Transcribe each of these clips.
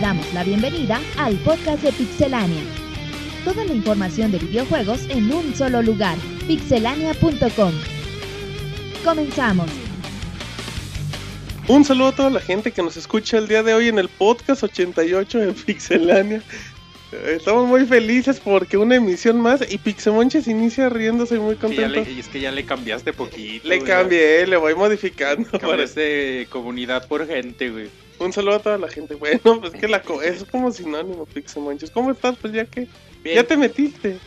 Damos la bienvenida al podcast de Pixelania. Toda la información de videojuegos en un solo lugar, pixelania.com. Comenzamos. Un saludo a toda la gente que nos escucha el día de hoy en el podcast 88 de Pixelania. Estamos muy felices porque una emisión más y Pixemonches inicia riéndose muy contento. le- y es que ya le cambiaste poquito. Le güey. cambié, le voy modificando. para- Cambiaste comunidad por gente, güey. Un saludo a toda la gente. Bueno, pues que la co- es como sinónimo, Pixemonches. ¿Cómo estás? Pues ya que Bien. ya te metiste.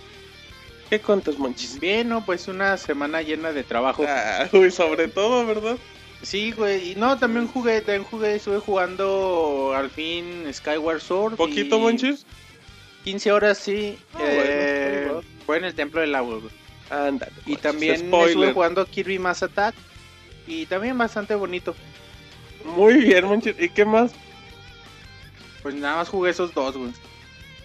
¿Qué cuentas, Monchis? Bien, ¿no? Pues una semana llena de trabajo. Ah, uy, sobre todo, ¿verdad? Sí, güey. Y no, también jugué, también jugué, estuve jugando al fin Skyward Sword. ¿Poquito, y Monchis? 15 horas, sí. Ah, eh, fue en el Templo del Agua, güey. Ándale. Y Monchis, también spoiler. estuve jugando Kirby Mass Attack. Y también bastante bonito. Muy bien, Monchis. ¿Y qué más? Pues nada más jugué esos dos, güey.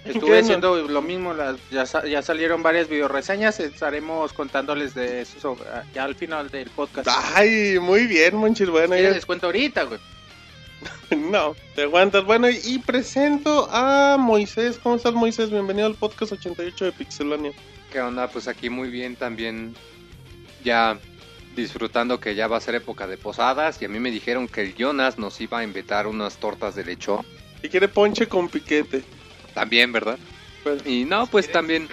¿Qué Estuve no? haciendo lo mismo, las, ya, ya salieron varias videoreseñas, estaremos contándoles de eso sobre- ya al final del podcast. Ay, muy bien, Monchis. Bueno, ¿Quieres ya- les cuento ahorita, güey? No, te aguantas. Bueno, y, y presento a Moisés. ¿Cómo estás, Moisés? Bienvenido al podcast 88 de Pixelania. ¿Qué onda? Pues aquí muy bien también. Ya disfrutando que ya va a ser época de posadas. Y a mí me dijeron que el Jonas nos iba a invitar unas tortas de lechón. Y quiere ponche con piquete. También, ¿verdad? Pues, Y no, pues también.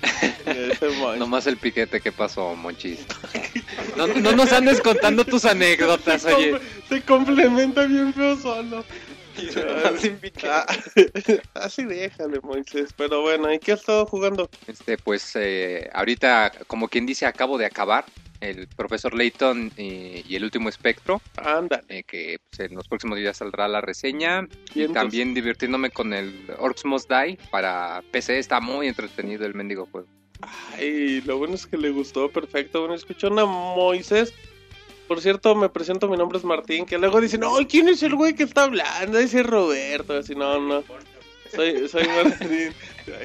ese Mois. Nomás el piquete que pasó, Monchis. No, no nos andes contando tus anécdotas, Se oye. com- Se complementa bien feo solo. Ah, Así déjale, Moisés. Pero bueno, ¿y qué has estado jugando? Este, pues eh, ahorita, como quien dice, acabo de acabar el profesor Layton eh, y el último espectro. Ándale. eh, que pues, en los próximos días saldrá la reseña. Y también divirtiéndome con el Orcs Must Die para PC. Está muy entretenido el mendigo juego. Ay, lo bueno es que le gustó, perfecto. Bueno, escuchó a Moisés. Por cierto, me presento, mi nombre es Martín, que luego dicen, no, ¿quién es el güey que está hablando? Ese es Roberto, así, no, no. Soy, soy Martín.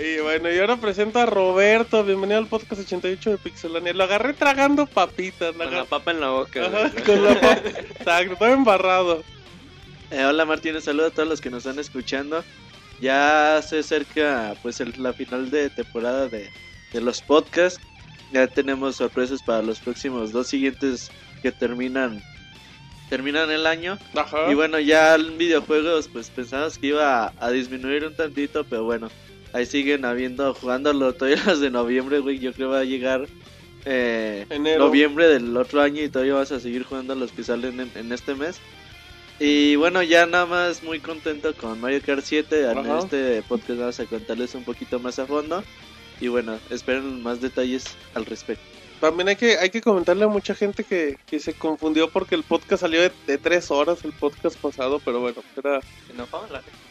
Y bueno, y ahora presento a Roberto, bienvenido al podcast 88 de Pixelania. Lo agarré tragando papitas, la Con la papa en la boca. Ajá, con la papa. Exacto, todo embarrado. Eh, hola Martín, saludos a todos los que nos están escuchando. Ya se acerca pues el- la final de temporada de, de los podcasts. Ya tenemos sorpresas para los próximos dos siguientes que terminan terminan el año. Ajá. Y bueno, ya en videojuegos pues pensamos que iba a, a disminuir un tantito, pero bueno, ahí siguen habiendo, jugándolo todavía los de noviembre, güey. Yo creo que va a llegar eh, Enero. noviembre del otro año y todavía vas a seguir jugando los que salen en, en este mes. Y bueno, ya nada más muy contento con Mario Kart 7. En este podcast vamos a contarles un poquito más a fondo. Y bueno, esperen más detalles al respecto. También hay que, hay que comentarle a mucha gente que, que se confundió porque el podcast salió de, de tres horas, el podcast pasado, pero bueno, era...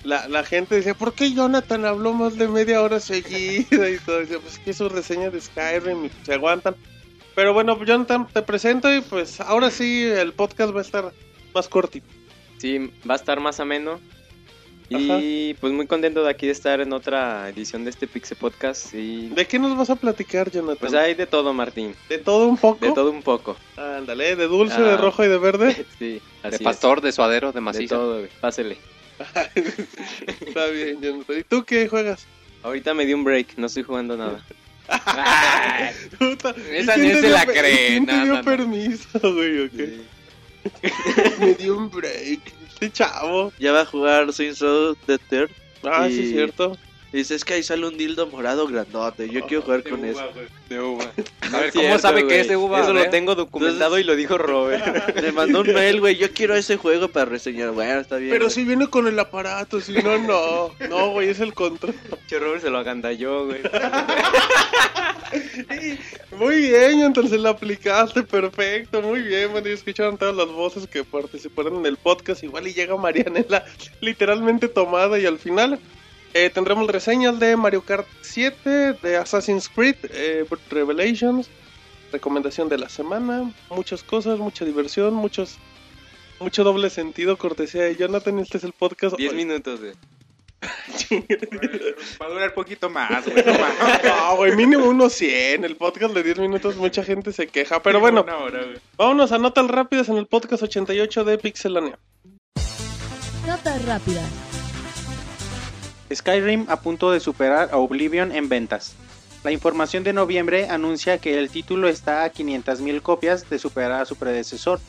La, la gente decía, ¿por qué Jonathan habló más de media hora seguida? Y todo, decía, pues que su reseña de Skyrim y se aguantan. Pero bueno, Jonathan, te presento y pues ahora sí el podcast va a estar más cortito. Sí, va a estar más ameno. Y pues muy contento de aquí de estar en otra edición de este Pixel Podcast. Y ¿De qué nos vas a platicar, Jonathan? pues hay de todo, Martín. ¿De todo un poco? De todo un poco. Ándale, de dulce, Ah. de rojo y de verde. Sí, De pastor, de suadero, de es. De macizo. todo, güey. Pásele. Está bien, Jonathan. ¿Y tú qué juegas? Ahorita me di un break, no estoy jugando nada. Puta, Esa ¿y quién ni se la cree, ¿Quién te no, dio no, no. permiso, güey? o qué? Me dio un break. Chavo. Ya va a jugar Saints Row The Third. Ah, Y- sí, es cierto. Y dice, es que ahí sale un dildo morado grandote. Yo quiero jugar con eso. De uva. A ver, ¿cómo cierto, sabe que es de uva? Eso lo tengo documentado y lo dijo Robert. Le mandó un mail, güey. Yo quiero ese juego para reseñar. Bueno, está bien. Pero si viene con el aparato, si no, no. No, güey, es el control. Che, Robert se lo agandalló, güey. Muy bien, entonces la aplicaste, perfecto, muy bien. Bueno, y escucharon todas las voces que participaron en el podcast. Igual y llega Marianela literalmente tomada y al final eh, tendremos reseñas de Mario Kart 7, de Assassin's Creed, eh, Revelations, recomendación de la semana, muchas cosas, mucha diversión, muchos... Mucho doble sentido, cortesía de Jonathan. Este es el podcast. 10 minutos, güey. Va a durar poquito más, güey. no güey, mínimo unos 100. El podcast de 10 minutos, mucha gente se queja. Pero bueno, hora, vámonos a notas rápidas en el podcast 88 de Pixelania. Notas rápidas. Skyrim a punto de superar a Oblivion en ventas. La información de noviembre anuncia que el título está a 500.000 copias de superar a su predecesor,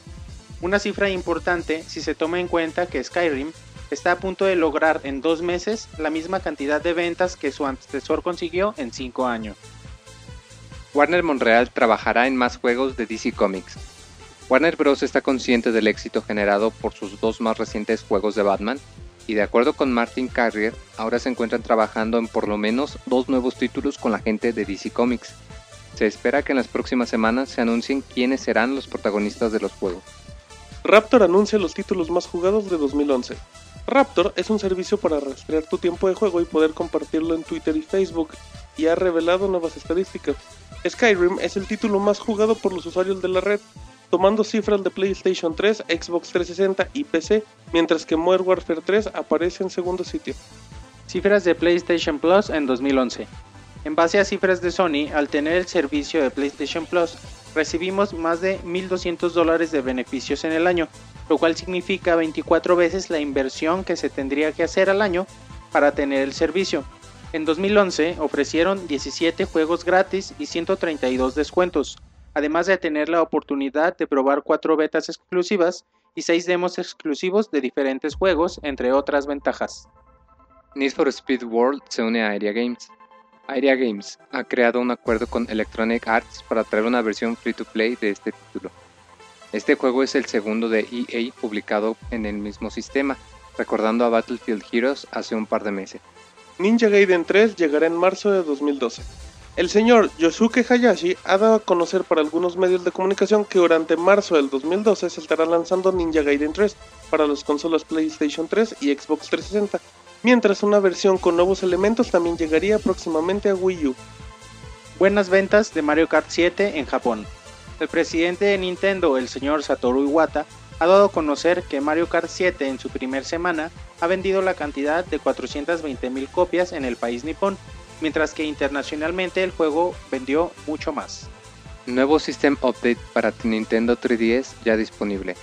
una cifra importante si se toma en cuenta que Skyrim está a punto de lograr en dos meses la misma cantidad de ventas que su antecesor consiguió en cinco años. Warner Montreal trabajará en más juegos de DC Comics. Warner Bros. está consciente del éxito generado por sus dos más recientes juegos de Batman, y de acuerdo con Martin Carrier, ahora se encuentran trabajando en por lo menos dos nuevos títulos con la gente de DC Comics. Se espera que en las próximas semanas se anuncien quiénes serán los protagonistas de los juegos. Raptor anuncia los títulos más jugados de 2011. Raptor es un servicio para rastrear tu tiempo de juego y poder compartirlo en Twitter y Facebook, y ha revelado nuevas estadísticas. Skyrim es el título más jugado por los usuarios de la red, tomando cifras de PlayStation 3, Xbox 360 y PC, mientras que Modern Warfare 3 aparece en segundo sitio. Cifras de PlayStation Plus en 2011. En base a cifras de Sony, al tener el servicio de PlayStation Plus, recibimos más de 1.200 dólares de beneficios en el año, lo cual significa 24 veces la inversión que se tendría que hacer al año para tener el servicio. En 2011 ofrecieron 17 juegos gratis y 132 descuentos, además de tener la oportunidad de probar 4 betas exclusivas y 6 demos exclusivos de diferentes juegos, entre otras ventajas. Need for Speed World se une a Area Games. Area Games ha creado un acuerdo con Electronic Arts para traer una versión free to play de este título. Este juego es el segundo de EA publicado en el mismo sistema, recordando a Battlefield Heroes hace un par de meses. Ninja Gaiden 3 llegará en marzo de 2012. El señor Yosuke Hayashi ha dado a conocer para algunos medios de comunicación que durante marzo del 2012 se estará lanzando Ninja Gaiden 3 para las consolas PlayStation 3 y Xbox 360, mientras una versión con nuevos elementos también llegaría próximamente a Wii U. Buenas ventas de Mario Kart 7 en Japón. El presidente de Nintendo, el señor Satoru Iwata, ha dado a conocer que Mario Kart 7 en su primer semana ha vendido la cantidad de 420.000 copias en el país nipón, mientras que internacionalmente el juego vendió mucho más. Nuevo System Update para Nintendo 3DS ya disponible.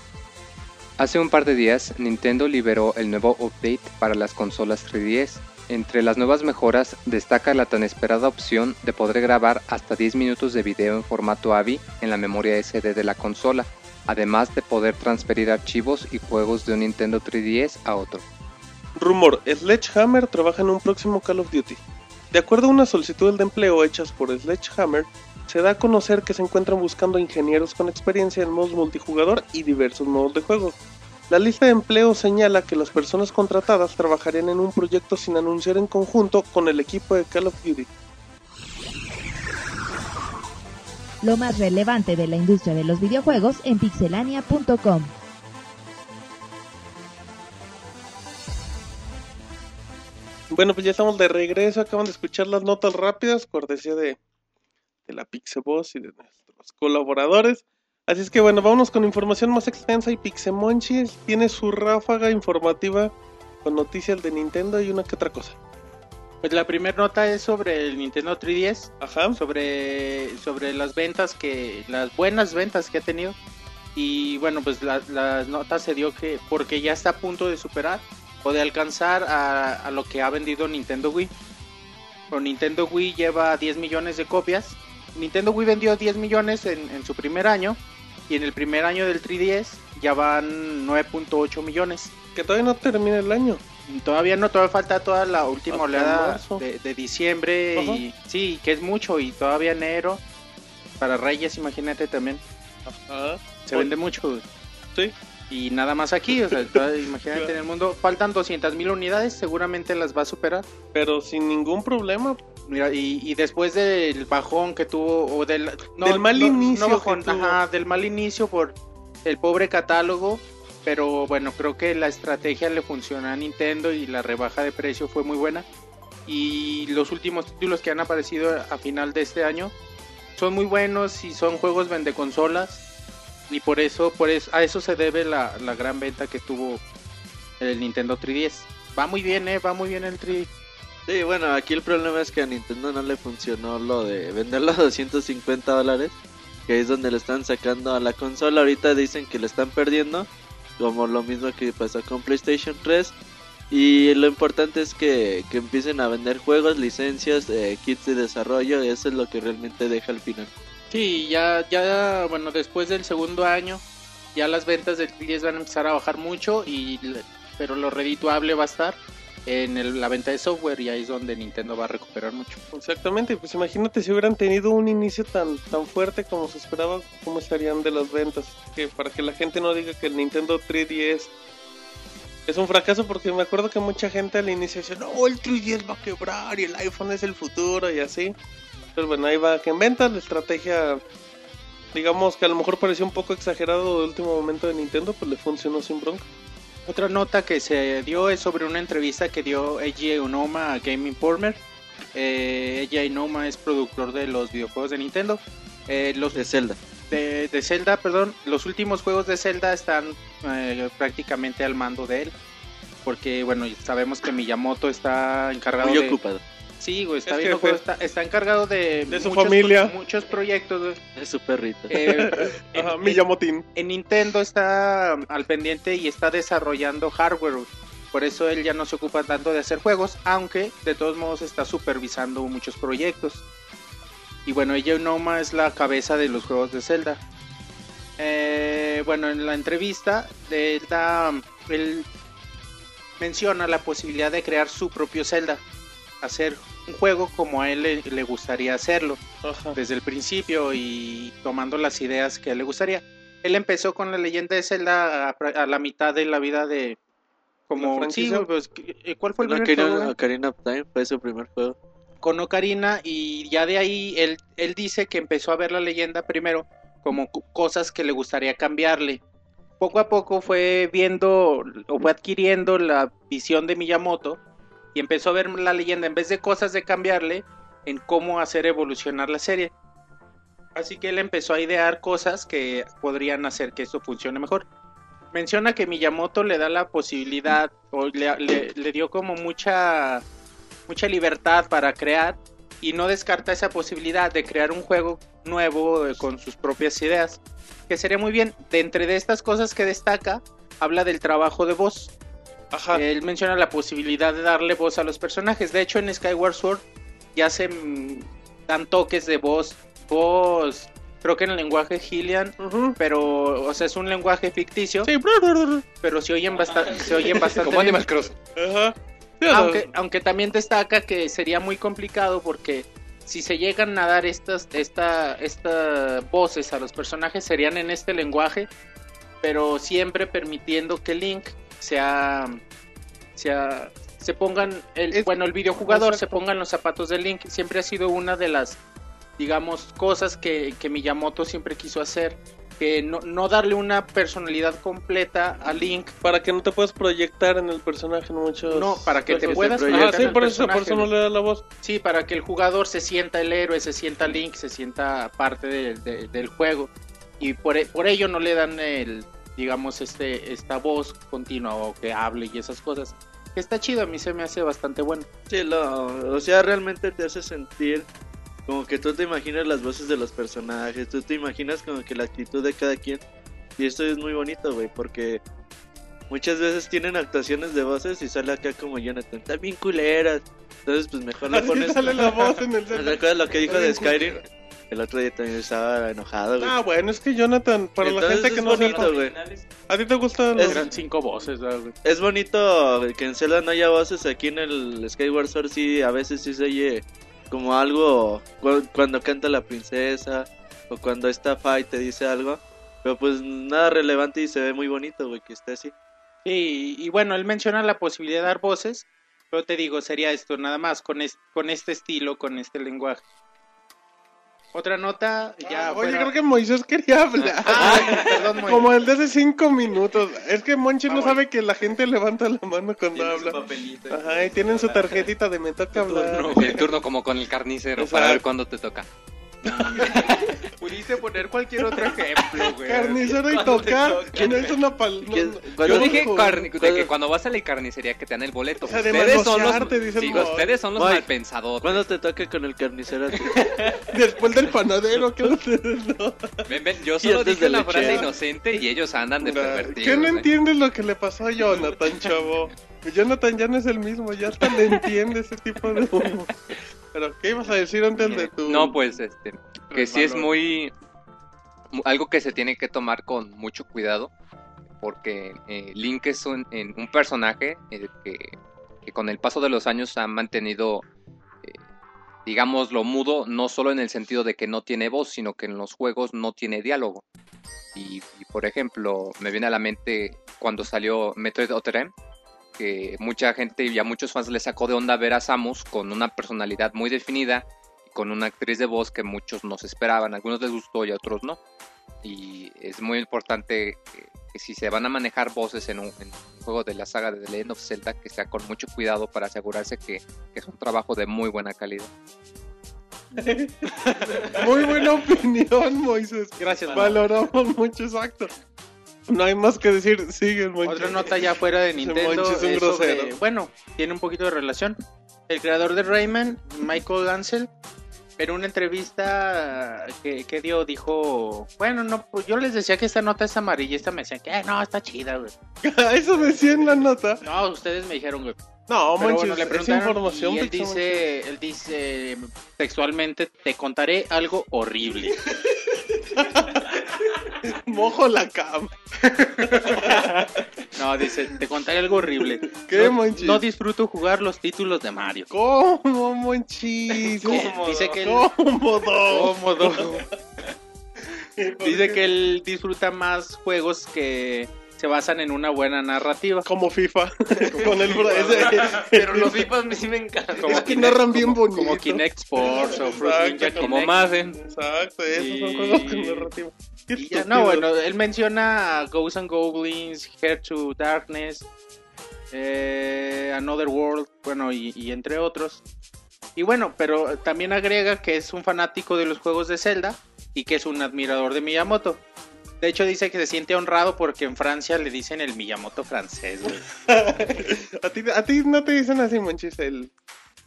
Hace un par de días, Nintendo liberó el nuevo update para las consolas 3DS. Entre las nuevas mejoras destaca la tan esperada opción de poder grabar hasta 10 minutos de video en formato AVI en la memoria SD de la consola, además de poder transferir archivos y juegos de un Nintendo 3DS a otro. Rumor, Sledgehammer trabaja en un próximo Call of Duty. De acuerdo a una solicitud de empleo hechas por Sledgehammer, se da a conocer que se encuentran buscando ingenieros con experiencia en modos multijugador y diversos modos de juego. La lista de empleo señala que las personas contratadas trabajarían en un proyecto sin anunciar en conjunto con el equipo de Call of Duty. Lo más relevante de la industria de los videojuegos en pixelania.com. Bueno, pues ya estamos de regreso. Acaban de escuchar las notas rápidas, cortesía de, de la Pixeboss y de nuestros colaboradores. Así es que bueno, vámonos con información más extensa y Pixemonchi tiene su ráfaga informativa con noticias de Nintendo y una que otra cosa. Pues la primera nota es sobre el Nintendo 3DS, Ajá. sobre, sobre las ventas que, las buenas ventas que ha tenido. Y bueno, pues la, la nota se dio que porque ya está a punto de superar o de alcanzar a, a lo que ha vendido Nintendo Wii. Pero Nintendo Wii lleva 10 millones de copias. Nintendo Wii vendió 10 millones en, en su primer año y en el primer año del 3DS ya van 9.8 millones. Que todavía no termina el año. Todavía no, todavía falta toda la última Hasta oleada de, de diciembre y sí, que es mucho y todavía enero. Para Reyes, imagínate también. Ajá. Se vende mucho Sí. Y nada más aquí, o sea, imagínate en el mundo faltan 200 mil unidades, seguramente las va a superar. Pero sin ningún problema. Mira, y, y después del bajón que tuvo, o del, Del mal inicio bajón, tuvo. ajá, del mal inicio por el pobre catálogo, pero bueno, creo que la estrategia le funcionó a Nintendo y la rebaja de precio fue muy buena. Y los últimos títulos que han aparecido a final de este año son muy buenos y son juegos vende consolas. Y por eso, por eso, a eso se debe la, la gran venta que tuvo el Nintendo 3DS. Va muy bien, eh, va muy bien el 3 Sí, bueno, aquí el problema es que a Nintendo no le funcionó lo de venderlo a 250 dólares, que es donde le están sacando a la consola. Ahorita dicen que le están perdiendo, como lo mismo que pasó con PlayStation 3. Y lo importante es que, que empiecen a vender juegos, licencias, eh, kits de desarrollo, y eso es lo que realmente deja al final. Sí, ya, ya, bueno, después del segundo año, ya las ventas del 3DS van a empezar a bajar mucho, y pero lo redituable va a estar en el- la venta de software y ahí es donde Nintendo va a recuperar mucho. Exactamente, pues imagínate si hubieran tenido un inicio tan tan fuerte como se esperaba, cómo estarían de las ventas. Que para que la gente no diga que el Nintendo 3DS es un fracaso, porque me acuerdo que mucha gente al inicio decía, no, el 3DS va a quebrar y el iPhone es el futuro y así. Pero bueno, ahí va, que en ventas la estrategia, digamos que a lo mejor pareció un poco exagerado de último momento de Nintendo, pues le funcionó sin bronca. Otra nota que se dio es sobre una entrevista que dio Eiji Onoma a Game Informer. Eh, Eiji Onoma es productor de los videojuegos de Nintendo. Eh, los De Zelda. de, de Zelda, perdón, los últimos juegos de Zelda están eh, prácticamente al mando de él. Porque, bueno, sabemos que Miyamoto está encargado Muy de... ocupado. Sí, güey, está, Es bien está, está encargado de, De su muchos, familia. muchos proyectos. güey. Es su perrito. Eh, Ajá, en- Miyamotín. en Nintendo está al pendiente y está desarrollando hardware. Por eso él ya no se ocupa tanto de hacer juegos, aunque de todos modos está supervisando muchos proyectos. Y bueno, ella Noma es la cabeza de los juegos de Zelda. Eh, bueno, en la entrevista de él, da- él menciona la posibilidad de crear su propio Zelda. Hacer un juego como a él le- le gustaría hacerlo Ajá. desde el principio y tomando las ideas que a él le gustaría. Él empezó con la leyenda de Zelda a, a la mitad de la vida de ¿La como sí, franquicia? güey, pues, eh, ¿cuál fue el primer juego, Ocarina, güey? Ocarina of Time fue su primer juego. Con Ocarina y ya de ahí él él dice que empezó a ver la leyenda primero como cosas que le gustaría cambiarle. Poco a poco fue viendo o fue adquiriendo la visión de Miyamoto y empezó a ver la leyenda en vez de cosas de cambiarle en cómo hacer evolucionar la serie. Así que él empezó a idear cosas que podrían hacer que esto funcione mejor. Menciona que Miyamoto le da la posibilidad o le, dio como mucha mucha libertad para crear y no descarta esa posibilidad de crear un juego nuevo eh, con sus propias ideas, que sería muy bien. De entre de estas cosas que destaca, habla del trabajo de voz. Ajá. Él menciona la posibilidad de darle voz a los personajes. De hecho, en Skyward Sword ya se dan toques de voz. Voz, creo que en el lenguaje Ujú. pero, o sea, es un lenguaje ficticio, Sí, pero se oyen, bastante se oyen bastante Como. Animal Cross. Ajá. Aunque, aunque también destaca que sería muy complicado porque si se llegan a dar estas esta, esta voces a los personajes serían en este lenguaje, pero siempre permitiendo que Link sea, sea se pongan el Es- bueno el videojugador se pongan los zapatos de Link siempre ha sido una de las digamos cosas que, que Miyamoto siempre quiso hacer que no, no darle una personalidad completa a Link Para que no te puedas proyectar en el personaje en muchos. No, para que te puedas Ah, proyectar sí, en el por eso, por eso no le da la voz. Sí, para que el jugador se sienta el héroe, se sienta Link, se sienta parte de- de- del juego. Y por, e- por ello no le dan el, digamos, este, esta voz continua o que hable y esas cosas. Que está chido, a mí se me hace bastante bueno. Sí, lo, o sea, realmente te hace sentir como que tú te imaginas las voces de los personajes, tú te imaginas como que la actitud de cada quien. Y esto es muy bonito, güey, porque muchas veces tienen actuaciones de voces y sale acá como Jonathan, está bien culeras. Entonces, pues mejor le pones. sale la voz en el ¿Te Zelda. acuerdas lo que dijo de Skyrim? El otro día también estaba enojado, güey. Ah, bueno, es que Jonathan, para la gente que no bonito, sepa, güey. ¿a ti te gustan Es- Eran cinco voces, ¿verdad, güey? Es bonito que en Zelda no haya voces, aquí en el Skyward Sword sí, a veces sí se oye como algo cu- cuando canta la princesa o cuando está Fight te dice algo, pero pues nada relevante y se ve muy bonito, güey, que esté así. Sí, y, y bueno, él menciona la posibilidad de dar voces, pero te digo, sería esto, nada más, con, es- con este estilo, con este lenguaje. Otra nota, ya. Ah, Oye, fuera- creo que Moisés quería hablar. Ah, perdón, Moy. Como el de hace cinco minutos. Es que Monchi Ah, no bueno. sabe que la gente levanta la mano cuando habla. Ajá, y tienen su tarjetita de me toca hablar. El turno como con el carnicero para Exacto. ver cuándo te toca. Pudiste poner cualquier otro ejemplo, güey. Carnicero y tocar. Que no es una pal. no, ¿Qué- no. cuándo- Yo dije carni- de cuando- que cuando vas a la carnicería que te dan el boleto. O sea, de ustedes son los, sí, ustedes son los Moy, malpensados. ¿Cuándo te toca con el carnicero? Después del panadero, que ustedes no. Ven, ven, yo solo dije lechera. frase inocente y ellos andan de pervertidos. ¿Qué no güey. entiendes lo que le pasó a Jonathan, chavo? Jonathan ya no es el mismo, ya hasta le entiende ese tipo de humor. Pero, ¿qué ibas a decir antes de tu...? No, pues, este, que sí es muy... mu- Algo que se tiene que tomar con mucho cuidado, porque eh, Link es un, en- un personaje eh, que, que con el paso de los años ha mantenido, eh, digámoslo, mudo, no solo en el sentido de que no tiene voz, sino que en los juegos no tiene diálogo. Y, y, por ejemplo, me viene a la mente cuando salió Metroid Other M, que mucha gente y a muchos fans le sacó de onda ver a Samus con una personalidad muy definida y con una actriz de voz que muchos no se esperaban. A algunos les gustó y a otros no. Y es muy importante que, que si se van a manejar voces en un, en un juego de la saga de The Legend of Zelda, que sea con mucho cuidado para asegurarse que, que es un trabajo de muy buena calidad. Muy buena opinión, Moisés. Gracias, Valoramos mucho, exacto. No hay más que decir, sigue el. Otra nota ya fuera de Nintendo es un sobre- bueno, tiene un poquito de relación. El creador de Rayman, Michael Ansel, en una entrevista que, que dio dijo, bueno, no, pues yo les decía que esta nota es amarilla, esta me decían que "Eh, no, está chida, güey. Eso decía en la nota. No, ustedes me dijeron, güey. No, Pero Monchis, bueno, le es preguntaron información. y él dice, él dice textualmente, te contaré algo horrible. Mojo la cama. No, dice, te contaré algo horrible. ¿Qué, no, Monchis? no disfruto jugar los títulos de Mario. ¿Cómo, Monchis? Dice que él- Cómodo. Cómodo. Dice que él disfruta más juegos que se basan en una buena narrativa. Como FIFA. Con el bro- ese- Pero los FIFAs sí me encantan. Es que narran bien bonito. Como Kinect Sports o Fruit Exacto, Ninja Como Kinect. Madden. Exacto, esos Y- son juegos con narrativa. Y ya, no, bueno, él menciona Ghosts and Goblins, Heart to Darkness, eh, Another World, bueno, y, y entre otros. Y bueno, pero también agrega que es un fanático de los juegos de Zelda y que es un admirador de Miyamoto. De hecho, dice que se siente honrado porque en Francia le dicen el Miyamoto francés, güey. a, ti, a ti no te dicen así, Monchis, el,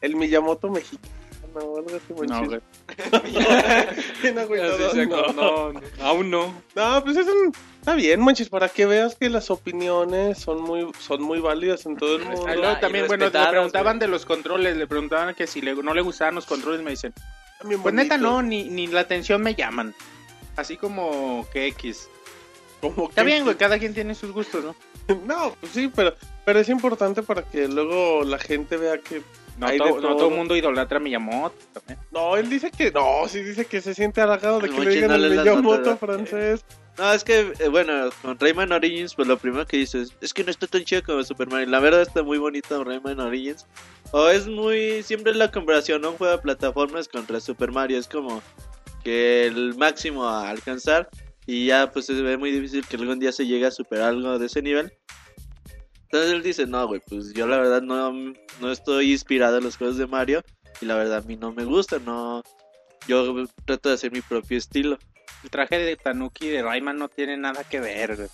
el Miyamoto mexicano. o algo así, Monchis. No, güey. Se- no. no, aún no. No, pues es un... Está bien, Monchis, para que veas que las opiniones son muy, son muy válidas en todo el mundo. Ah, también, bueno, le preguntaban güey. de los controles, le preguntaban que si le- no le gustaban los controles, me dicen, pues neta no, ni, ni la atención me llaman. Así como que X. Como Está que- bien, güey, cada quien tiene sus gustos, ¿no? No, pues sí, pero, pero es importante para que luego la gente vea que... No, hay to- de no todo. todo el mundo idolatra a Miyamoto. también. No, él dice que... No, sí dice que se siente halagado de El que le digan no el Miyamoto francés. No, es que, eh, bueno, con Rayman Origins, pues lo primero que dices es que no está tan chido como Super Mario. La verdad está muy bonito Rayman Origins. O es muy. Siempre es la comparación, ¿no? Un juego de plataformas contra Super Mario. Es como que el máximo a alcanzar. Y ya, pues se ve muy difícil que algún día se llegue a superar algo de ese nivel. Entonces él dice: No, güey, pues yo la verdad no, no estoy inspirado en los juegos de Mario. Y la verdad a mí no me gusta, no. Yo trato de hacer mi propio estilo. El traje de Tanuki de Rayman no tiene nada que ver, güey.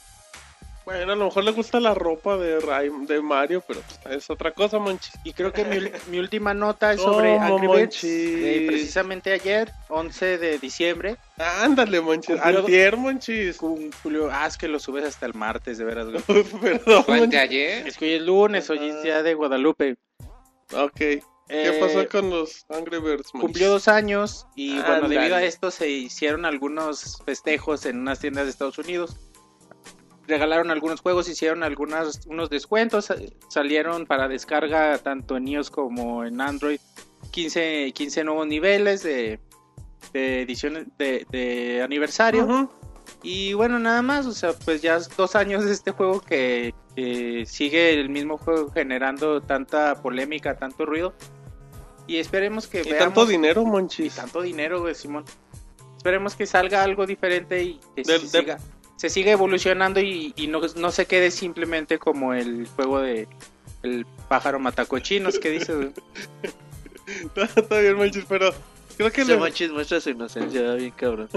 Bueno, a lo mejor le gusta la ropa de, Ray- de Mario, pero es otra cosa, Monchis. Y creo que mi, última nota es sobre ¿Cómo, Angry Birds. Eh, precisamente ayer, 11 de diciembre. Ándale, Monchis. Antier, Monchis. Con Julio, ah, es que lo subes hasta el martes, de veras, güey. Perdón, ¿Fue Monchis. ayer? Es que hoy es lunes, hoy es día de Guadalupe. Ok. ¿Qué Eh, pasó con los Angry Birds, Monchis? Cumplió dos años y bueno, debido a esto se hicieron algunos festejos en unas tiendas de Estados Unidos. Regalaron algunos juegos, hicieron algunos unos descuentos, salieron para descarga tanto en iOS como en Android 15, 15 nuevos niveles de, de ediciones de, de aniversario. Y bueno, nada más, o sea, pues ya dos años de este juego que, que sigue el mismo juego generando tanta polémica, tanto ruido. Y esperemos que Y veamos tanto dinero, y Monchis. tanto dinero, güey, Simón. Esperemos que salga algo diferente y que de- siga, se siga evolucionando y, y no, no se quede simplemente como el juego de el pájaro matacochinos que dices, güey. Está bien, Monchis, pero creo que Ese le... Muestra su inocencia, bien cabrón.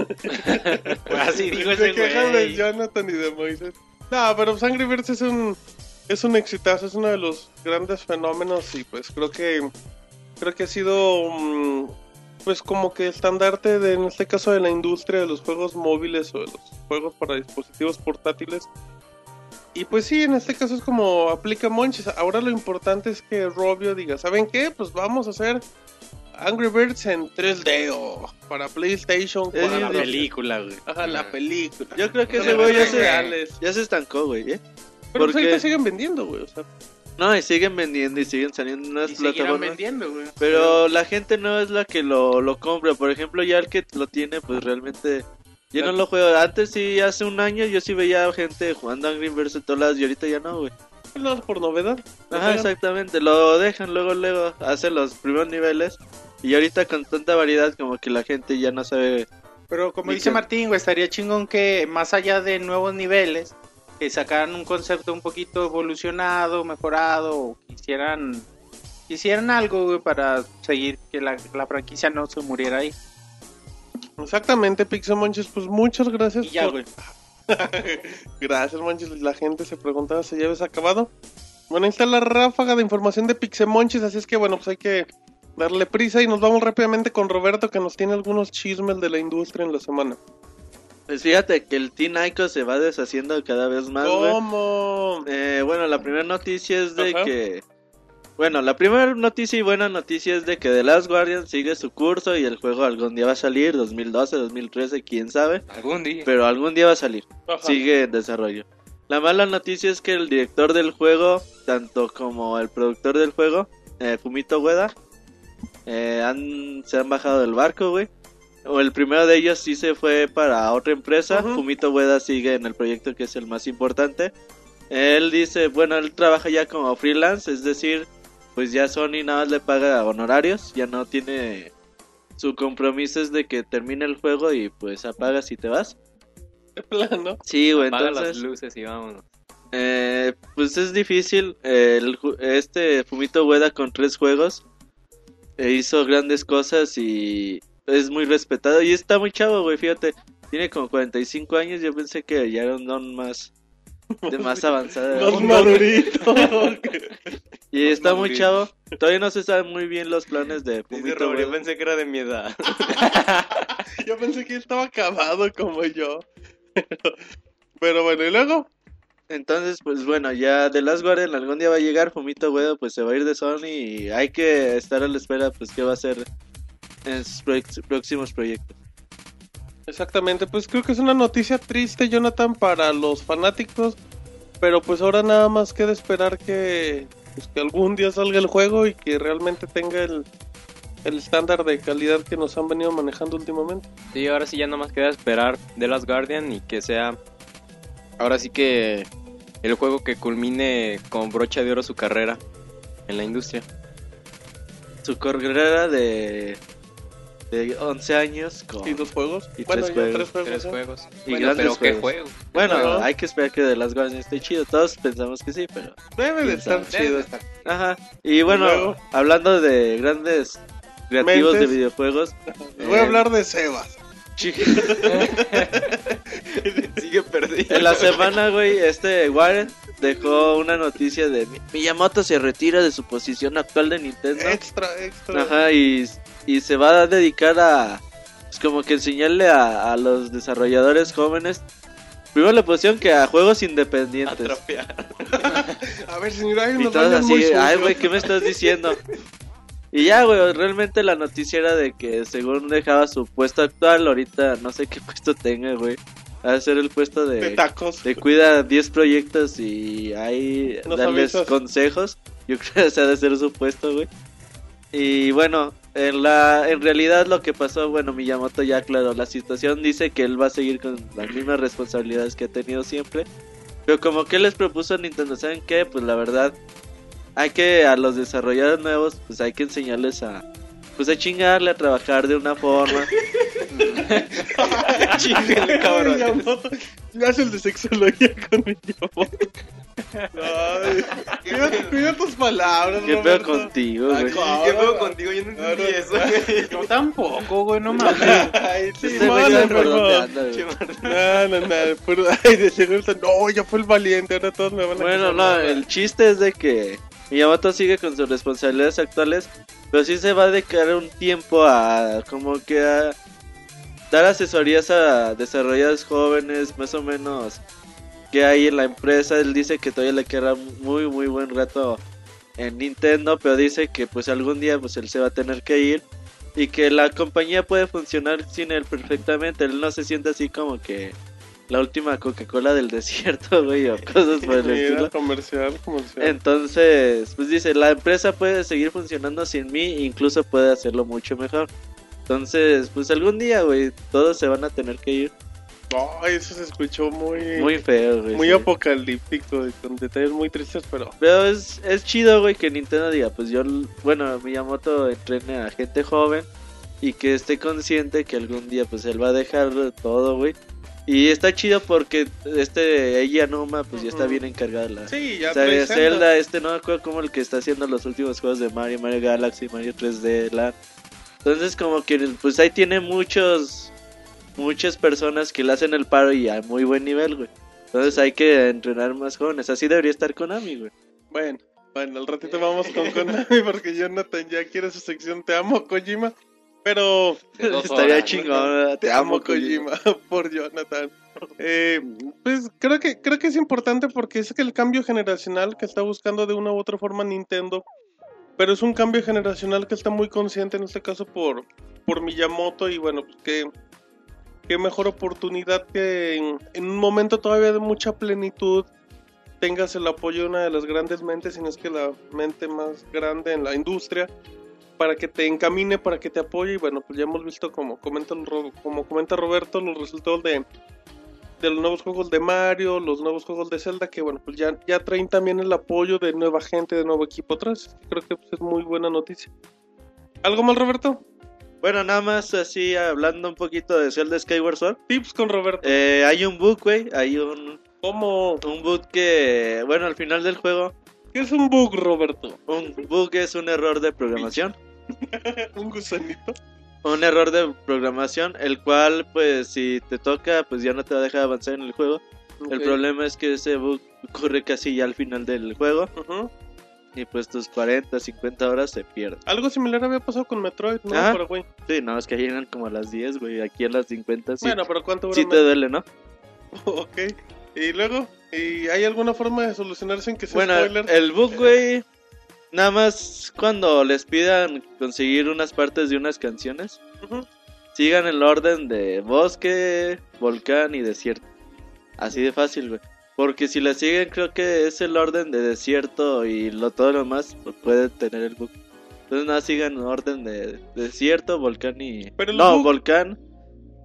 Así digo se ese quejan de güey. Jonathan y de Moisés. No, pero Angry Birds es un es un exitazo, es uno de los grandes fenómenos y pues creo que creo que ha sido mm, pues como que estandarte de en este caso de la industria de los juegos móviles o de los juegos para dispositivos portátiles Y pues sí, en este caso es como aplica Monchis. Ahora lo importante es que Robio diga, ¿saben qué? Pues vamos a hacer Angry Birds en 3D o para PlayStation. Es para La película, güey. Ajá, la película. Yo creo que ese güey ya se, ya se estancó, güey. ¿eh? Pero pues porque- ahorita siguen vendiendo, güey. O sea, No, y siguen vendiendo y siguen saliendo en unas Y plataformas. vendiendo, güey. Pero la gente no es la que lo, lo compra. Por ejemplo, ya el que lo tiene, pues realmente. Yo no lo juego. Antes sí, hace un año yo sí veía gente jugando Angry Birds en todas las y ahorita ya no, güey. no por novedad. Ajá, exactamente. Lo dejan luego, luego, hacen los primeros niveles. Y ahorita con tanta variedad como que la gente ya no sabe. Pero como dice que- Martín, güey, estaría chingón que más allá de nuevos niveles, que sacaran un concepto un poquito evolucionado, mejorado, o hicieran, hicieran algo, güey, para seguir que la, la franquicia no se muriera ahí. Exactamente, Pixel Monchis. Pues muchas gracias Y ya, por- güey. Gracias, Monchis. La gente se preguntaba si ya habías acabado. Bueno, ahí está la ráfaga de información de Pixemonchis, así es que bueno, pues hay que darle prisa y nos vamos rápidamente con Roberto que nos tiene algunos chismes de la industria en la semana. Pues fíjate que el Teen Ico se va deshaciendo cada vez más, güey. ¿Cómo? Eh, bueno, la primera noticia es de Ajá. que. Bueno, la primera noticia y buena noticia es de que The Last Guardian sigue su curso y el juego algún día va a salir, 2012, 2013, quién sabe. Algún día. Pero algún día va a salir. Ajá. Sigue en desarrollo. La mala noticia es que el director del juego, tanto como el productor del juego, eh, Fumito Ueda, eh, han, se han bajado del barco, güey. O el primero de ellos sí se fue para otra empresa. Fumito Ueda sigue en el proyecto que es el más importante. Él dice, bueno, él trabaja ya como freelance, es decir, pues ya Sony nada más le paga honorarios, ya no tiene su compromiso es de que termine el juego y pues apagas y te vas. De plano. Sí, güey, Apaga entonces... las luces y vámonos. Eh, pues es difícil. eh, el este Fumito Ueda con tres juegos eh, hizo grandes cosas y es muy respetado. Y está muy chavo, güey, fíjate. Tiene como 45 años. Yo pensé que ya era un don más, de más avanzada. Más madurito. Y está muy chavo. Todavía no se saben muy bien los planes de Dice Fumito Robert, yo pensé que era de mi edad. Yo pensé que estaba acabado como yo. Pero bueno, ¿y luego? Entonces, pues bueno, ya The Last Guardian algún día va a llegar, Fumito Ueda pues se va a ir de Sony y hay que estar a la espera pues qué va a hacer en sus proyec- próximos proyectos. Exactamente, pues creo que es una noticia triste, Jonathan, para los fanáticos. Pero pues ahora nada más queda esperar que, pues, que algún día salga el juego y que realmente tenga el, el estándar de calidad que nos han venido manejando últimamente. Sí, ahora sí ya nomás queda esperar The Last Guardian y que sea ahora sí que el juego que culmine con brocha de oro su carrera en la industria. Su carrera de, de 11 años con... Y dos juegos. Y bueno, tres ya juegos. tres juegos. Tres juegos. Y Bueno, grandes pero qué juegos. juego. Bueno, hay que esperar que The Last Guardian esté chido. Todos pensamos que sí, pero... Debe de ¿Quién estar sabe? chido. Ajá. Y bueno, luego? hablando de grandes creativos Mentes. de videojuegos... Voy a eh, hablar de Sebas. Sigue perdido. En la semana, güey, este Warren dejó una noticia de "Mi- Miyamoto se retira de su posición actual de Nintendo. Extra, extra. Ajá, y, y se va a dedicar a, pues como que enseñarle a, a los desarrolladores jóvenes, primero le pusieron que a juegos independientes. Atrofiar. A ver, señora, hay Y todos así, ay, güey, ¿qué me estás diciendo? Y ya, güey, realmente la noticia era de que según dejaba su puesto actual, ahorita no sé qué puesto tenga, güey. Va a ser el puesto De de, tacos. te cuida 10 proyectos y ahí darles consejos. Yo creo que ese ha de ser su puesto, güey. Y bueno, en la en realidad lo que pasó, bueno, Miyamoto ya aclaró la situación, dice que él va a seguir con las mismas responsabilidades que ha tenido siempre. Pero como que les propuso Nintendo, ¿saben qué? Pues la verdad, hay que a los desarrolladores nuevos, pues hay que enseñarles a pues a chingarle, a trabajar de una forma. Chíngale, cabrón. Ya hace el de sexología con Miyamoto. Ay, cuida, cuida tus palabras, ¿Qué pedo Roberto. contigo, güey? ¿Qué pedo contigo? Yo no entendí eso. Yo tampoco, güey, no mames. Ay, sí, Este güey sabe por mano, dónde no. anda, güey. No, no, ay, de seguro está- no, ya fue el valiente, ahora todos me van a Bueno, no, el chiste es de que Miyamoto sigue con sus responsabilidades actuales, pero sí se va a dedicar un tiempo a como que a dar asesorías a desarrolladores jóvenes, más o menos que hay en la empresa. Él dice que todavía le queda muy, muy buen rato en Nintendo, pero dice que pues algún día pues él se va a tener que ir y que la compañía puede funcionar sin él perfectamente. Él no se siente así como que la última Coca-Cola del desierto, güey, o cosas por el estilo. comercial, comercial. Entonces, pues dice, la empresa puede seguir funcionando sin mí, incluso puede hacerlo mucho mejor. Entonces, pues algún día, güey, todos se van a tener que ir. Ay, eso se escuchó muy, Muy feo, güey. muy sí. apocalíptico, con detalles muy tristes, pero Pero es, es chido, güey, que Nintendo diga, pues yo, bueno, Miyamoto entrene a gente joven y que esté consciente que algún día, pues él va a dejar todo, güey. Y está chido porque este Eiji Anuma, pues ya está bien encargado de la... sí, ya O sea, Zelda, Zelda. este no me acuerdo como el que está haciendo los últimos juegos de Mario, Mario Galaxy, Mario 3D, Land. Entonces como que pues ahí tiene muchos muchas personas que le hacen el paro y a muy buen nivel, güey. Entonces hay que entrenar más jóvenes. Así debería estar Konami, güey. Bueno, bueno, al ratito vamos con Konami porque Jonathan ya quiere su sección Te amo Kojima, pero Estaría horas. chingón. Te amo Kojima por Jonathan. Eh, pues creo que creo que es importante porque es que el cambio generacional que está buscando de una u otra forma Nintendo, pero es un cambio generacional que está muy consciente en este caso por por Miyamoto y bueno, pues que qué mejor oportunidad que en, en un momento todavía de mucha plenitud tengas el apoyo de una de las grandes mentes, si no es que la mente más grande en la industria, para que te encamine, para que te apoye. Y bueno, pues ya hemos visto, como comenta, como comenta Roberto, los resultados de, de los nuevos juegos de Mario, los nuevos juegos de Zelda, que bueno, pues ya, ya traen también el apoyo de nueva gente, de nuevo equipo atrás. Creo que pues, es muy buena noticia. ¿Algo mal, Roberto? Bueno, nada más así hablando un poquito de Zelda Skyward Sword. Tips con Roberto. Eh, hay un bug, güey. Hay un, ¿Cómo? un bug que, bueno, al final del juego, ¿Qué es un bug, Roberto? un bug es un error de programación. un gusanito. Un error de programación, el cual, pues, si te toca, pues ya no te va a dejar avanzar en el juego. El Ok. problema es que ese bug ocurre casi ya al final del juego. Ujú. Y pues tus 40, 50 horas se pierden. Algo similar había pasado con Metroid, ¿no? Ajá. Paraguay. Sí, no, es que ahí eran como a las 10, güey. Aquí a las 50, sí. Bueno, pero ¿cuánto dura sí te duele, ¿no? Ok. Y luego, ¿y hay alguna forma de solucionar sin que sea Bueno, spoiler? el bug, güey. Nada más cuando les pidan conseguir unas partes de unas canciones, sigan el orden de bosque, volcán y desierto. Así de fácil, güey. Porque si la siguen, creo que es el orden de desierto y lo todo lo más puede tener el bug. Entonces nada, sigan orden de desierto, volcán y... Pero no, bug- volcán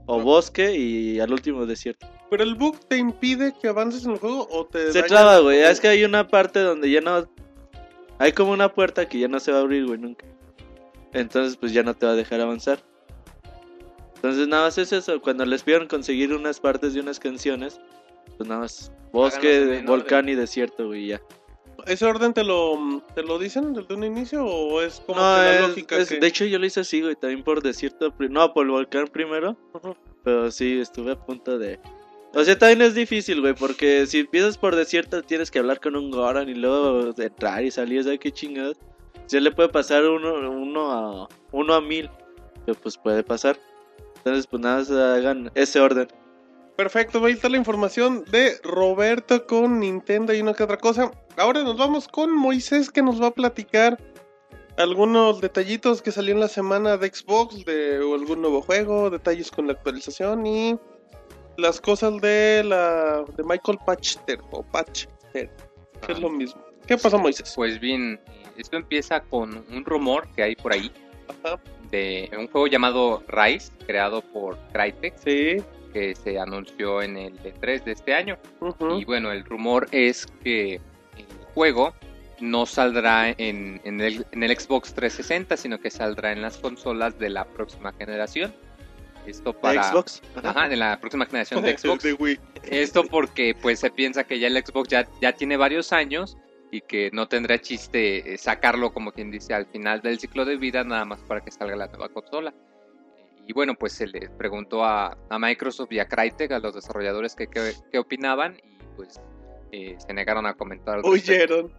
o bosque y al último desierto. ¿Pero el bug te impide que avances en el juego o te Se daña traba, güey. Es que hay una parte donde ya no. Hay como una puerta que ya no se va a abrir, güey, nunca. Entonces, pues ya no te va a dejar avanzar. Entonces, nada más es eso. Cuando les pidan conseguir unas partes de unas canciones, pues nada más bosque, volcán y desierto, güey, ya. ¿Ese orden te lo, te lo dicen desde un inicio o es como No, que la lógica es- que... de hecho, yo lo hice así, güey, también por desierto. No, por el volcán primero. Pero sí, estuve a punto de. O sea, también es difícil, güey, porque si empiezas por desierto tienes que hablar con un Goron y luego entrar y salir, ¿sabes qué chingados? Ya le puede pasar uno, uno, a, uno a mil, pero pues puede pasar. Entonces, pues nada, más hagan ese orden. Perfecto, ahí está la información de Roberto con Nintendo y una que otra cosa. Ahora nos vamos con Moisés que nos va a platicar algunos detallitos que salió en la semana de Xbox, de algún nuevo juego, detalles con la actualización y las cosas de la de Michael Patchter o Patchter, que es lo mismo. ¿Qué pasa, Moisés? Pues bien, esto empieza con un rumor que hay por ahí Ajá, de un juego llamado Rise, creado por Crytek, sí. que se anunció en el E3 de este año. Y bueno, el rumor es que el juego no saldrá en, en el, en el Xbox 360, sino que saldrá en las consolas de la próxima generación. Esto para... Xbox. Ajá, de la próxima generación de Xbox. De Wii. Esto porque pues se piensa que ya el Xbox ya, ya tiene varios años y que no tendrá chiste eh, sacarlo como quien dice al final del ciclo de vida nada más para que salga la nueva consola. Y bueno, pues se le preguntó a, a Microsoft y a Crytek, a los desarrolladores, que qué qué opinaban y pues eh, se negaron a comentar. Oyeron.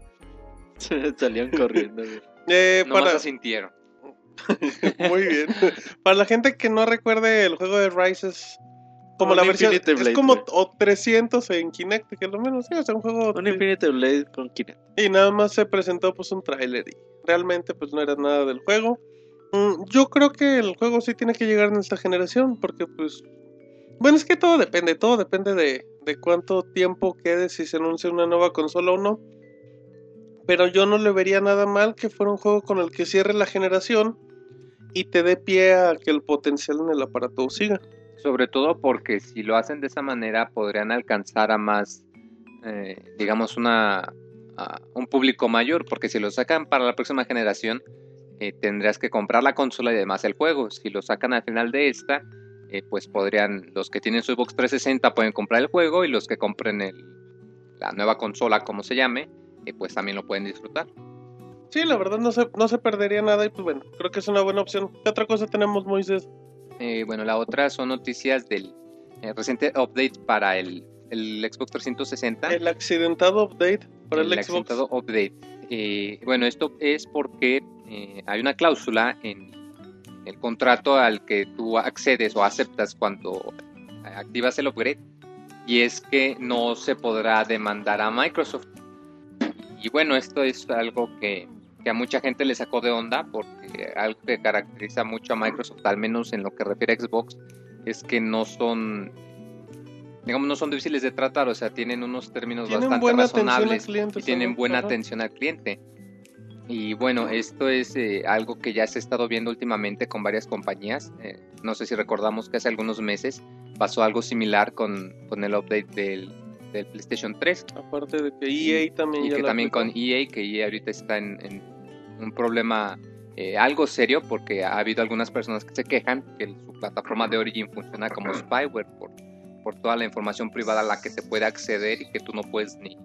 Salían corriendo, güey. Eh, Nomás para... asintieron. Muy bien. Para la gente que no recuerde, el juego de Rise es como la versión. Infinite es Blade, como o 300 en Kinect, que es lo menos. Sí, sea, un juego. Un Infinite Blade con Kinect. Y nada más se presentó pues un tráiler y realmente pues no era nada del juego. Mm, Yo creo que el juego sí tiene que llegar en esta generación porque pues... Bueno, es que todo depende, todo depende de, de cuánto tiempo quede si se anuncia una nueva consola o no. Pero yo no le vería nada mal que fuera un juego con el que cierre la generación y te dé pie a que el potencial en el aparato siga. Sobre todo porque si lo hacen de esa manera podrían alcanzar a más, eh, digamos, una, un público mayor. Porque si lo sacan para la próxima generación, eh, tendrías que comprar la consola y además el juego. Si lo sacan al final de esta, eh, pues podrían, los que tienen su Xbox 360 pueden comprar el juego y los que compren el, la nueva consola, como se llame, eh, pues también lo pueden disfrutar. Sí, la verdad no se, no se perdería nada y pues bueno, creo que es una buena opción. ¿Qué otra cosa tenemos, Moisés? Eh, bueno, la otra son noticias del eh, reciente update para el, el Xbox 360. El accidentado update para el, Xbox. accidentado update. Eh, bueno, esto es porque eh, hay una cláusula en el contrato al que tú accedes o aceptas cuando activas el upgrade y es que no se podrá demandar a Microsoft. Y bueno, esto es algo que, que a mucha gente le sacó de onda porque algo que caracteriza mucho a Microsoft, al menos en lo que refiere a Xbox, es que no son digamos no son difíciles de tratar, o sea, tienen unos términos Tienen bastante razonables cliente. y tienen buena Ajá. atención al cliente. Y bueno, esto es eh, algo que ya se ha estado viendo últimamente con varias compañías. Eh, no sé si recordamos que hace algunos meses pasó algo similar con, con el update del, del PlayStation 3 Aparte de que EA también y ya que también aplicó. con EA, que EA ahorita está en, en un problema eh, algo serio porque ha habido algunas personas que se quejan que su plataforma de Origin funciona como spyware por, por toda la información privada a la que se puede acceder y que tú no puedes ni,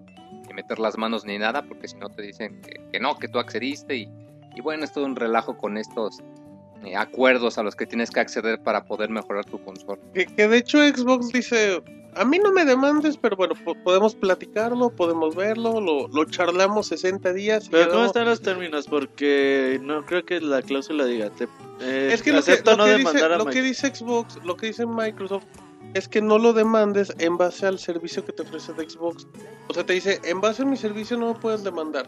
ni meter las manos ni nada porque si no te dicen que, que no, que tú accediste y, y bueno, es todo un relajo con estos eh, acuerdos a los que tienes que acceder para poder mejorar tu consola. Que, que de hecho Xbox dice, a mí no me demandes, pero bueno, po- podemos platicarlo, podemos verlo, lo, lo charlamos 60 días. Pero ¿cómo están los términos? Porque no creo que la cláusula diga. Te, eh, Es que lo que, lo no que dice, lo que dice Xbox, lo que dice Microsoft, es que no lo demandes en base al servicio que te ofrece de Xbox. O sea, te dice, en base a mi servicio no me puedes demandar.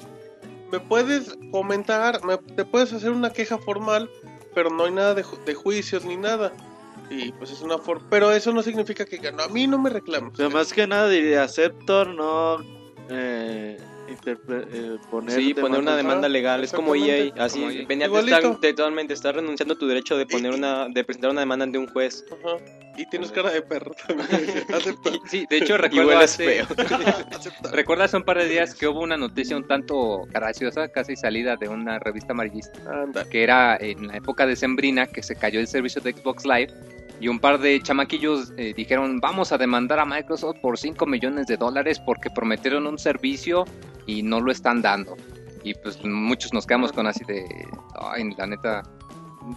Me puedes comentar, me- te puedes hacer una queja formal, pero no hay nada de, ju- de juicios ni nada. Y pues es una forma... Pero eso no significa que no, a mí no me reclames. Pero más que nada diría acepto no eh, eh, poner Sí, poner una demanda legal, es como. EA, así Como EA. venía Igualito. totalmente, estás renunciando a tu derecho de poner Y- una, de presentar una demanda ante un juez. Ajá. Y tienes cara de perro también. Sí, de hecho recuerdo hace- hace un par de días que hubo una noticia un tanto graciosa, casi salida de una revista amarillista, Anda. que era en la época de Sembrina que se cayó el servicio de Xbox Live y un par de chamaquillos eh, dijeron vamos a demandar a Microsoft por 5 millones de dólares porque prometieron un servicio y no lo están dando. Y pues muchos nos quedamos con así de, ay, la neta,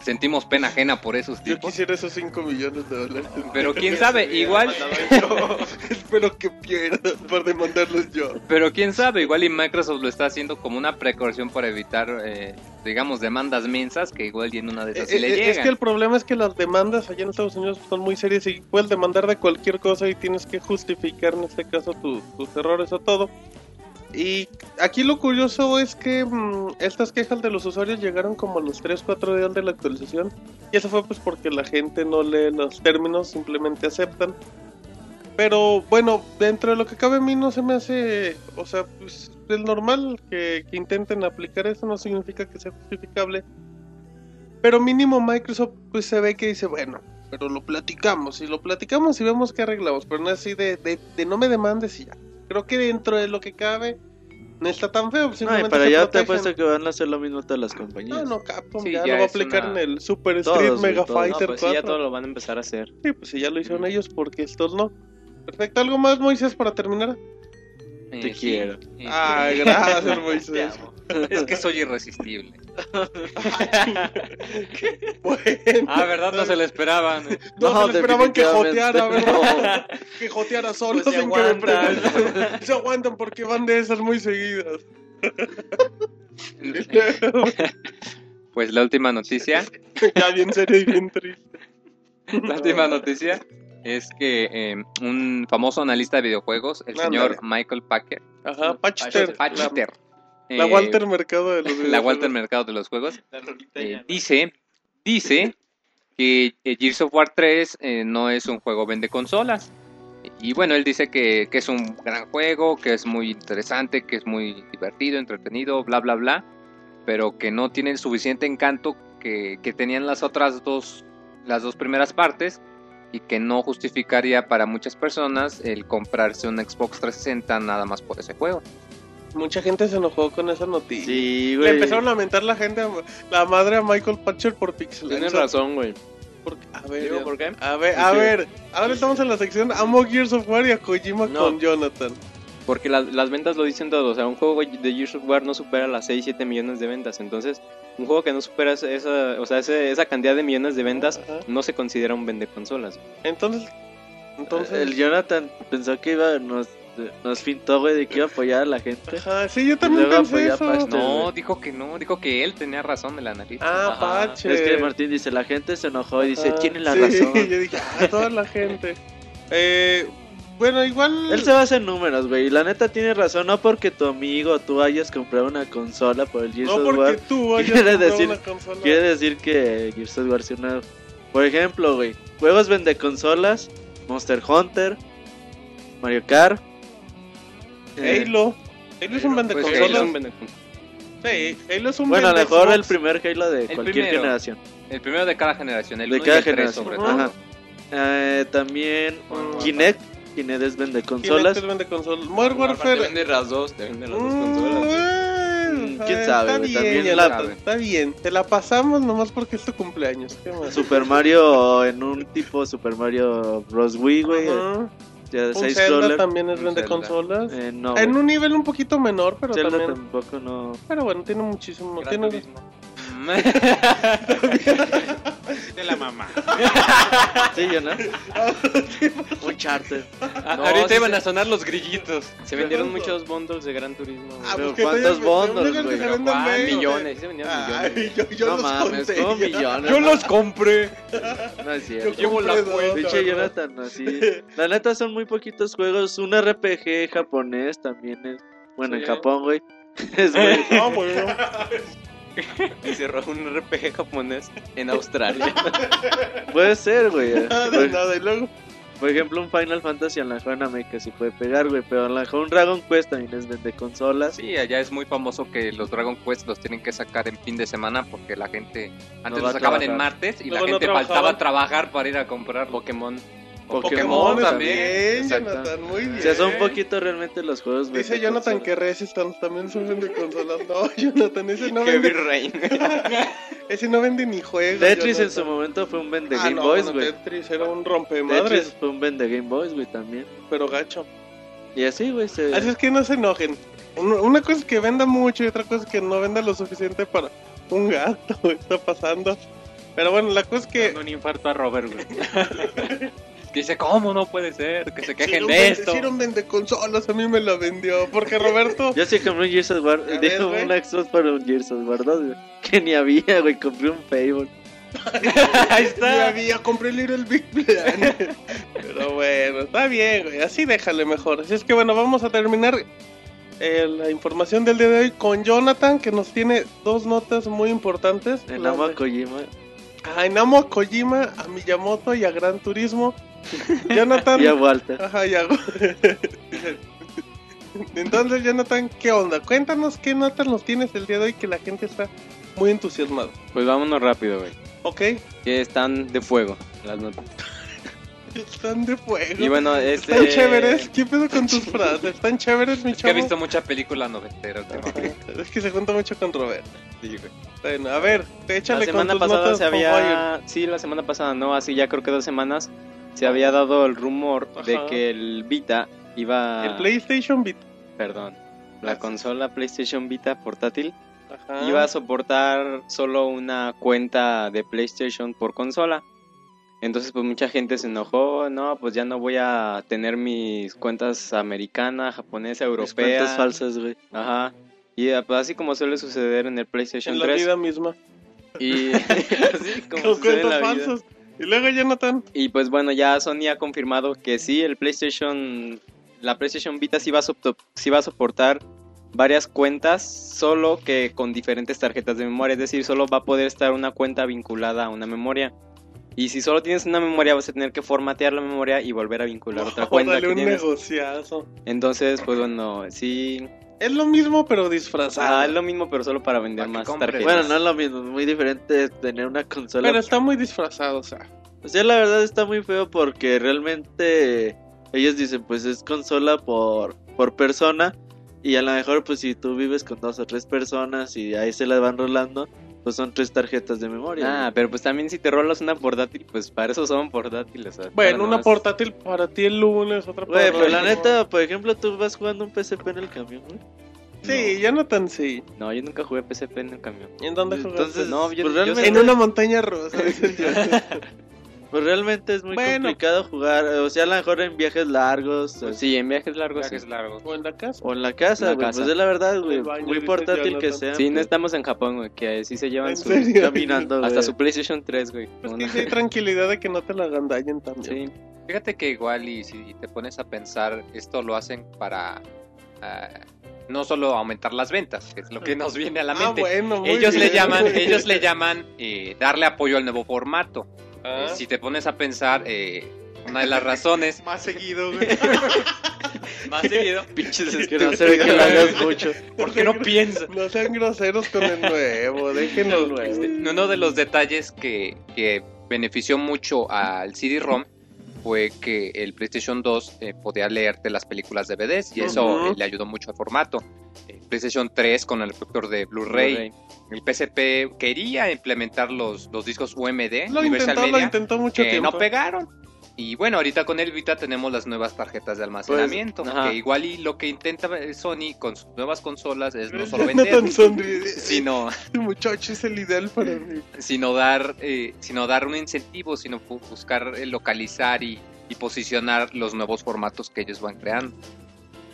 sentimos pena ajena por esos Yo tipos. quisiera esos 5 millones de dólares. Pero quién sabe, igual, Yo espero que pierda por demandarlos yo. Pero quién sabe, igual y Microsoft lo está haciendo como una precaución para evitar, eh, digamos, demandas mensas que igual y en una de esas sí Eh, le eh, llegan. es que el problema es que las demandas allá en Estados Unidos son muy serias y puedes demandar de cualquier cosa y tienes que justificar en este caso tu- tus errores o todo. Y aquí lo curioso es que mm, estas quejas de los usuarios llegaron como a los 3-4 días de la actualización. Y eso fue pues porque la gente no lee los términos, simplemente aceptan. Pero bueno, dentro de lo que cabe a mí no se me hace, o sea, pues es normal que, intenten aplicar eso, no significa que sea justificable. Pero mínimo Microsoft pues se ve que dice, bueno, pero lo platicamos y lo platicamos y vemos qué arreglamos, pero no es así de, de no me demandes y ya. Creo que dentro de lo que cabe no está tan feo. No, y simplemente para se allá te apuesto que van a hacer lo mismo todas las compañías. No, no, Capcom Sí, ya, ya lo va a aplicar una- en el Super Todos, Street Mega todos. No, Fighter pues sí, ya 4. todo lo van a empezar a hacer. Sí, pues si ya lo hicieron ellos, porque estos no. Perfecto, ¿algo más, Moisés, para terminar? Eh, Te sí, quiero. eh, Ah, gracias, Te Moisés. amo. es que soy irresistible. Bueno. Ah, ¿verdad? No se lo esperaban. No, No, se le esperaban que joteara, ¿verdad? que joteara solo Pues se sin que me aguantan. Se aguantan porque van de esas muy seguidas. Pues la última noticia, ya bien serio y bien triste. la última noticia es que eh, un famoso analista de videojuegos, el señor Michael Packer, Ajá, Patchter. Patcher, La, la eh, Walter Mercado de los la. Walter Mercado de los juegos, eh, dice, dice que Gears of War 3 eh, no es un juego vende consolas. Y bueno, él dice que, que es un gran juego, que es muy interesante, que es muy divertido, entretenido, bla, bla, bla, pero que no tiene el suficiente encanto que, que tenían las otras dos, las dos primeras partes y que no justificaría para muchas personas el comprarse un Xbox 360 nada más por ese juego. Mucha gente se enojó con esa noticia. Sí, Le güey. empezaron a lamentar la gente, a- la madre a Michael Patcher por Pixel. Tienes razón, güey. Porque- a ver, Digo, ¿por qué? a ver, a ver, ahora estamos en la sección Amo Gears of War y a Kojima No. con Jonathan. Porque las, las ventas lo dicen todo. O sea, un juego de Gears of War no supera las 6, 7 millones de ventas. Entonces, un juego que no supera esa, o sea, ese- esa cantidad de millones de ventas no se considera un vende consolas. Entonces, entonces, El Jonathan pensó que iba, nos, nos pintó, güey, de que iba a apoyar a la gente. Ajá, sí, yo también pensé eso. No, dijo que no, dijo que él tenía razón, el analista. Ah, Ajá. Patcher. Es que Martín dice, la gente se enojó y dice, tiene la sí, razón. Yo dije, ah, toda la gente. Eh, bueno, igual. Él se basa en números, güey. Y la neta tiene razón, no porque tu amigo o tú hayas comprado una consola por el Gears No of porque War. tú hayas quiere comprado decir- una consola. Quiere decir que Gears of War sea una... Por ejemplo, güey, juegos vende consolas, Monster Hunter, Mario Kart. Eh, Halo. Halo es un vende Pues, consolas. Halo es un vende. Sí, Halo es un Bueno, a lo mejor el Xbox. primer Halo de El cualquier primero. generación. El primero de cada generación, el de uno y cada el tres, generación. sobre todo. Ajá. Eh, también Mm. Kinect. Kinect es vende Kinect consolas. es vende consolas. Modern Te Warfare. vende las dos, te vende las dos Mm, consolas. bueno, Mm, quién sabe, Está bien, también la- está bien. Te la pasamos nomás porque es tu cumpleaños. ¿Qué más? Super Mario en un tipo Super Mario Bros. Wii, güey. Ajá. Ya Un side Zelda scroller. también es Un vende consolas. Eh, no. en un nivel un poquito menor, pero Zelda también. tampoco no. Pero bueno, tiene muchísimo. Gran Tiene... Turismo. De la mamá. Sí, yo no. un charter. Ah, No, ahorita sí iban se- a sonar los grillitos. Se vendieron ¿Cuánto? muchos bundles de Gran Turismo. güey. Ah, Pero pues que ¿cuántos bundles, güey? se Pero millones, sí se vendieron millones. Ay, yo, yo no los mames, conté. millones. Yo los compré. No es Yo cierto. Llevo la compré dos, cuenta. La neta son muy poquitos juegos. Un RPG japonés también es. Bueno, en. Japón, güey. Es muy. No, pues no. Y cerró un RPG japonés en Australia. Puede ser, güey. Nada, Por, nada, y luego. por ejemplo, un Final Fantasy a lo mejor en América sí puede pegar, güey. Pero a lo mejor un Dragon Quest también es vende consolas. Sí, allá es muy famoso que los Dragon Quest los tienen que sacar en fin de semana porque la gente antes va los sacaban en martes y la no gente faltaba a trabajar para ir a comprarlo. Pokémon. Pokémon, Pokémon también. Jonathan, muy bien. O sea, son poquitos realmente los juegos Dice Jonathan que Resistance también son vende consolas. No, Jonathan, ese no Heavy vende, Rain. ese no vende ni juegos. Tetris en su momento fue un vende Ah, Game no, Boys, güey. Tetris era un rompemadres, Tetris fue un vende Game Boys, güey, también. pero gacho. Y así, güey, se... Así es que no se enojen. Un- Una cosa es que venda mucho y otra cosa es que no venda lo suficiente para un gato. Está pasando. Pero bueno, la cosa es que. Dando un infarto a Robert, güey. Dice, ¿cómo no puede ser? Que se quejen de esto. un vende consolas, a mí me la vendió. Porque Roberto. Yo sí compré un Gears of War, dijo un. Xbox para un Gears of War 2, güey. Que ni había, güey, compré un Fable. Ahí está. había, compré Little Big Plan. Pero bueno, está bien, güey. Así déjale mejor. Así es que bueno, vamos a terminar eh, la información del día de hoy con Jonathan, que nos tiene dos notas muy importantes. En de- a Kojima. Ah, en amo a Kojima, a Miyamoto y a Gran Turismo. Jonathan. Y a Walter. Ajá, ya. Entonces, Jonathan, ¿qué onda? Cuéntanos qué notas nos tienes el día de hoy que la gente está muy entusiasmada. Pues vámonos rápido, güey. ¿Ok? Que están de fuego las notas. Están de fuego. Y bueno, este... Están chéveres. ¿Qué pedo con tus frases? ¿Están chéveres, mi Es que he visto mucha película noventera últimamente. Es que se junta mucho con Robert. Sí, güey. Bueno, a ver, échale La con semana tus pasada notas se había... Sí, la semana pasada, no, así ya creo que dos semanas se había dado el rumor de que el Vita iba... El PlayStation Vita. Perdón. La consola PlayStation Vita portátil Ajá. iba a soportar solo una cuenta de PlayStation por consola. Entonces pues mucha gente se enojó, no, pues ya no voy a tener mis cuentas americana, japonesa, Mis europea. cuentas falsas, güey. Ajá. Y eh, pues, así como suele suceder en el PlayStation En la 3. vida misma. Y así como Con sucede en cuentas la vida. falsas. Y luego, Jonathan. Y pues bueno, ya Sony ha confirmado que sí, el PlayStation, la PlayStation Vita sí va a, sopto- sí va a soportar varias cuentas, solo que con diferentes tarjetas de memoria. Es decir, solo va a poder estar una cuenta vinculada a una memoria. Y si solo tienes una memoria, vas a tener que formatear la memoria y volver a vincular otra cuenta Órale, que un tienes. negociazo. Entonces, pues bueno, sí. Es lo mismo, pero disfrazado. Ah, es lo mismo, pero solo para vender Para más tarjetas. Bueno, no es lo mismo, es muy diferente tener una consola. Pero está muy disfrazado, o sea. O sea, la verdad está muy feo porque realmente ellos dicen, pues es consola por, por persona. Y a lo mejor, pues si tú vives con dos o tres personas y ahí se las van rolando, pues son tres tarjetas de memoria. Ah, pero pues también si te rolas una portátil, pues para eso son portátiles. sea, Bueno, una portátil para ti el lunes, otra para Güey, pero la neta, por ejemplo, tú vas jugando un PSP en el camión, güey. Sí, Jonathan sí. No, yo nunca jugué PSP en el camión. ¿En dónde jugaste? Entonces, No, yo- pues yo realmente, En una montaña rusa. dice el Jonathan. Pues realmente es muy Bueno. complicado jugar. O sea, a lo mejor en viajes largos o- Sí, en viajes largos. Viajes sí. largos. o en la casa. o en la casa, En la güey. casa. Pues es la verdad, güey. Muy portátil que sea. Sí, no pues, estamos en Japón, güey, que sí se llevan ¿En su... serio? caminando, Hasta su PlayStation 3, güey. Pues Una- que sí hay tranquilidad de que no te la agandallen también. Sí. Fíjate que igual y si te pones a pensar, esto lo hacen para ah, no solo aumentar las ventas, que es lo que nos viene a la Ah, mente. bueno, muy ellos le llaman, ellos le llaman eh, darle apoyo al nuevo formato. Ah, Eh, si te pones a pensar, eh, una de las razones Más seguido, güey. más seguido, Pinches Que no se ve que lo hagas mucho. ¿por qué no piensas? No sean groseros con el nuevo, déjenlo nuevo. Este, uno de los detalles que, que benefició mucho al CD-ROM fue que el PlayStation 2 eh, podía leerte las películas DVDs y eso eh, le ayudó mucho al formato. El PlayStation 3 con el lector de Blu-ray. El PSP quería implementar los, los discos UMD, Lo Universal intentó, lo Media, intentó mucho que tiempo. no pegaron. Y bueno, ahorita con el Vita tenemos las nuevas tarjetas de almacenamiento. Pues, que igual y lo que intenta Sony con sus nuevas consolas es no solo vender, sonríe. sino Este muchacho es el ideal para mí. sino dar, eh, sino dar un incentivo, sino bu- buscar eh, localizar y, y posicionar los nuevos formatos que ellos van creando.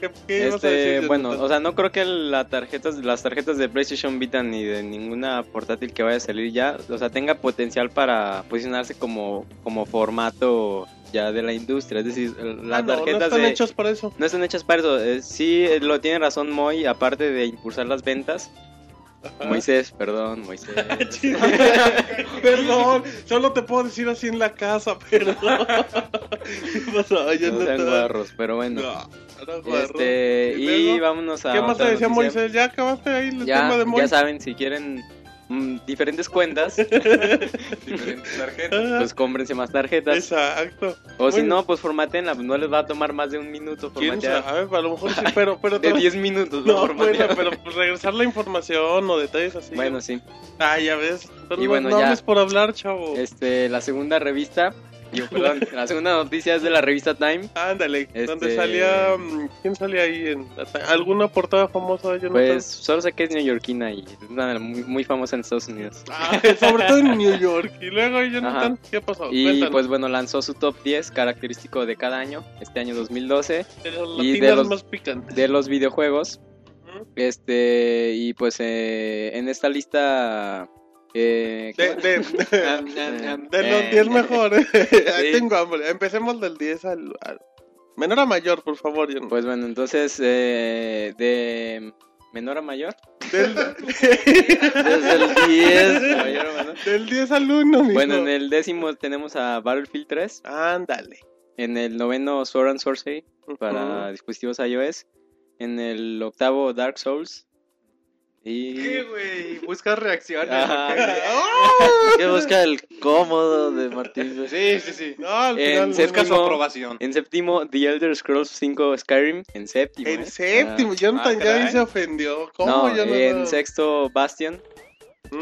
¿Qué, qué a Este, decir, bueno, o sea, no creo que la tarjetas, las tarjetas de PlayStation Vita ni de ninguna portátil que vaya a salir ya, o sea, tenga potencial para posicionarse como, como formato ya de la industria. Es decir, Ah, las no, no tarjetas están de- hechos para eso. no están hechas para eso. Eh, sí, eh, lo tiene razón Moy, aparte de impulsar las ventas. Moisés, perdón, Moisés. Perdón, solo te puedo decir así en la casa. ¿Qué pasó, no sean guarros, pero bueno. No, no. Este, ¿Y y vámonos a. ¿Qué más te decía noticia. Moisés? ¿Ya acabaste ahí el tema Ya, de ya Moisés? saben, si quieren mm, diferentes cuentas, Diferentes tarjetas. pues cómprense más tarjetas. Exacto. O si Bueno. no, pues formatenla, pues no les va a tomar más de un minuto ¿Quién formatear. sabe? A lo mejor sí, pero. pero De tra- 10 minutos, ¿no? No, bueno, pero pues regresar la información o detalles así. Bueno, sí. Ah, ya ves. Pero Y no, bueno, no ya. hables por hablar, chavo. Este, la segunda revista, digo, perdón, la segunda noticia es de la revista Time. Ándale, donde Este- salía. mm, ¿Quién salía ahí? en ¿Alguna portada famosa? Jonathan? Pues solo sé que es neoyorquina y es una muy, muy famosa en Estados Unidos. Ah, sobre todo en New York. Y luego, Jonathan, ¿qué pasó? Y Cuéntanos. pues bueno, lanzó su top 10 característico de cada año, este año 2012, de las y de los- más picantes. de los videojuegos. Este, y pues eh, en esta lista... eh, De, de, de los eh, 10 mejores. Ahí sí. tengo hambre. Empecemos del 10 al, al- menor a mayor, por favor. Jonathan. Pues bueno, entonces eh, de menor a mayor. Del, Desde el 10. de mayor a menor. del 10 al 1, mijo. Bueno, en el décimo tenemos a Battlefield 3. Ándale. En el noveno Sword and Sorcery para Ujú. dispositivos iOS. En el octavo Dark Souls. Y... güey? Buscas reacciones. Ajá. Que busca el cómodo de Martín. Sí, sí, sí. No, al En final. séptimo- Busca su aprobación. En séptimo, The Elder Scrolls 5 Skyrim. En séptimo. En ¿eh? séptimo, Jonathan ah, ya caray. se ofendió. Ah, ¿Cómo, no, Jonathan? en sexto Bastion.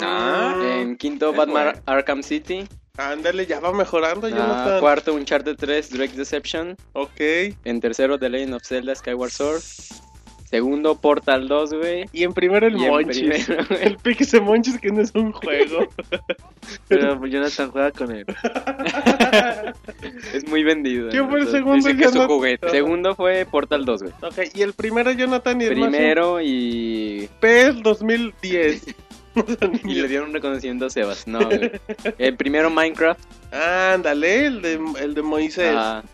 Ah, En quinto Batman bueno. Arkham City. Ándale, ya va mejorando, Ah, Jonathan. cuarto Uncharted 3 Drake's Deception. Ok. En tercero The Legend of Zelda Skyward Sword. Segundo Portal 2, güey. Y en primero el Y Monchis. primero. El Pixel Monchis que no es un juego. Pero Jonathan juega con él. Es muy vendido. ¿Quién fue el segundo? Dice que es su Jonathan? juguete. Segundo fue Portal 2, güey. Ok, y el primero Jonathan y el Primero y... PES 2010. Y le dieron un reconocimiento a Sebas. No, güey. El primero Minecraft. Ándale, el de, el de Moisés. Ajá.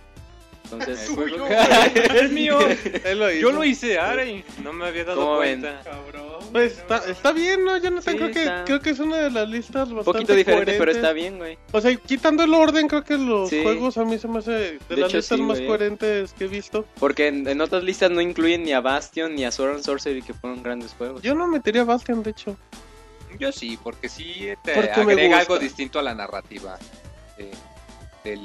Entonces, Es mío. Él lo hizo. Yo lo hice, Ari. No me había dado cuenta. Cabrón. Pues está, está bien, ¿no? Jonathan, Sí, creo, que, creo que es una de las listas un bastante poquito diferente, pero está bien, güey. O sea, quitando el orden, creo que los Sí. juegos a mí se me hace de, De las hecho, listas sí, más güey. coherentes que he visto. Porque en, en otras listas no incluyen ni a Bastion ni a Sword and Sorcery, que fueron grandes juegos. Yo no metería Bastion, de hecho. Yo sí, porque sí te Porque agrega algo distinto a la narrativa. eh, del,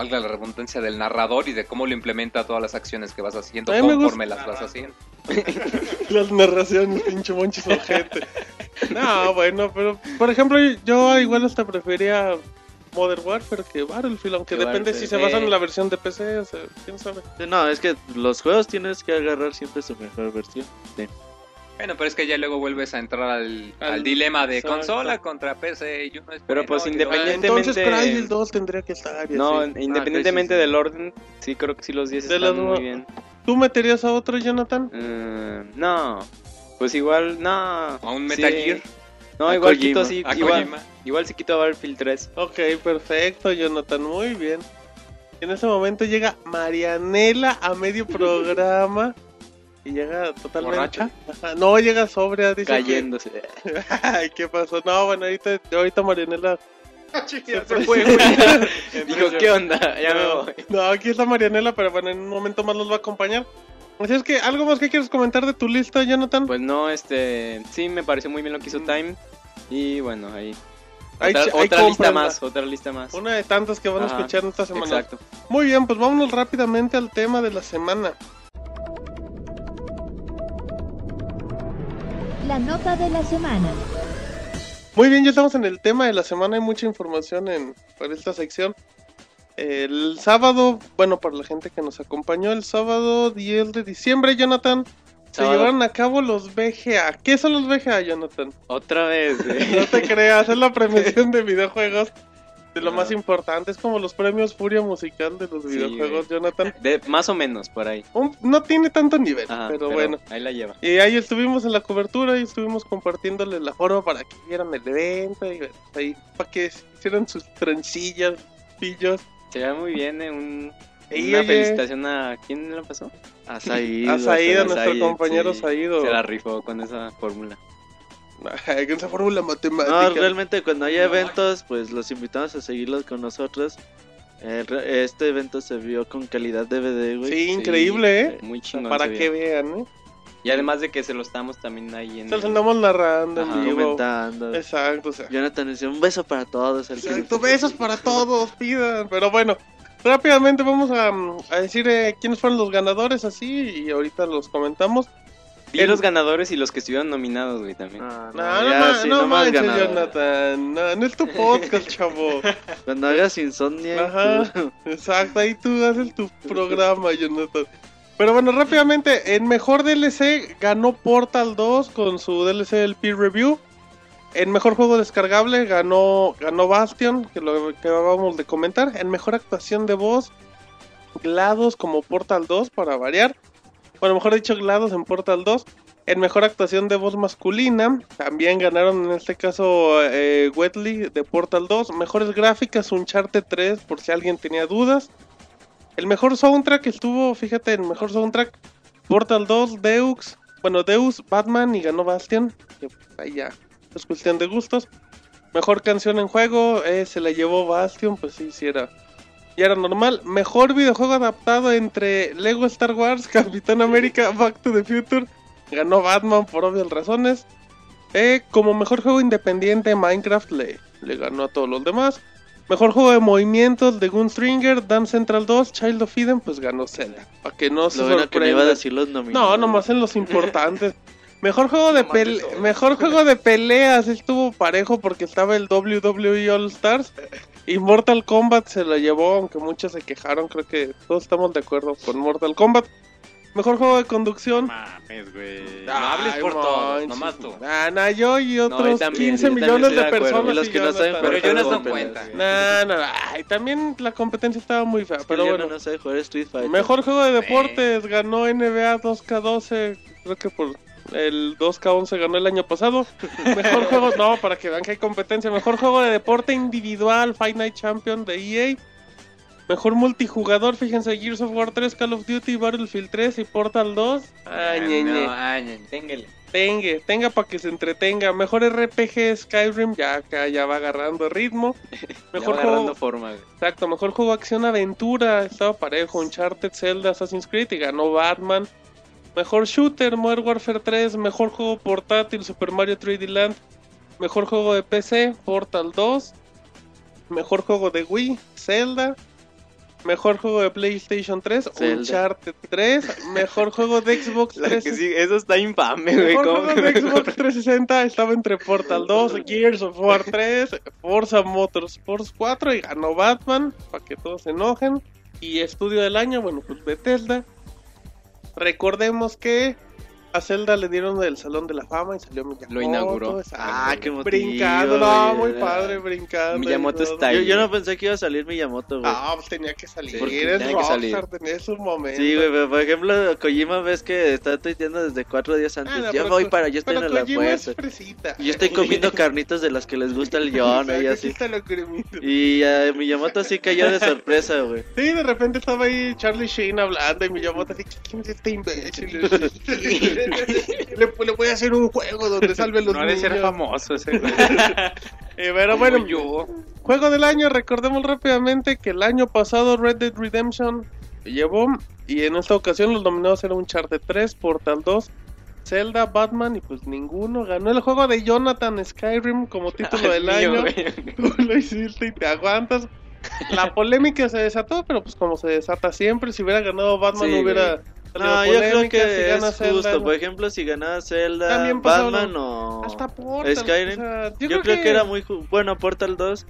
valga la redundancia, del narrador y de cómo lo implementa todas las acciones que vas haciendo conforme las vas haciendo. Las narraciones, pinche monchis ojete. No, bueno, pero por ejemplo, yo igual hasta prefería Modern Warfare que Battlefield, aunque Que depende si se basan eh. en la versión de PC, o sea, quién sabe. No, es que los juegos tienes que agarrar siempre su mejor versión. Sí. Bueno, pero es que ya luego vuelves a entrar al, Al- al dilema de exacto. consola contra PC. Y uno es Pero, pues, y independiente- luego- Entonces Cryel 2 tendría que estar. No, independientemente Ah, sí, sí. del orden, sí creo que sí los 10 De están muy bien. ¿Tú meterías a otro, Jonathan? Eh, no, pues igual, no. A un Sí. Metal Gear. No, A igual Kojima. quito sí, A igual, Kojima. igual sí quito a Battlefield 3. Ok, perfecto, Jonathan, muy bien. En ese momento llega Marianela a medio programa y llega totalmente. ¿Borracha? No, llega sobria, dice. que- Cayéndose. Ay, ¿qué pasó? No, bueno, ahorita, ahorita Marianela. Ya se fue. Dijo, ¿qué onda? Ya me no, voy. no, aquí está Marianela, pero bueno, en un momento más nos va a acompañar. Así es que, ¿algo más que quieres comentar de tu lista, Jonathan? Pues no, este, sí me pareció muy bien lo que hizo Time. Y bueno, ahí. Ahí otra ch- ahí otra lista más, otra lista más. Una de tantas que van a escuchar en esta semana. Exacto. Muy bien, pues vámonos rápidamente al tema de la semana. La nota de la semana. Muy bien, ya estamos en el tema de la semana. Hay mucha información en para esta sección. El sábado, bueno, para la gente que nos acompañó, el sábado 10 de diciembre, Jonathan, se llevaron a cabo los VGA. ¿Qué son los VGA, Jonathan? Otra vez, güey. No te creas, es la premiación de videojuegos de lo Ah. más importante. Es como los premios Furia Musical de los Sí, videojuegos, güey. Jonathan. De, más o menos por ahí. Un- no tiene tanto nivel, Ajá, pero, bueno. Ahí la lleva. Y ahí estuvimos en la cobertura y estuvimos compartiéndole la forma para que vieran el evento y ahí para que hicieran sus trencillas, pillos. Se ve muy bien, eh, un, Y, una oye, felicitación a... ¿Quién lo pasó? A Saído. a Saído, a nuestro Said, compañero sí. Saído. Se la rifó con esa fórmula. Esa fórmula matemática. No, realmente cuando haya eventos, pues los invitamos a seguirlos con nosotros. Este evento se vio con calidad DVD, güey. Sí, increíble, ¿eh? Muy chingón. Para que vean, ¿eh? Y además de que se lo estamos también ahí en... Se los el- andamos narrando Ajá. en vivo. Comentando. Exacto, o sea. Jonathan decía un beso para todos. el que- Exacto, besos para todos, pidan. Pero bueno, rápidamente vamos a, a decir eh, quiénes fueron los ganadores así y ahorita los comentamos. El- los ganadores y los que estuvieron nominados, güey, también. No, No, no, no, ya, ma- sí, no nomás manches, ganador. Jonathan. No, no es tu podcast, chavo. Cuando hagas insomnia. Ajá. tú- Exacto, ahí tú haces tu programa, Jonathan. Pero bueno, rápidamente, en mejor DLC ganó Portal 2 con su DLC del Peer Review. En mejor juego descargable ganó, ganó Bastion, que lo que acabamos de comentar. En mejor actuación de voz, GLaDOS como Portal 2, para variar. Bueno, mejor dicho, GLaDOS en Portal 2. En mejor actuación de voz masculina, también ganaron en este caso eh, Wetley de Portal 2. Mejores gráficas, Uncharted 3, por si alguien tenía dudas. El mejor soundtrack estuvo, fíjate, el mejor soundtrack, Portal 2, Deux, bueno, Deus, Batman y ganó Bastion. Ahí ya es cuestión de gustos. Mejor canción en juego, eh, se la llevó Bastion, pues sí, sí era, ya era normal. Mejor videojuego adaptado entre Lego Star Wars, Capitán América, Back to the Future, ganó Batman por obvias razones. Eh, como mejor juego independiente, Minecraft le, le ganó a todos los demás. Mejor juego de movimientos de Gunstringer, Dance Central 2, Child of Eden, pues ganó Zelda. Para que no se Lo que me iba a sorprendan. decir los nominados. No, nomás en los importantes. Mejor juego de pele- mejor juego de peleas estuvo parejo porque estaba el WWE All Stars y Mortal Kombat se lo llevó, aunque muchos se quejaron, creo que todos estamos de acuerdo con Mortal Kombat. Mejor juego de conducción. Mames, güey. No hables por todos, nomás tú. Ah, nah, yo y otros yo también, 15 yo también millones de personas. Y los que no saben Pero yo no de cuenta. Nah, nah, ay, también la competencia estaba muy fea, güey. pero Yo bueno. no sé jugar Street Fighter. Mejor juego de deportes ganó NBA 2K12, creo que por El 2K11 ganó el año pasado. Mejor juego, no, para que vean que hay competencia. Mejor juego de deporte individual, Night Champion de EA. Mejor multijugador, fíjense, Gears of War 3, Call of Duty, Battlefield 3 y Portal 2. Ay, ñe, ñe. No, ay, ñe, téngale. Tenga, tenga para que se entretenga. Mejor RPG Skyrim, ya acá ya va agarrando ritmo. Mejor ya va juego, forma, güey. exacto, mejor juego acción aventura, estaba parejo, Uncharted, Zelda, Assassin's Creed y ganó Batman. Mejor shooter, Modern Warfare 3, mejor juego portátil, Super Mario 3D Land. Mejor juego de PC, Portal 2. Mejor juego de Wii, Zelda. Mejor juego de PlayStation 3, Zelda. Uncharted 3. Mejor juego de Xbox La que 360. sí, eso está infame, güey. Mejor ¿cómo juego de Xbox 360 estaba entre Portal 2, Gears of War 3, Forza Motorsports 4 y ganó Batman, para que todos se enojen. Y estudio del año, bueno, pues Bethesda. Recordemos que a Zelda le dieron el Salón de la Fama y salió Miyamoto. Lo inauguró. Ah, qué motivo, Brincando, no, muy padre, brincando. Miyamoto está Yo, ahí. yo no pensé que iba a salir Miyamoto, güey. Ah, pues tenía que salir. porque es tenía que salir. tenía su momento. Sí, güey, pero por ejemplo, Kojima ves que está tuiteando desde cuatro días antes. Ah, no, ya pero voy Ko- para, yo estoy en es fresita. Y yo estoy comiendo carnitas de las que les gusta el John y así. Y a Miyamoto sí cayó de sorpresa, güey. Sí, de repente estaba ahí Charlie Sheen hablando y Miyamoto así, ¿quién es este imbécil? le, le voy a hacer un juego donde salve a los No niños. famoso ese güey. Eh, pero bueno, yo. juego del año, recordemos rápidamente que el año pasado Red Dead Redemption llevó y en esta ocasión los nominados eran Uncharted 3, Portal 2, Zelda, Batman y pues ninguno ganó el juego de Jonathan Skyrim como título del Mío, año. güey. Tú lo hiciste y te aguantas. La polémica se desató, pero pues como se desata siempre, si hubiera ganado Batman Sí, no hubiera güey. No, yo creo si que gana es Zelda, justo. no. Por ejemplo, si ganaba Zelda, Batman o Hasta Portal. Skyrim. o sea, yo, creo, que... era muy ju- bueno Portal 2.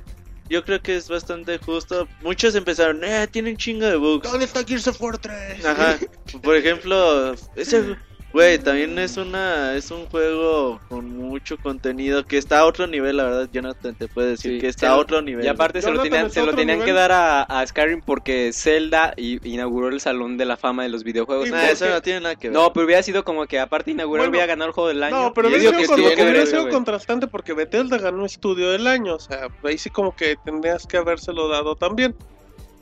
Yo creo que es bastante justo. Muchos empezaron, eh, tienen chingo de bugs. ¿Dónde está Gears of War 3? Ajá. Por ejemplo, ese güey también es una es un juego con mucho contenido que está a otro nivel, la verdad. Jonathan te puede decir Sí, que está a otro nivel. Y aparte se lo tenían, se lo tenían que dar a, a Skyrim porque Zelda inauguró el Salón de la Fama de los videojuegos. Nah, porque- eso no tiene nada que ver. No, pero hubiera sido como que aparte inaugurar Bueno, hubiera ganado el juego del año. No, pero hubiera sido, que con- hubiera eso, sido contrastante porque Bethesda ganó estudio del año. O sea, ahí sí como que tendrías que habérselo dado también.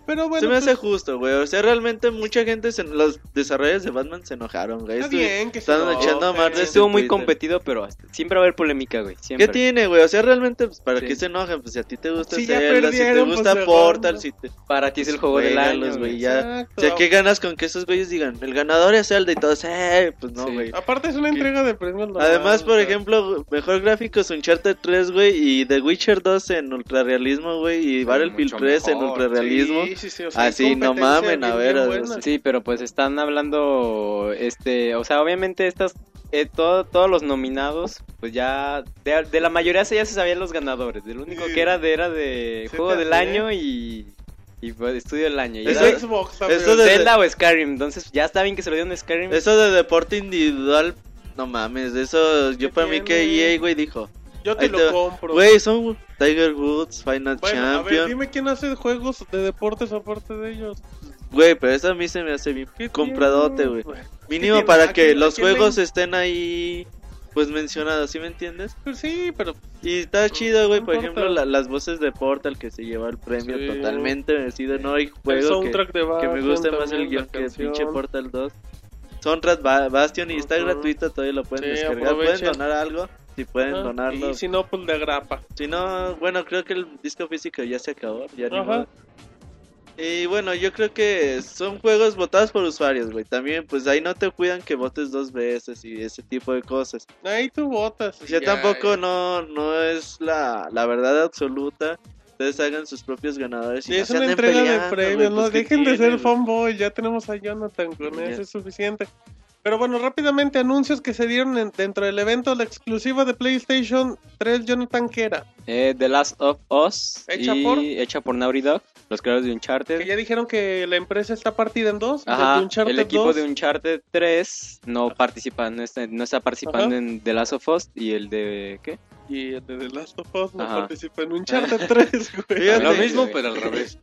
Pero bueno, se me hace pues, justo, güey. O sea, realmente mucha gente, se- los desarrolladores de Batman se enojaron, güey. está bien que se están echando de Estuvo muy Twitter. competido, pero hasta- siempre va a haber polémica, güey. Siempre. ¿Qué tiene, güey? O sea, realmente, pues, ¿para Sí. qué se enojan? Pues si a ti te gusta Zelda, si te perdieron, gusta pues, Portal, si te... Para ti es el juego del Juégalos, año, güey, ya. O sea, ¿qué ganas con que esos güeyes digan? El ganador es Zelda y todos, eh, pues no, Sí. güey. Aparte es una entrega de premios. Además, por ejemplo, mejor gráficos Uncharted 3, güey, y The Witcher 2 en ultrarrealismo, güey, y Battlefield mucho 3 en mejor, ultrarrealismo. Sí, sí, o sea, Así, no competencia mamen, a ver, o sea, Sí, pero pues están hablando, este, o sea, obviamente estas, eh, todo- todos los nominados, pues ya, de, de la mayoría se- ya se sabían los ganadores, del único Sí. que era de, era de Sí, juego del hace. año y, y pues, estudio del año. Y Es era Xbox eso de- Zelda o Skyrim, entonces ya está bien que se lo dieron a Skyrim. Eso de deporte individual, no mames, eso yo ¿Qué para mí que tiene? EA, güey, dijo, Yo te ahí lo te compro. güey, son Tiger Woods, Final bueno, a ver, Champion. dime quién hace juegos de deportes aparte de ellos. Güey, pero eso a mí se me hace bien ¿Qué compradote, güey. ¿Qué Mínimo para ¿A que los le- juegos estén ahí, pues mencionados, ¿sí me entiendes? Pues sí, pero Y está chido, güey, No por ejemplo, la- las voces de Portal que se lleva el premio Sí. totalmente merecido. No hay juego que, de que me guste más el guion que pinche Portal 2. Soundtrack Ba- Bastion y está gratuito, todavía lo pueden Sí, descargar. aprovechen. Pueden donar algo, si pueden Ajá, donarlo. Y si no, pues de agrapa. Si no, bueno, creo que el disco físico ya se acabó. Ya Ajá. Y bueno, yo creo que son juegos votados por usuarios, güey. También, pues ahí no te cuidan que votes dos veces y ese tipo de cosas. Ahí tú votas. y Ya, tampoco ya. no, no es la, la verdad absoluta. Ustedes hagan sus propios ganadores y Sí, no es una entrega de premios, no pues, ¿qué dejen de ser fanboy, ya tenemos a Jonathan, con eso es suficiente. Pero bueno, rápidamente anuncios que se dieron en- dentro del evento, la exclusiva de PlayStation 3, Jonathan, que era? Eh, The Last of Us, ¿Hecha y por? hecha por Naughty Dog, los creadores de Uncharted. Que ya dijeron que la empresa está partida en dos, Ajá, el equipo 2. de Uncharted 3 no participa, no está, no está participando Ajá. en The Last of Us y el de ¿qué? Y el de The Last of Us no Ajá. participa en Uncharted 3, güey. Lo mismo, pero al revés.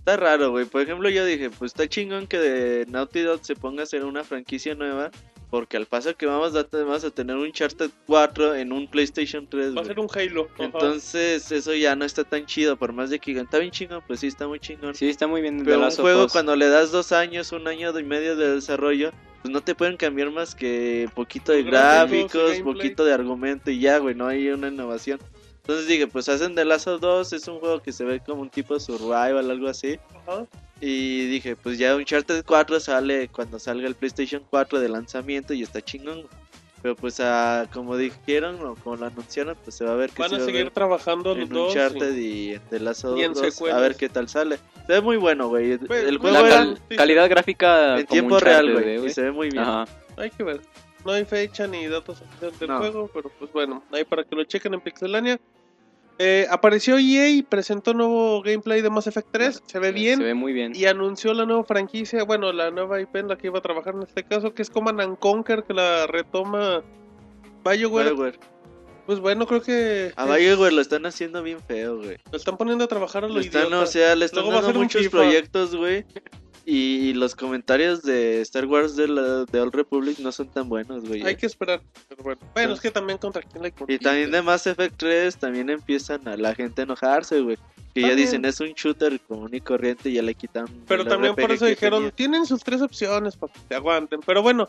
Está raro, güey. Por ejemplo, yo dije, pues está chingón que de Naughty Dog se ponga a hacer una franquicia nueva. Porque al paso que vamos a, vamos a tener un Uncharted 4 en un PlayStation 3, Va a ser un Halo. ajá. Entonces, eso ya no está tan chido. Por más de que digan, está bien chingón, pues sí, está muy chingón. Sí, está muy bien. Pero un juego Us. cuando le das dos años, un año y medio de desarrollo, pues no te pueden cambiar más que poquito de Gráficos, poquito de argumento y ya, güey, no hay una innovación. Entonces dije, pues hacen The Last of 2, es un juego que se ve como un tipo survival, algo así. Ajá. Y dije, pues ya Uncharted 4 sale cuando salga el PlayStation 4 de lanzamiento y está chingón. Pero pues ah, como dijeron o como lo anunciaron, pues se va a ver que Van se a va a seguir ver trabajando los en dos. Uncharted y- y en The Last of 2, a ver qué tal sale. Se ve muy bueno, güey. Pues, El juego La era cal- calidad gráfica en como tiempo Uncharted, real, eh, güey. güey. Y se ve muy bien. Ajá. Hay que ver. No hay fecha ni datos oficiales del No. juego, pero pues bueno, ahí para que lo chequen en Pixelania. Eh, apareció EA y presentó nuevo gameplay de Mass Effect 3, se ve bien. Se ve muy bien. Y anunció la nueva franquicia, bueno, la nueva IP en la que iba a trabajar en este caso, que es Command and Conquer, que la retoma BioWare. BioWare. Pues bueno, creo que A BioWare lo están haciendo bien feo, güey. lo están poniendo a trabajar a lo Lo están, idiota. o sea, le están Luego va a dando ser un muchos FIFA. proyectos, güey. Y los comentarios de Star Wars de, la, de Old Republic no son tan buenos, güey. Hay que esperar. Pero bueno, bueno es que también contra quién le Y también de Mass Effect 3 también empiezan a la gente a enojarse, güey. Que ya dicen es un shooter común y corriente y ya le quitan. Pero también por eso dijeron, tenía. tienen sus tres opciones para que te aguanten. Pero bueno,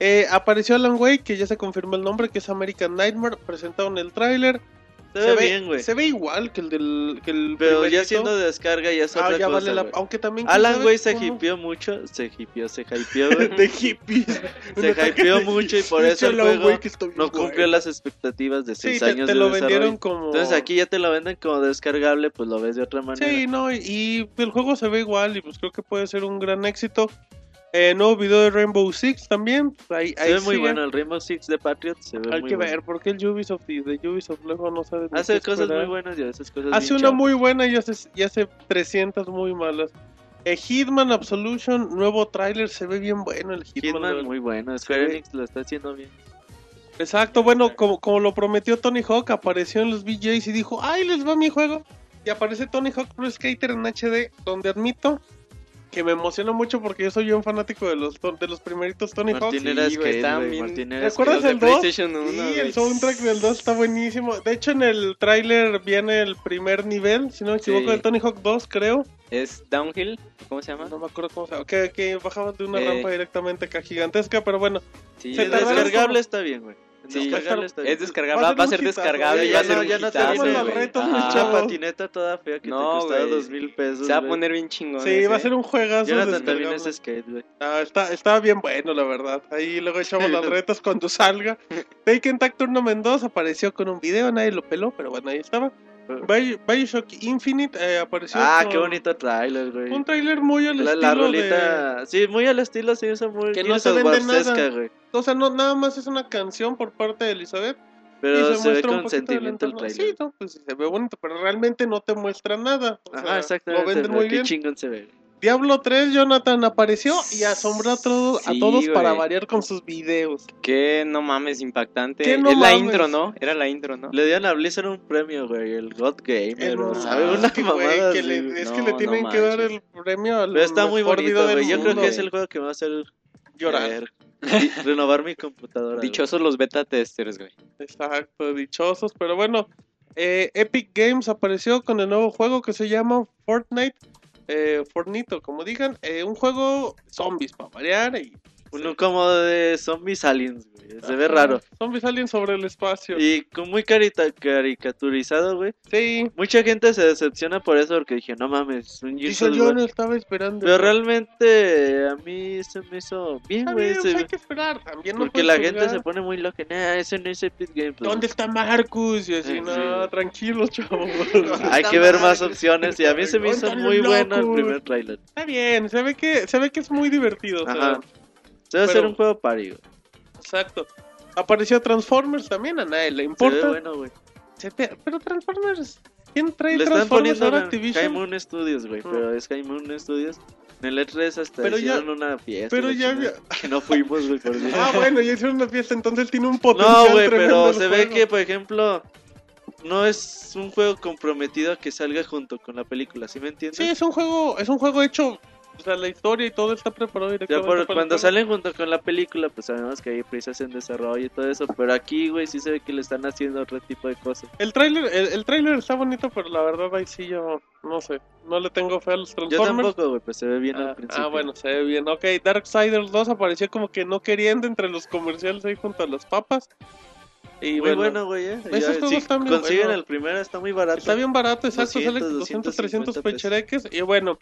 eh, apareció Alan Wake, que ya se confirmó el nombre, que es American Nightmare. Presentaron el tráiler. Se, ve bien, güey. Se ve igual que el del que el Pero ya siendo de descarga ya es Ah, otra ya cosa, vale la... Aunque también... ¿quién Alan güey se hipeó mucho, se hipeó, se hypeó, güey. de hippies. se hypeó mucho y por eso el juego bien no cumplió las expectativas de Sí, 6 te, años te de lo desarrollo. vendieron como... Entonces aquí ya te lo venden como descargable, pues lo ves de otra manera. Sí, no, y, y el juego se ve igual y pues creo que puede ser un gran éxito. Eh, nuevo video de Rainbow Six también. Ahí, se ahí ve muy bueno, el Rainbow Six de Patriot se ve Hay muy que bueno. ver, porque el Ubisoft y de Ubisoft luego no sabe Hace cosas esperar. muy buenas y veces cosas Hace una muy buena y hace, y hace 300 muy malas. Eh, Hitman Absolution, nuevo tráiler, se ve bien bueno el Hitman. Hitman muy bueno, Square Enix lo está haciendo bien. Exacto, bueno, como, como lo prometió Tony Hawk, apareció en los VJs y dijo, ¡ay, les va mi juego! Y aparece Tony Hawk Pro Skater en HD, donde admito que me emociona mucho porque yo soy un fanático de los, de los primeritos Tony Hawk. Martín Sí, ¿Te acuerdas de el 2? PlayStation 1, Sí, el soundtrack del 2 está buenísimo. De hecho, en el tráiler viene el primer nivel, si no me equivoco, Sí. del Tony Hawk 2, creo. Es Downhill, ¿cómo se llama? No me acuerdo cómo se llama. Que, que bajaban de una Eh. rampa directamente acá gigantesca, pero bueno. Sí, Se El es descargable como- está bien, güey. Sí. Es descargable, Va a ser va a ser hitazo, descargable güey, y va a ya ser no- un ya te patineta toda fea que No, te costaba dos mil pesos. Se va a poner bien chingón. Sí, ese. va a ser un juegazo. Jonathan también es skate, güey. Ah, está, está bien bueno, la verdad. Ahí luego echamos las retas cuando salga. Taken Tag Tournament 2 apareció con un video, nadie lo peló, pero bueno, ahí estaba. Bio- Bioshock Infinite eh, apareció Ah, con qué bonito trailer, güey. un trailer muy al La, estilo la de... rolita, sí, muy al estilo, sí, eso muy Que no se vende nada. güey. O sea, no, nada más es una canción por parte de Elizabeth. Pero y se, ve muestra un con sentimiento el trailer. Sí, no, pues se ve bonito, pero realmente no te muestra nada. O Ajá, sea, exactamente. Lo venden muy qué bien. chingón se ve. Diablo 3, Jonathan apareció y asombró a, todos a todos para variar con sus videos. Qué no mames, impactante. Qué no es la mames. intro, ¿no? Era la intro, ¿no? Le dieron a Blizzard un premio, güey, el God Gamer, El- o Ah, sabe, una que, mamada que le- es No, que le no tienen que dar el premio al Pero está muy bonito, güey. Yo creo que es el juego que me va a hacer Llorar. renovar mi computadora. Dichosos los beta testers, güey. Exacto, dichosos. Pero bueno, eh, Epic Games apareció con el nuevo juego que se llama Fortnite. Eh, Fortnite, como digan. eh, un juego zombies para variar. Y, Uno como de zombies aliens, güey. Se ve Ajá, raro. Zombies salen sobre el espacio. Y con muy carita caricaturizado, güey. Sí, Mucha gente se decepciona por eso porque dije, no mames, un Gears dice of yo War". no estaba esperando. Pero eso. realmente a mí se me hizo bien, güey. se- hay que esperar. También no Porque puedes la gente juzgar. se pone muy loca. Nah, ese no es Epic Games. pues, ¿Dónde está Marcus? Y así, Sí, no, sí. tranquilos, chavos. Hay que ver más opciones. Y a mí se me hizo muy bueno el primer trailer. Está bien, se ve que, se ve que es muy divertido. o sea, Se a pero- hacer un juego party, güey. Exacto. Apareció Transformers también, a nadie le Se ve importa. bueno, güey. Se Pero Transformers, ¿quién trae Le están Transformers poniendo ahora Activision? High Moon Studios, güey. Pero es High Moon Studios. En el E3 hasta Pero ya- hicieron una fiesta. pero ya chingada, Que no fuimos, güey, por. Ah, bueno, ya hicieron una fiesta, entonces tiene un potencial No, güey, pero se ve que, por ejemplo, no es un juego comprometido a que salga junto con la película, ¿sí me entiendes? Sí, es un juego, es un juego hecho O sea, la historia y todo está preparado directamente para el cuando salen junto con la película, pues sabemos que hay prisas en desarrollo y todo eso. Pero aquí, güey, sí se ve que le están haciendo otro tipo de cosas. El tráiler, el, el tráiler está bonito, pero la verdad ahí sí yo no sé, no le tengo fe a los Yo Transformers. tampoco, güey, pues se ve bien Ah, al principio. ah, bueno, se ve bien. Ok, Darksiders 2 apareció como que no queriendo entre los comerciales ahí junto a las papas. Y Muy bueno, bueno, güey, eh. esos si están bien consiguen buenos. el primero, está muy barato. Está bien barato, exacto, 200, sale 200, 300 250 pechereques. Y bueno,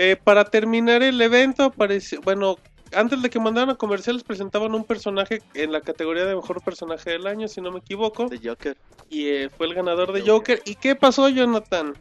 eh, para terminar el evento, apareció, bueno, antes de que mandaran a comerciales presentaban un personaje en la categoría de mejor personaje del año, si no me equivoco. De Joker. Y eh, fue el ganador de Joker. ¿Y qué pasó, Jonathan?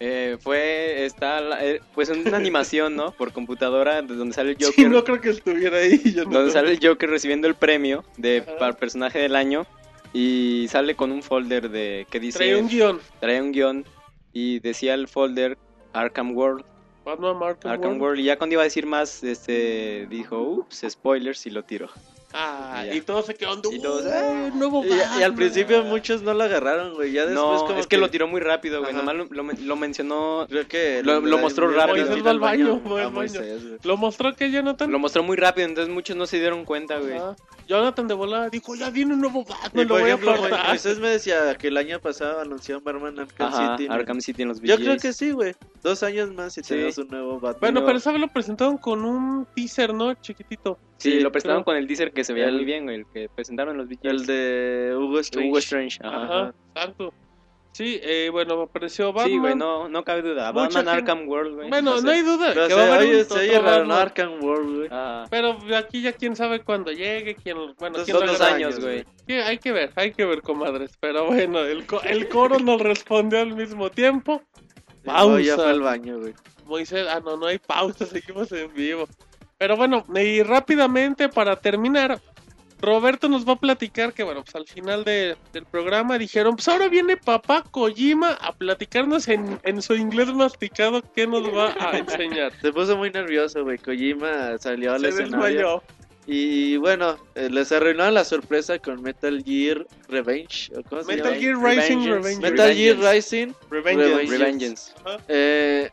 Eh, fue, está, eh, pues una animación, ¿no? Por computadora, de donde sale el Joker. Sí, no creo que estuviera ahí, Jonathan. donde sale el Joker recibiendo el premio de Ajá. para personaje del año y sale con un folder de que dice Trae un guion. trae un guion y decía el folder Arkham World, Batman Arkham Arkham World. World y ya cuando iba a decir más este dijo, "Ups, spoilers" y lo tiró. Ah, Ya. y todo se quedó. Y todos, "Uh, nuevo Y, y al Batman". principio muchos no lo agarraron, güey. Ya después no, como es que, lo tiró muy rápido, güey, nomás lo, lo men- lo mencionó Creo que Lo- lo mostró rápido. Moisés va al baño. Moisés. ¿Lo mostró que Jonathan? lo mostró muy rápido, entonces muchos no se dieron cuenta, güey. Ah, Jonathan de volada dijo, ya viene un nuevo Y Batman, lo voy a ejemplo, apartar. Moisés me decía que el año pasado anunció Batman Arkham Ajá, City. ¿no? Arkham City en los Yo creo que sí, güey. Dos años más y Sí. tenemos un nuevo Batman. Bueno, Pero- pero esa vez lo presentaron con un teaser, ¿no? Chiquitito. Sí, Sí, lo presentaron creo. con el teaser que se veía El- muy bien, güey, el que presentaron en los VGAs. El de Hugo Strange. Hugo Strange, ajá. Ajá, exacto. Sí, eh, bueno, apareció Batman. Sí, güey, no, no cabe duda. Mucha Batman gente- Arkham World, güey. Bueno, no hay duda. Pero que se va a haber un. Arkham World, güey. Ah, Pero aquí ya quién sabe cuándo llegue, quién, bueno, Dos- quién son lo dos agarra. años, güey. Hay que ver, hay que ver, comadres. Pero bueno, el, co- el coro nos respondió al mismo tiempo. No, ya Pausa. fue al baño, güey. Moisés, ah, no, no hay pausa, seguimos en vivo. Pero bueno, y rápidamente para terminar, Roberto nos va a platicar que, bueno, pues al final de- del programa dijeron, pues ahora viene papá Kojima a platicarnos en, en su inglés masticado qué nos va a enseñar. Se puso muy nervioso, güey. Kojima salió al Se escenario. desmayó. Y bueno, eh, les arruinó la sorpresa con Metal Gear Revenge. ¿o ¿Cómo se Metal llama? Gear Rising Revengeance. Revenge. Metal Gear. Rising. Revengeance. Revengeance. Revengeance. Eh,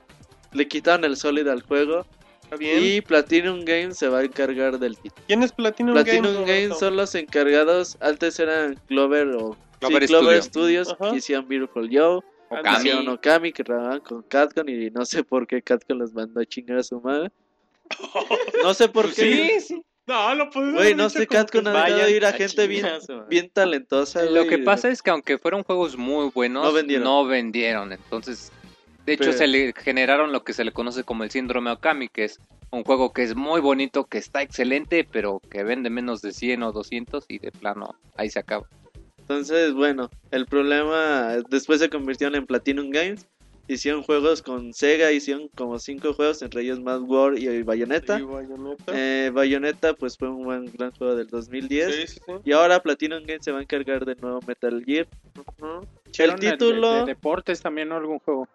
le quitaron el Solid al juego. Está bien. Y Platinum Games se va a encargar del título. ¿Quién es Platinum, Platinum Games? Son los encargados. Antes eran Clover o Clover sí, Clover Studio. Studios. Ajá. Que hicieron Beautiful Joe. Okami. Hicieron Okami, que trabajaban con Capcom. Y no sé por qué Capcom los mandó a chingar a su madre. No sé por qué. Sí, sí. No, lo pudieron Güey, no sé, que- ha dejado ir a a gente bien, bien talentosa. Lo que pasa es que aunque fueron juegos muy buenos, No vendieron. no vendieron. Entonces, de hecho, Pero- se le generaron lo que se le conoce como el síndrome Okami, que es un juego que es muy bonito, que está excelente, pero que vende menos de 100 o 200 y de plano ahí se acaba. Entonces, bueno, el problema después se convirtieron en Platinum Games. Hicieron juegos con Sega, hicieron como cinco juegos, entre ellos Mad War y Bayonetta. Sí, Bayonetta. Eh, Bayonetta pues fue un buen gran juego del 2010. Sí, sí, sí. Y ahora Platinum Games se va a encargar del nuevo Metal Gear. El de- título, De, deportes también, ¿no? Algún juego.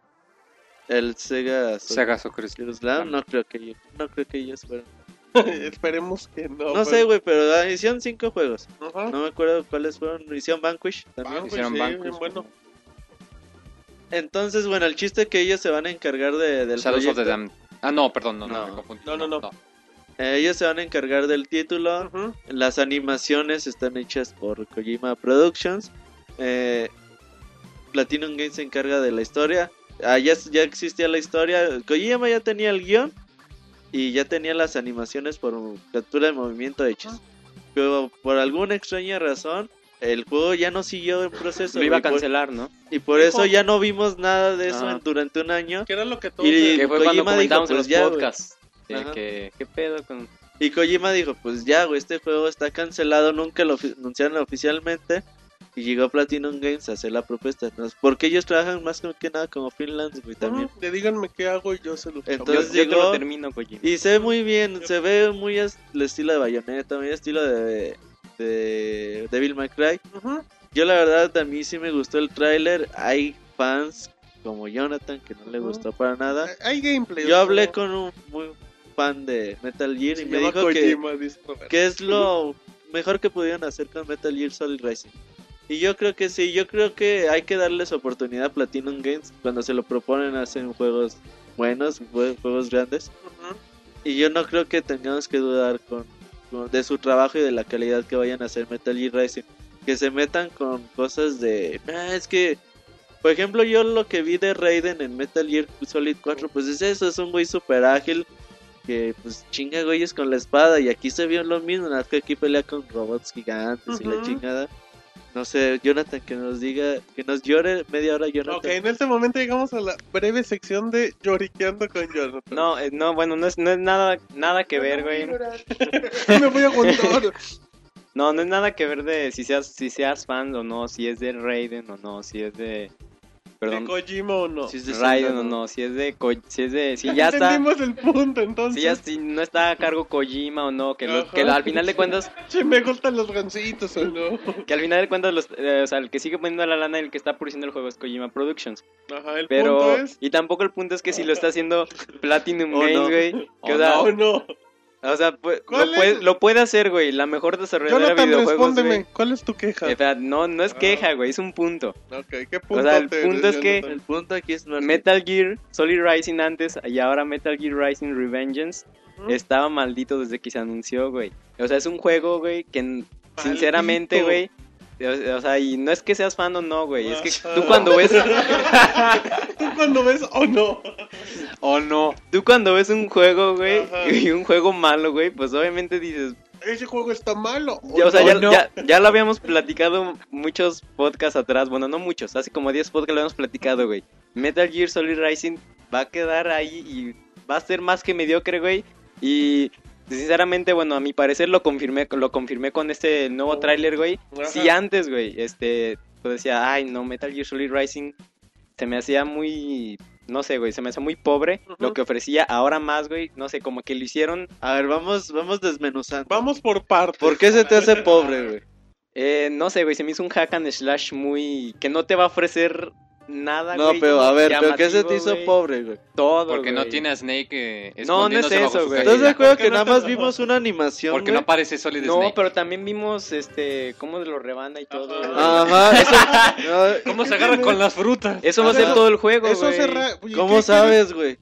El Sega, Sega Soccer Slam, no creo que ellos, no creo que ellos fueran. Esperemos que no. No sé, güey, pero ah, hicieron cinco juegos. No me acuerdo cuáles fueron. Hicieron Vanquish también. Vanquish, hicieron sí, Vanquish. bueno. Entonces, bueno, el chiste es que ellos se van a encargar de, del Shadows of the proyecto. Damned. Ah, no, perdón, no, no, No. me confundí. No, no, no. Eh, ellos se van a encargar del título. Las animaciones están hechas por Kojima Productions. Eh, Platinum Games se encarga de la historia. Ah, ya, ya existía la historia. Kojima ya tenía el guion. Y ya tenía las animaciones por captura de movimiento hechas. Pero por alguna extraña razón, el juego ya no siguió en proceso. Lo iba a y por- cancelar, ¿no? Y por eso ya no vimos nada de eso en- durante un año. Que era lo que todos... Y- Que fue Kojima cuando dijo, en pues los ya, podcasts. de Ajá. que, ¿Qué pedo con...? Y Kojima dijo, pues ya, güey, este juego está cancelado, nunca lo anunciaron oficialmente. Y llegó Platinum Games a hacer la propuesta. ¿no? Porque ellos trabajan más que nada como freelance, güey, también. Díganme qué hago y yo se lo Yo, Entonces yo te lo termino, Kojima. Y se ve muy bien, se ve muy el estilo de Bayonetta, muy estilo de, de Devil May Cry. Yo la verdad a mí sí me gustó el tráiler. Hay fans como Jonathan que no le gustó para nada. Hay gameplay. Yo hablé con un muy fan de Metal Gear y me dijo que, Kojima, que es lo mejor que pudieron hacer con Metal Gear Solid Rising. Y yo creo que sí, yo creo que hay que darles oportunidad a Platinum Games cuando se lo proponen hacen juegos buenos, jue- juegos grandes. Y yo no creo que tengamos que dudar con, con- de su trabajo y de la calidad que vayan a hacer Metal Gear Rising. Que se metan con cosas de... "Ah, es que, por ejemplo, yo lo que vi de Raiden en Metal Gear Solid 4, pues es eso, es un güey super ágil. Que pues chinga güeyes con la espada. Y aquí se vio lo mismo, nada que aquí pelea con robots gigantes y la chingada. No sé, Jonathan, que nos diga, que nos llore media hora, Jonathan. Ok, en este momento llegamos a la breve sección de lloriqueando con Jonathan. No, eh, no, bueno, no es, no es nada, nada que ver, güey. Me voy a aguantar. No, no es nada que ver de si seas, si seas fan o no, si es de Raiden o no, si es de... ¿De Kojima o no? Si es de Raiden Zelda, o ¿no? no, si es de... Ko- Si es de... Si ya está... Entendimos el punto, entonces. Si ya si no está a cargo Kojima o no, que, lo- al final de cuentas, Che, me gustan los gancitos o no. que al final de cuentas, los, eh, o sea, el que sigue poniendo la lana y el que está produciendo el juego es Kojima Productions. Ajá, el Pero, punto es. y tampoco el punto es que si lo está haciendo Platinum O Games, güey, que, o O sea, no, no. O sea, pu- ¿Cuál lo, puede, lo puede hacer, güey, la mejor desarrolladora de videojuegos, respóndeme. güey. ¿Cuál es tu queja? No, no es queja, güey, es un punto. Ok, ¿qué punto O sea, el te- punto es que- Jonathan? El punto aquí es. Metal Gear Solid Rising antes y ahora Metal Gear Rising Revengeance estaba maldito desde que se anunció, güey. O sea, es un juego, güey, que sinceramente, güey, o, sea, y no es que seas fan o no, güey, es que tú cuando ves ¿Tú cuando ves o no? o no, tú cuando ves un juego, güey, Ajá. y un juego malo, güey, pues obviamente dices, Ese juego está malo. ya, o sea, no? ya, no. ya, ya lo habíamos platicado muchos podcasts atrás, bueno, no muchos, hace como 10 podcasts lo habíamos platicado, güey. Metal Gear Solid Rising va a quedar ahí y va a ser más que mediocre, güey. Y sinceramente, bueno, a mi parecer lo confirmé, lo confirmé con este nuevo tráiler, güey. Ajá. Si antes, güey, este, pues decía, ay, no, Metal Gear Solid Rising se me hacía muy, no sé, güey, se me hacía muy pobre lo que ofrecía. Ahora más, güey, no sé, como que lo hicieron, A ver, vamos, vamos desmenuzando. Vamos por partes. ¿Por qué se te hace pobre, güey? eh, no sé, güey, se me hizo un hack and slash muy, que no te va a ofrecer nada, No, güey, pero a ver, ¿pero qué se te hizo güey. pobre, güey? Todo, Porque no tiene a Snake eh, No, no es eso, güey. ¿Estás de acuerdo ¿Por qué que no nada más vimos una animación, Porque güey? no aparece Solid No, Snake. pero también vimos, este, cómo lo rebana y todo. Ajá, eso... no, ¿Cómo se agarra con las frutas? Eso va a ser todo el juego, Eso güey. Oye, ¿Cómo ¿qué sabes, güey?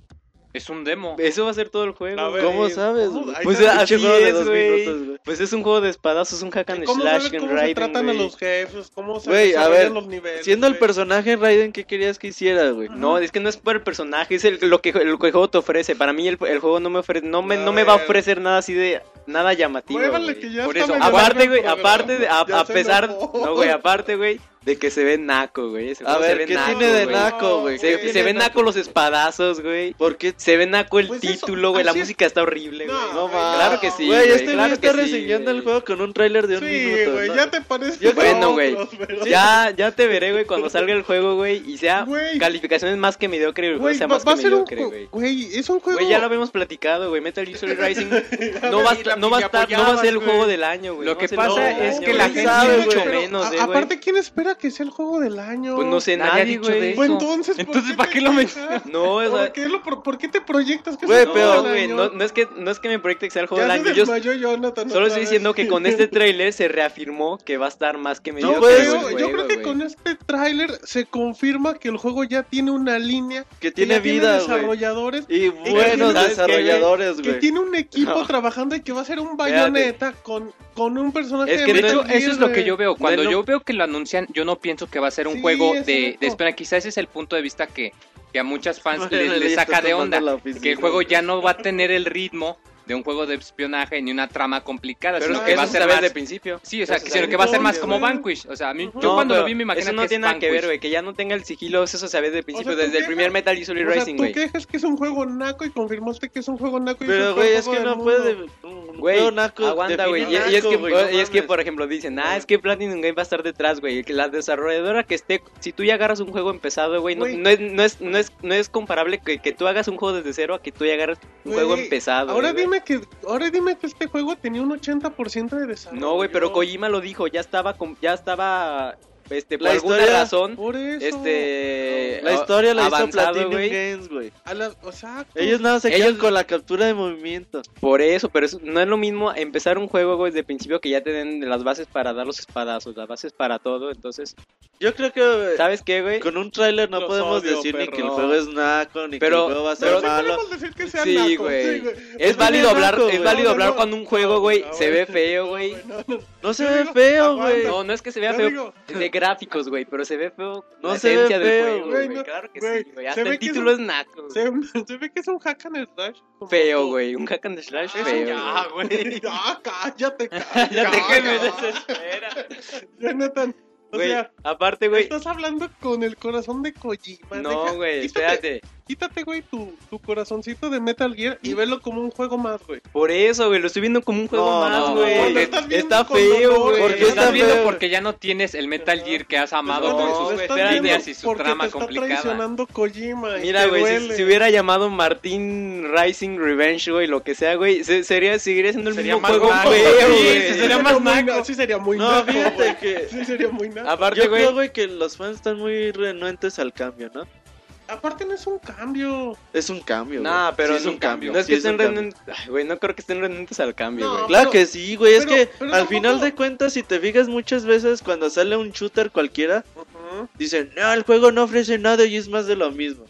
Es un demo. Eso va a ser todo el juego. ¿Cómo eh, sabes, Pues así de es, dos güey. minutos, güey. Pues es un juego de espadazos, un hack and ¿Cómo slash sabes en cómo se Raiden, tratan a los jefes? ¿Cómo se Güey, a ver, los niveles? Siendo el personaje Raiden, ¿qué querías que hiciera, güey? No, es que no es por el personaje, es el, lo, que, lo que el juego te ofrece. Para mí el, el juego no me ofrece, no me, A no me va a ofrecer nada así de nada llamativo. Muévale que ya Por está eso, Aparte, güey, aparte de, a, a pesar, no, güey, aparte, güey, de que se ve naco, güey. ese A juego se ver, ve ¿qué naco, tiene de güey. naco, güey? Se, ¿Qué se ven naco los espadazos, güey. ¿Por qué? Se ve naco el Pues eso, título, güey. La es. música está horrible, güey. No, No, güey, mames. Claro que sí, Güey, este claro está que sí, reseñando güey. el juego con un tráiler de un Sí, minuto. güey, ¿no? ya te parece. Yo- Bueno, güey. pero- Ya, ya te veré, güey, cuando salga el juego, güey, y sea Güey. calificaciones más que mediocre el juego Güey, sea más que mediocre, güey. Güey, es un juego. Güey, ya lo habíamos platicado, güey. Metal Gear Solid Rising no ver, va, a y estar- no va a estar, no va a ser el juego del año, güey. Lo No que pasa es que la gente sabe, mucho menos, eh, güey. Aparte, ¿quién espera que sea el juego del año? Pues no sé, Nadie de güey. Pues entonces, Entonces, qué ¿para qué lo quejas? No, o sea, ¿Por qué, lo, por, por qué te proyectas que Güey, sea el pero- juego no, del güey, año? no, no es que no es que me proyecte que sea el juego Ya del año. Yo Jonathan solo estoy diciendo que con este tráiler se reafirmó que va a estar más que Yo, el creo, juego, yo creo que güey. con este tráiler se confirma que el juego ya tiene una línea, Que que tiene vida, tiene desarrolladores, Y que buenos tiene- ¿sabes qué, desarrolladores, que güey. tiene un equipo No. trabajando y que va a ser un bayoneta con, con un personaje Es de que De Metal hecho, eso es lo que yo veo. Cuando yo veo que lo anuncian, yo no pienso que va a ser un Sí, juego de, espera. Quizás ese es el punto de vista que, que a muchas fans les, saca de onda. Que el juego ya no va a tener el ritmo de un juego de espionaje ni una trama complicada, Pero sino que que va a ser más... de principio. Sí, o sea, Eso sino que va a ser más como. Vanquish. O sea, a mí, yo No, cuando lo vi me imagino eso no que tiene es nada que ver, güey. Que ya no tenga el sigilo, eso sabes de principio, O sea, ¿tú desde el primer? Metal Gear Solid Rising, tú güey. quejas que es un juego naco y confirmaste que es un juego naco y Pero, el güey, es que no puede. Güey, naco aguanta, güey. Y, es que, y es que, por ejemplo, dicen, ah, es que Platinum Game va a estar detrás, güey. Que la desarrolladora que esté, si tú ya agarras un juego empezado, güey, no, no, es, no, es, no, es, no es comparable que, que tú hagas un juego desde cero a que tú ya agarres un juego empezado. Ahora güey. Que ahora dime que este juego tenía un 80% de desarrollo. No, güey, pero Kojima lo dijo, ya estaba, ya estaba este, por la historia, razón, por eso, este, la historia la avanzado, hizo Platinum wey. Games, güey. Ellos nada se ellos... quedan con la captura de movimiento. Por eso, pero eso, no es lo mismo empezar un juego, güey, desde principio que ya te den las bases para dar los espadazos, las bases para todo, entonces. Yo creo que, ¿sabes qué, güey? Con un tráiler no podemos decir ni que el juego es naco, ni que el juego va a ser pero, malo. Sí decir que sea sí, güey. Es válido hablar, es válido hablar cuando un juego, güey, se ve feo, güey. No se ve feo, güey. No, no es que se vea feo gráficos, güey, pero se ve feo. No la se ve feo, güey. No, claro que wey. sí, güey. Hasta el título es, un, es naco. Se, se, ve que es un hack and slash. Feo, güey. Un hack and slash ah, feo. Ya, güey. Ah, ya, cállate, cállate. ya, ya, que me desespera. Jonathan. O wey, sea, aparte, güey. Estás hablando con el corazón de Kojima. No, güey, espérate quítate, güey, tu, tu corazoncito de Metal Gear y velo como un juego más, güey. Por eso, güey, lo estoy viendo como un juego más, güey. Está feo, güey. Porque lo estás viendo porque ya no tienes el Metal Gear que has amado con sus ideas y su trama te está complicada. Traicionando Kojima Mira, güey, si, hubiera llamado Martín Rising Revenge, güey, lo que sea, güey, sería, seguiría siendo el sería mismo juego feo, güey. Sí, sería más naco. Sí, sería muy naco. Sí, sería muy naco. Aparte, güey, que los fans están muy renuentes al cambio, ¿no? Aparte no es un cambio. Es un cambio. No, pero es un cambio. No es que es estén renuentes. Güey, no creo que estén renuentes al cambio, güey. Claro que sí, güey. Es que al final de cuentas, si te fijas muchas veces cuando sale un shooter cualquiera, uh dicen, no, el juego no ofrece nada y es más de lo mismo.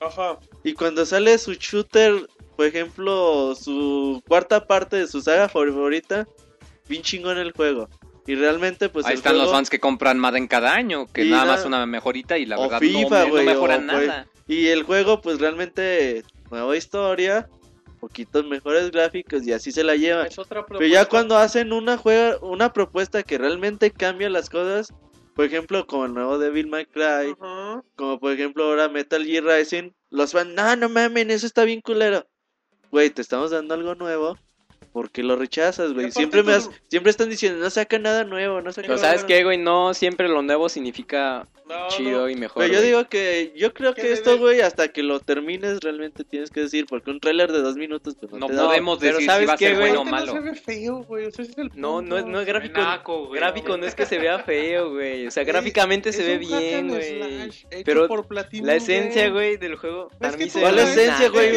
Ajá. Y cuando sale su shooter, por ejemplo, su cuarta parte de su saga favorita, bien chingón el juego. Y realmente, pues. Ahí están los fans que compran Madden cada año, que nada más una mejorita y la o verdad FIFA, no, wey, no, mejora nada. Y el juego, pues realmente, nueva historia, poquitos mejores gráficos y así se la llevan. Pero ya cuando hacen una, juega, una propuesta que realmente cambia las cosas, por ejemplo, como el nuevo Devil May Cry, como por ejemplo ahora Metal Gear Rising, los fans no, no mames, eso está bien culero. Güey, te estamos dando algo nuevo ¿Por qué lo rechazas, güey? Siempre me has, siempre están diciendo, no saca nada nuevo, no saca ¿sabes nuevo. qué, güey? No, siempre lo nuevo significa chido y mejor. Pero yo digo que, yo creo que esto, güey, hasta que lo termines realmente tienes que decir, porque un tráiler de dos minutos, pues, no, no podemos decir Pero si va a ser bueno o malo. No se ve feo, güey, No, no es, no es gráfico, gráfico no es que se vea feo, güey, o sea, gráficamente se ve bien, güey. Pero por platino, la esencia, güey, del juego, ¿Cuál esencia, güey?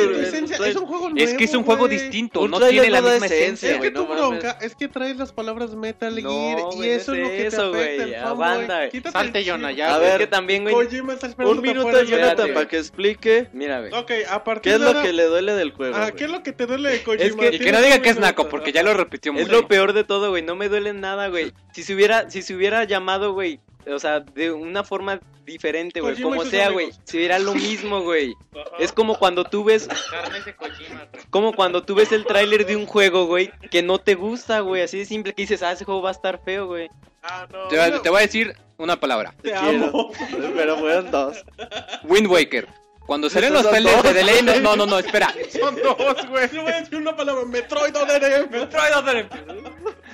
Es que es un juego distinto, no tiene la es que no tu mames. bronca es que traes las palabras Metal Gear y eso es lo que eso, te afecta wey, el Jonah, ya. A ver, que también, güey. Un minuto, Jonathan, para que explique. Mira, güey. ¿Qué es lo que le duele del juego? Ah, ¿qué es lo que te duele de Kojima? Y que no diga que es naco, porque ya lo repitió. Es lo peor de todo, güey. No me duele nada, güey. Si se hubiera llamado, güey, o sea, de una forma diferente, güey. Como sea, güey. Será lo mismo, güey. Es como cuando tú ves. Como cuando tú ves el tráiler de un juego, güey, que no te gusta, güey. Así de simple que dices, ah, ese juego va a estar feo, güey. Ah, no, te, voy a decir una palabra. Te amo. Pero fueron dos. Wind Waker. Cuando salen los trailers de Delay, no, no, no, espera. Son dos, güey. Yo voy a decir una palabra, Metroid Metroid Other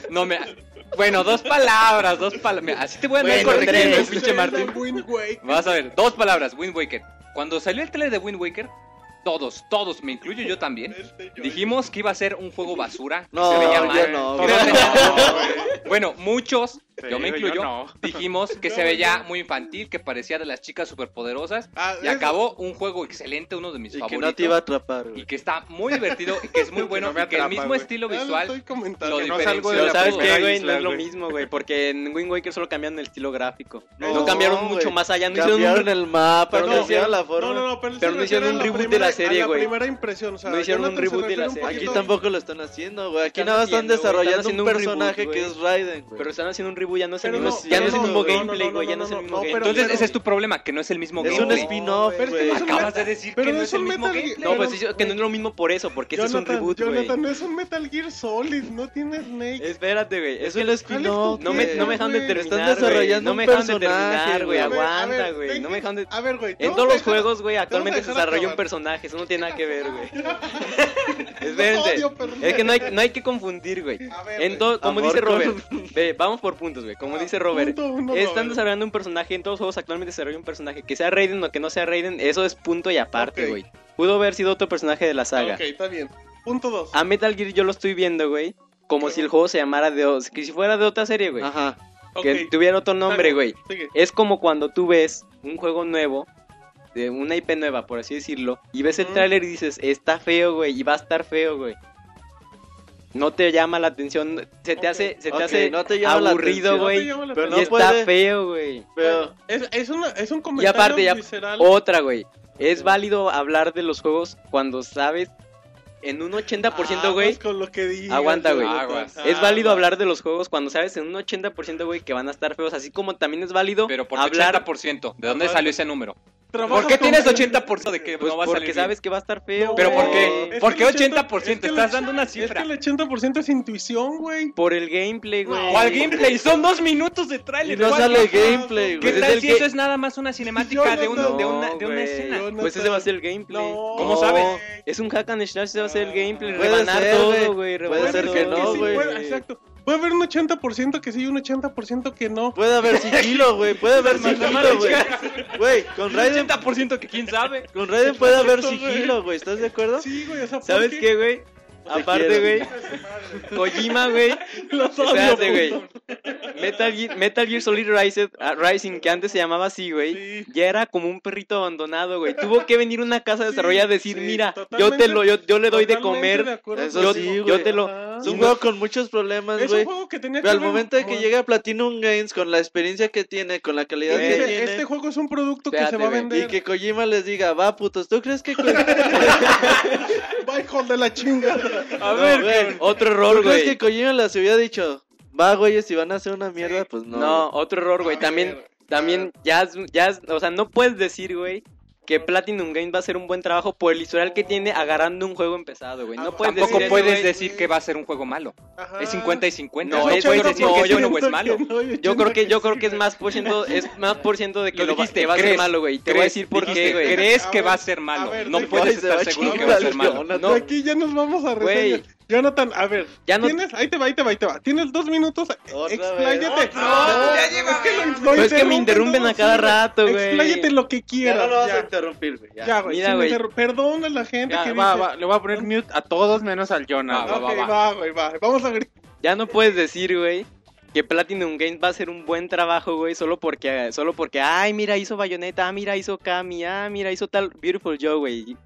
No, mira, bueno, dos palabras, dos palabras. Así te voy a andar bueno, corrigiendo, pinche Martín. Vas a ver, dos palabras, Wind Waker. Cuando salió el trailer de Wind Waker, todos, todos, me incluyo yo también. Dijimos que iba a ser un juego basura. No, se veía mal. No, no, bueno, muchos, yo me incluyo, dijimos que se veía muy infantil, que parecía de las chicas superpoderosas. Y acabó un juego excelente, uno de mis y favoritos. Que no te iba a atrapar. Y que está muy divertido, que es muy bueno, que el mismo estilo visual. Ah, lo estoy lo salgo de ¿Sabes qué, güey? No es lo mismo, güey. Porque en Wind Waker solo cambiaron el estilo gráfico. No, cambiaron mucho más allá. No cambiaron el mapa, no, hicieron la pero no hicieron un reboot de las serie, güey. la primera impresión, o sea, no hicieron un reboot de la serie. Aquí tampoco lo están haciendo, güey. Aquí nada más están desarrollando un personaje que es Raiden, güey. Pero están haciendo un reboot, ya no es el mismo, ya no es el mismo gameplay, güey, ya no es el mismo gameplay. Entonces, ese es tu problema, que no es el mismo gameplay. Es un spin-off, güey. Acabas de decir que no es el mismo gameplay. No, pues que no es lo mismo por eso, porque ese es un reboot, güey. Jonathan, es un Metal Gear Solid, no tiene Snake. Espérate, güey. Es un spin-off. No me dejan de terminar, güey. No me dejan de güey. Aguanta, güey. No me dejan de A ver, güey. En todos los juegos, güey, actualmente se desarrolla un personaje personajes, eso no tiene nada que ver, güey. Espérense. es que no hay, no hay que confundir, güey. Entonces, como dice Robert, vamos por puntos, güey. Como dice Robert, uno, están desarrollando un personaje, en todos los juegos actualmente desarrollan un personaje. Que sea Raiden o que no sea Raiden, eso es punto y aparte, güey. Pudo haber sido otro personaje de la saga. Ok, está bien. Punto 2. A Metal Gear yo lo estoy viendo, güey. Como si el juego se llamara de... Que si fuera de otra serie, güey. Ajá. Que tuviera otro nombre, güey. Es como cuando tú ves un juego nuevo de una IP nueva, por así decirlo, y ves el tráiler y dices, está feo, güey, y va a estar feo, güey. No te llama la atención, se te hace, se te hace no te llama la aburrido, atención. No te güey. llama la pero y no atención. está feo, güey. Pero, Es, es, una, es un Y comentario aparte, ya, visceral. otra, güey. Es válido hablar de los juegos cuando sabes en un 80%, güey. Aguas con lo que digas, Aguanta, güey. Aguas. Es válido hablar de los juegos cuando sabes en un 80%, güey, que van a estar feos. Así como también es válido Pero por hablar 80%. ¿De dónde salió ese número? ¿Por qué tienes 80% de que pues, no va a porque salir bien? sabes que va a estar feo. No, ¿Pero por qué? es ¿Por qué el 80%? es que el Estás dando una Es que cifra. el 80% es intuición, güey. Por el gameplay, güey. ¿Cuál gameplay? Son dos minutos de tráiler. y no ¿cuál sale gameplay? gameplay, ¿Qué güey. Pues tal es el si que- eso es nada más una cinemática de, un- de una, de No, una escena? Pues ese va a ser el gameplay. No. ¿Cómo sabes? Es un hack and slash, ese va a ser el gameplay. Puede Rebanar ser, todo, güey. Puede ser todo. que no, güey. exacto. Puede haber un 80% que sí y un 80% que no. Puede haber sigilo, güey. Puede haber sigilo, güey. Güey, con Un Raiden, 80% que quién sabe. con Raiden puede haber sigilo, güey. ¿Estás de acuerdo? Sí, güey, o sea, ¿por ¿Sabes qué, güey? Te Aparte, güey. Kojima, güey. Espérate, güey. Metal Gear, Metal Gear Solid Rising, ah, Rising, que antes se llamaba así, güey. Sí. Ya era como un perrito abandonado, güey. Tuvo que venir una casa desarrollada a decir, sí, mira, yo te lo, yo, yo le doy de de comer. acuerdo sí, yo, güey. yo te lo. Ajá. Es un juego con muchos problemas, Es un güey. juego que tenía Pero al momento de que como- llegue a Platinum Games con la experiencia que tiene, con la calidad que Este, tiene, este juego es un producto que se va a vender. y que Kojima les diga, va putos, ¿tú crees que, Va, hijo de la chinga. A No, ver, güey. otro ¿tú error, crees güey. que Kojima les hubiera dicho, va, güey, si van a hacer una mierda, pues no? No, otro error, güey. También, también, ya, es- ya, es- o sea, no puedes decir, güey, que Platinum Games va a hacer un buen trabajo por el historial que tiene agarrando un juego empezado, güey. No Ah, puedes Tampoco decir puedes decir que va a ser un juego malo. Ajá. Es 50 y 50. No, No, es puedes 80% decir que es malo. no, Yo creo que, 80 yo creo que es más por ciento, es más por ciento de que Lo lo va, dijiste, que va a ser malo, güey. Te voy a decir por dijiste, qué, güey. Crees que va a ser a malo. ver, no puedes estar seguro que va a ser al malo. No. Aquí ya nos vamos a Güey. Jonathan, a ver, Ya no- tienes, ahí te va, ahí te va, ahí te va. Tienes dos minutos, expláyate. No, ya es que, lo- lo Pues es que me interrumpen a cada rato, güey. Expláyate lo que Ya quieras. no lo vas ya. a interrumpir, güey. ya. Ya, güey. Perdona a la gente Ya, que va, dice. va, le voy a poner mute a todos menos al. Va, güey. Ok, va, va, güey, va. Vamos a gritar. Ya no puedes decir, güey, que Platinum Games va a hacer un buen trabajo, güey, solo porque, solo porque, ay, mira, hizo Bayonetta, ah, mira, hizo Kami, ah, mira, hizo tal Beautiful Joe, güey. Y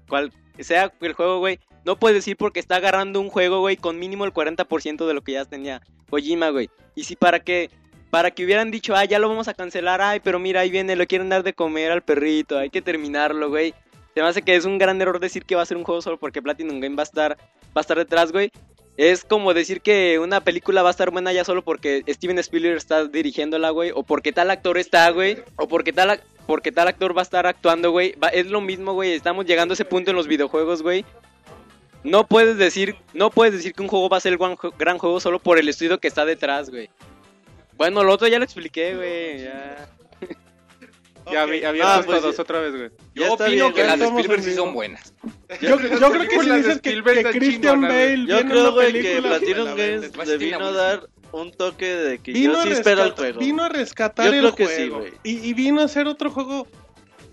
Cual sea el juego, güey, no puedes decir porque está agarrando un juego, güey, con mínimo el 40% de lo que ya tenía Kojima, güey. Y si para que, para que hubieran dicho, ah, ya lo vamos a cancelar, ay, pero mira, ahí viene, lo quieren dar de comer al perrito, hay que terminarlo, güey. Se me hace que es un gran error decir que va a ser un juego solo porque Platinum Game va a estar, va a estar detrás, güey. Es como decir que una película va a estar buena ya solo porque Steven Spielberg está dirigiéndola, güey. O porque tal actor está, güey. O porque tal, porque tal actor va a estar actuando, güey. Es lo mismo, güey. Estamos llegando a ese punto en los videojuegos, güey. No puedes decir, no puedes decir que un juego va a ser ju- gran juego solo por el estudio que está detrás, güey. Bueno, lo otro ya lo expliqué, güey. Ya. Ya Ok. vi- Ah, pues todos sí. otra vez, güey. Yo opino bien, que las de Spielberg sí son buenas. Yo, yo creo que si dices que, que Christian Bale Yo creo, güey, que Platinum la Games le vino a dar un toque de que Vino yo a, sí espero el rescatar, juego. vino a rescatar Yo el creo que juego. sí, güey. y, y vino a hacer otro juego.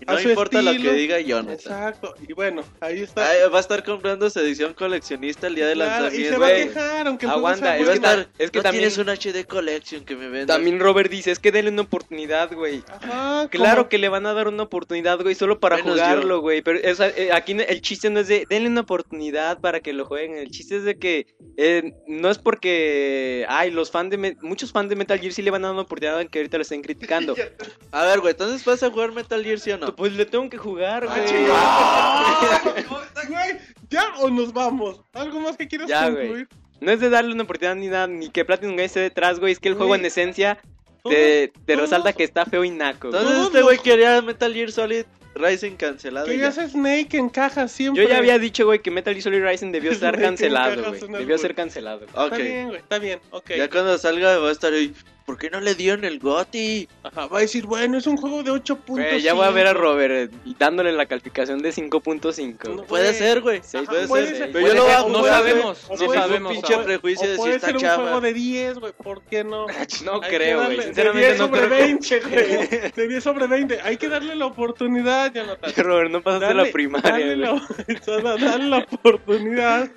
Y a no su importa lo que diga Jonathan. Exacto. Y bueno, ahí está. Ay, va a estar comprando su edición coleccionista el día de Claro, y lanzamiento. se va a güey. quejar, aunque Aguanta, sea es Y va a que bueno. estar, es que no también- tienes un HD Collection que me venda. También Robert dice, es que denle una oportunidad, güey. Ajá, Claro que le van a dar una oportunidad, güey, solo para Menos jugarlo, yo. güey. Pero eh, aquí no- el chiste no es de denle una oportunidad para que lo jueguen. El chiste es de que eh, no es porque, ay, los fans de Me- muchos fans de Metal Gear sí le van a dar una oportunidad que ahorita lo estén criticando. A ver, güey, entonces vas a jugar Metal Gear, ¿sí o no? Pues le tengo que jugar, Ah, güey. chingada. Güey, ¿Ya o nos vamos? ¿Algo más que quieras Ya, güey. concluir? no es de darle una oportunidad ni nada, ni que Platinum Games esté detrás, güey. Es que el juego Güey. en esencia te, te resalta que está feo y naco. güey. Entonces Todos este güey quería Metal Gear Solid Rising cancelado. Querías ya. Snake en caja siempre. Yo ya había dicho, güey, que Metal Gear Solid Rising debió estar cancelado, güey. Debió ser cancelado. Está bien, güey, está bien, ok. Ya cuando salga va a estar ahí. ¿Por qué no le dieron el GOTY? Ajá, va a decir, bueno, es un juego de 8.5. Güey, ya voy a ver a Robert dándole la calificación de 5.5. No, Puede ser, güey. Seis, puede, puede ser. ser. Pero yo lo a No sabemos, no sabemos. un pinche O- prejuicio o de si puede está ser un juego de 10, güey, ¿por qué no? No Hay creo, güey. de Sinceramente 10 no sobre creo. 20, güey. De 10 sobre 20. Hay que darle la oportunidad, Jonathan. Robert, no pasaste la primaria. Dale güey. la, dale la oportunidad.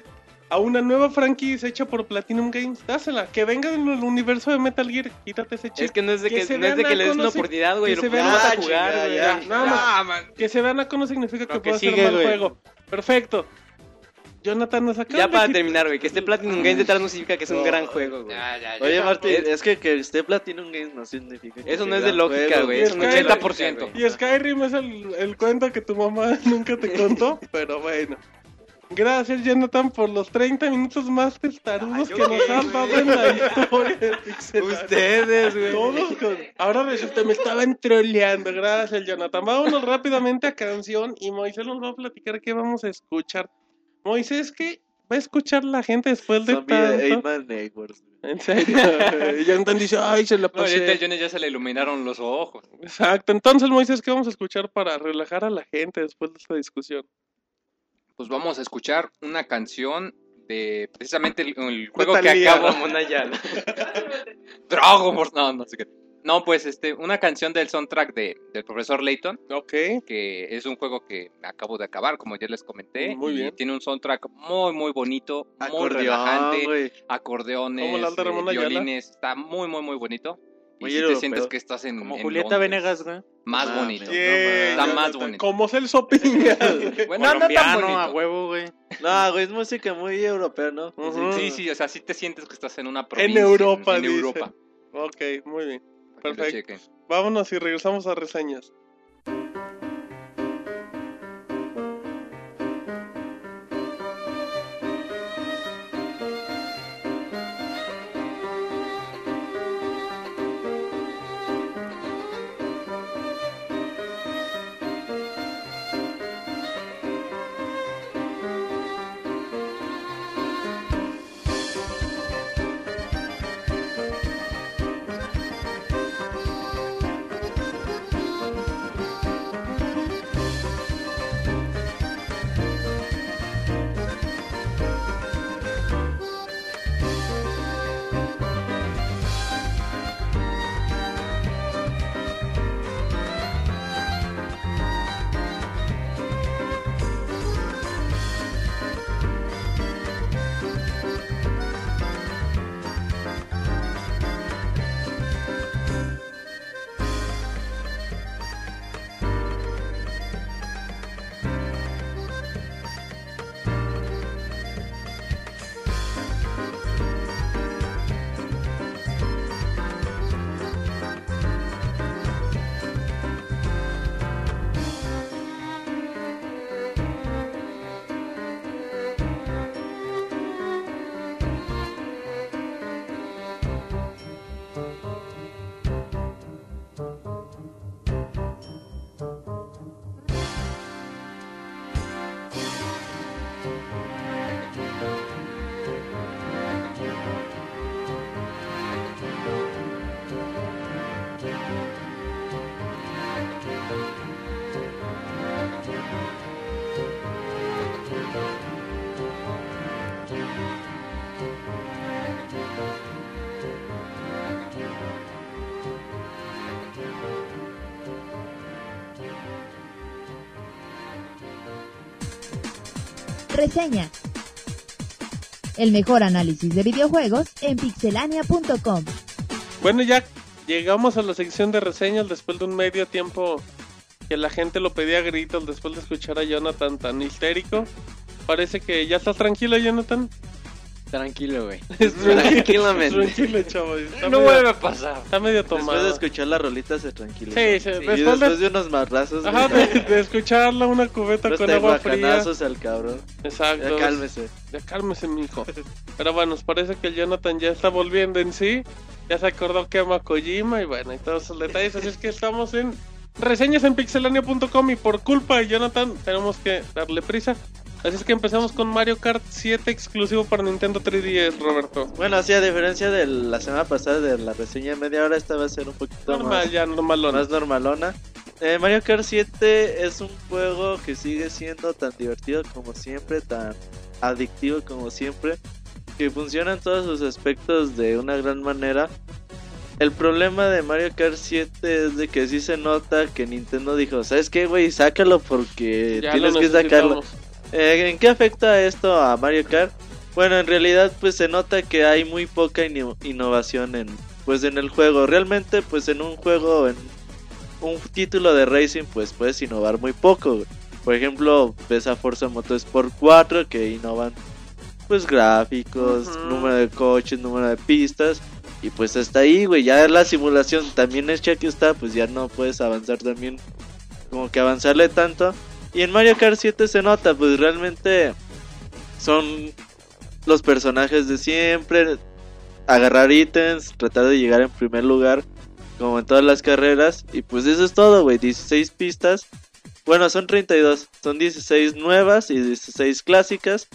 A una nueva franquicia hecha por Platinum Games, dásela. Que venga del universo de Metal Gear, quítate ese chip. Es que no es de Que que, se no es de que le des una oportunidad, güey. que Lo se puedes vean- a Ah, jugar, chinga, güey. Nada más. Ah, man. Que se vean Naco no significa que que pueda ser sigue, mal güey. juego. Perfecto. Jonathan nos acaba Ya para terminar, güey, que esté Platinum Games detrás no significa que es un gran juego, güey. Oye. Martín, Es- es que que esté Platinum Games no significa que Eso no es de lógica, güey. Y Es un Skyrim- 80%. Y Skyrim es el, el cuento que tu mamá nunca te contó, pero bueno. Gracias, Jonathan, por los 30 minutos más testarudos que nos han dado en la historia de. Ustedes, güey. Todos con... Ahora resulta me estaban troleando. Gracias, Jonathan. Vámonos rápidamente a canción y Moisés nos va a platicar qué vamos a escuchar. Moisés, ¿qué va a escuchar la gente después de tanto? En serio. Jonathan dice, ay, se la No, ahorita pasé. Johnny ya se le iluminaron los ojos. Exacto. Entonces, Moisés, ¿qué vamos a escuchar para relajar a la gente después de esta discusión? Pues vamos a escuchar una canción de precisamente el, el juego que acabo. Dragon Ball. No, no sé qué. No, pues este, una canción del soundtrack de, del profesor Layton, Ok. que es un juego que acabo de acabar, como ya les comenté. Muy y bien. Tiene un soundtrack muy, muy bonito, muy Acordeón, relajante. güey. Acordeones, eh, violines. Está muy, muy, muy bonito. Y Muy si te sientes que estás en. Como en Julieta Londres. Venegas, güey. Más Mames. bonito. Yeah, Está más bonito. Como Celso Piña. Bueno, no tan bonito. a huevo, güey. No, güey, es música muy europea, ¿no? Sí, sí, o sea, sí te sientes que estás en una provincia. Europa, En, dice. Europa. ok, muy bien. Perfecto. Vámonos y regresamos a reseñas. El mejor análisis de videojuegos en pixelania.com. Bueno, ya llegamos a la sección de reseñas después de un medio tiempo que la gente lo pedía a gritos después de escuchar a Jonathan tan histérico. Parece que ya estás tranquilo, Jonathan. Tranquilo, güey. Tranquilamente. Tranquilo, chavo. Está, No medio, vuelve a pasar. está medio Después tomado. de escuchar la rolita se tranquiliza. Sí, sí, Y después de- después de unos marrazos. Ajá, de, de escucharla una cubeta con agua fría. al cabrón. Exacto. Ya cálmese. Ya cálmese, mijo. Pero bueno, nos parece que el Jonathan ya está volviendo en sí. Ya se acordó que ama a Kojima y bueno, y todos esos detalles. Así es que estamos en reseñas en pixelania.com y por culpa de Jonathan tenemos que darle prisa. Así es que empezamos con Mario Kart 7 exclusivo para Nintendo 3DS, Roberto. Bueno, así a diferencia de la semana pasada de la reseña de media hora, esta va a ser un poquito Normal, más, ya más normalona. Eh, Mario Kart 7 es un juego que sigue siendo tan divertido como siempre, tan adictivo como siempre, que funciona en todos sus aspectos de una gran manera. El problema de Mario Kart 7 es de que sí se nota que Nintendo dijo, ¿sabes qué, güey? Sácalo porque Ya tienes que sacarlo. Eh, ¿En qué afecta esto a Mario Kart? Bueno, en realidad pues se nota que hay muy poca innovación en pues en el juego. Realmente pues en un juego en un título de racing pues puedes innovar muy poco. güey. Por ejemplo, ves a Forza Motorsport 4 que innovan pues gráficos, número de coches, número de pistas y pues hasta ahí, güey, ya la simulación también hecha que está, pues ya no puedes avanzar también como que avanzarle tanto. Y en Mario Kart 7 se nota, pues realmente son los personajes de siempre, agarrar ítems, tratar de llegar en primer lugar, como en todas las carreras, y pues eso es todo, güey, 16 pistas. Bueno, son 32, son 16 nuevas y 16 clásicas.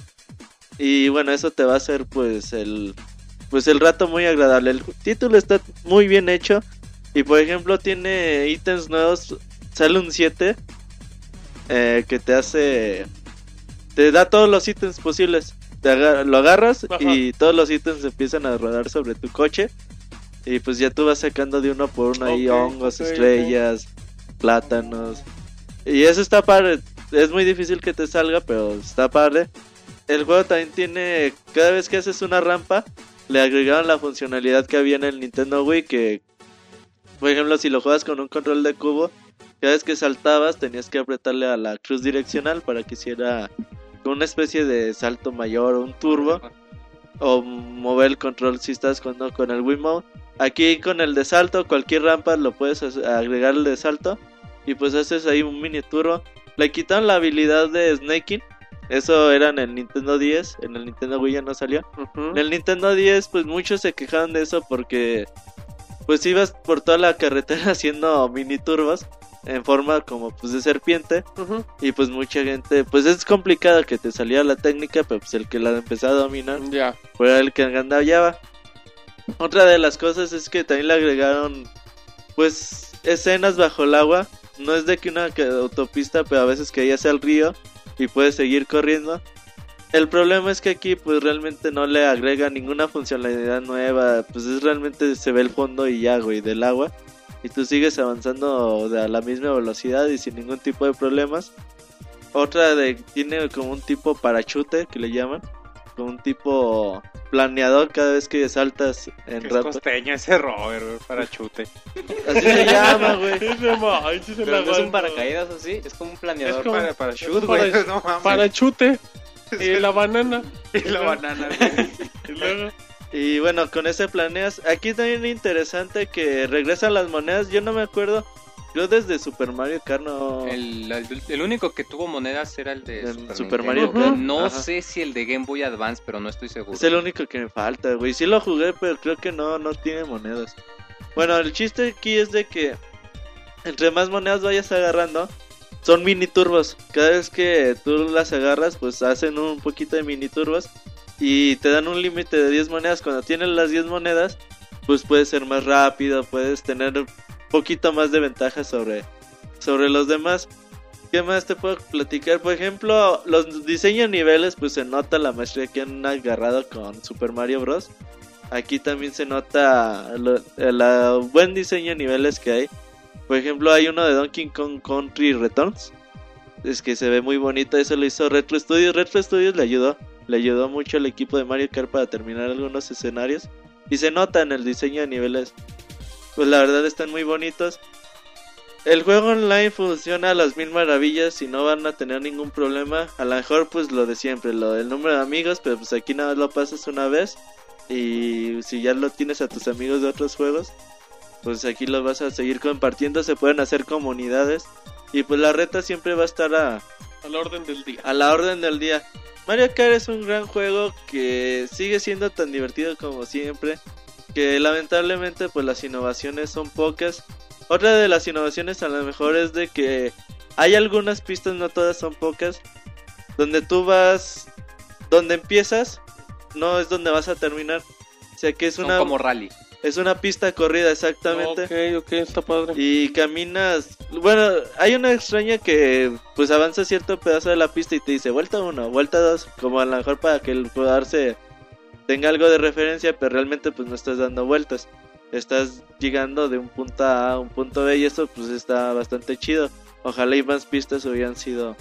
Y bueno, eso te va a hacer pues el pues el rato muy agradable. El título está muy bien hecho y por ejemplo tiene ítems nuevos, sale un 7 eh, que te hace te da todos los ítems posibles. Te agar- lo agarras Ajá. y todos los ítems empiezan a rodar sobre tu coche. Y pues ya tú vas sacando de uno por uno ahí hongos, estrellas, plátanos. Y eso está padre. Es muy difícil que te salga, pero está padre. El juego también tiene, cada vez que haces una rampa, le agregaron la funcionalidad que había en el Nintendo Wii, que, por ejemplo, si lo juegas con un control de cubo, cada vez que saltabas tenías que apretarle a la cruz direccional para que hiciera una especie de salto mayor o un turbo o mover el control si estás con, con el Wiimote. Aquí con el de salto, cualquier rampa lo puedes agregar el de salto y pues haces ahí un mini turbo. Le quitaron la habilidad de snaking. Eso era en el Nintendo 10, en el Nintendo Wii ya no salió. En el Nintendo 10 pues muchos se quejaron de eso porque pues ibas por toda la carretera haciendo mini turbos en forma como pues de serpiente y pues mucha gente pues es complicado que te saliera la técnica pero pues el que la empezó a dominar Ya. fue el que andaba. Otra de las cosas es que también le agregaron pues escenas bajo el agua. No es de que una autopista, pero a veces que ya sea el río y puedes seguir corriendo. El problema es que aquí pues realmente no le agrega ninguna funcionalidad nueva, pues es realmente se ve el fondo y ya, güey, del agua. Y tú sigues avanzando de a la misma velocidad y sin ningún tipo de problemas. Otra de tiene como un tipo parachute que le llaman, como un tipo planeador cada vez que saltas en Que es rampa. costeño ese Robert, güey, para chute. Así se llama, güey. Pero no es un paracaídas así, es como un planeador. Es como- Para, para shoot, es un güey. para- No mames. Parachute. Y la banana. Y la banana, güey. Y luego. Y bueno, con ese planeas. Aquí también es interesante que regresan las monedas. Yo no me acuerdo. Yo desde Super Mario Kart no. El, el- el único que tuvo monedas era el de El Super. Mario Kart. No Ajá. sé si el de Game Boy Advance, pero no estoy seguro. Es el único que me falta, güey. Sí lo jugué, pero creo que no, no tiene monedas. Bueno, el chiste aquí es de que entre más monedas vayas agarrando, son mini turbos. Cada vez que tú las agarras, pues hacen un poquito de mini turbos y te dan un límite de 10 monedas. Cuando tienes las 10 monedas, pues puedes ser más rápido, puedes tener un poquito más de ventaja sobre, sobre los demás. ¿Qué más te puedo platicar? Por ejemplo, los diseños niveles, pues se nota la maestría que han agarrado con Super Mario Bros. Aquí también se nota el buen diseño de niveles que hay. Por ejemplo, hay uno de Donkey Kong Country Returns. Es que se ve muy bonito, eso lo hizo Retro Studios. Retro Studios le ayudó, le ayudó mucho al equipo de Mario Kart para terminar algunos escenarios. Y se nota en el diseño de niveles. Pues la verdad están muy bonitos. El juego online funciona a las mil maravillas y no van a tener ningún problema. A lo mejor pues lo de siempre, lo del número de amigos, pero pues aquí nada más lo pasas una vez. Y si ya lo tienes a tus amigos de otros juegos, pues aquí los vas a seguir compartiendo, se pueden hacer comunidades. Y pues la reta siempre va a estar a, Al orden del día. a la orden del día. Mario Kart es un gran juego que sigue siendo tan divertido como siempre. Que lamentablemente pues las innovaciones son pocas. Otra de las innovaciones a lo mejor es de que hay algunas pistas, no todas son pocas, donde tú vas, donde empiezas, no es donde vas a terminar. O sea que es Son una, como rally. Es una pista corrida exactamente Ok, ok, está padre. y caminas. Bueno, hay una extraña que pues avanza cierto pedazo de la pista y te dice vuelta uno, vuelta dos, como a lo mejor para que el jugador se tenga algo de referencia, pero realmente pues no estás dando vueltas. Estás llegando de un punto A a un punto B y eso pues está bastante chido. Ojalá y más pistas hubieran sido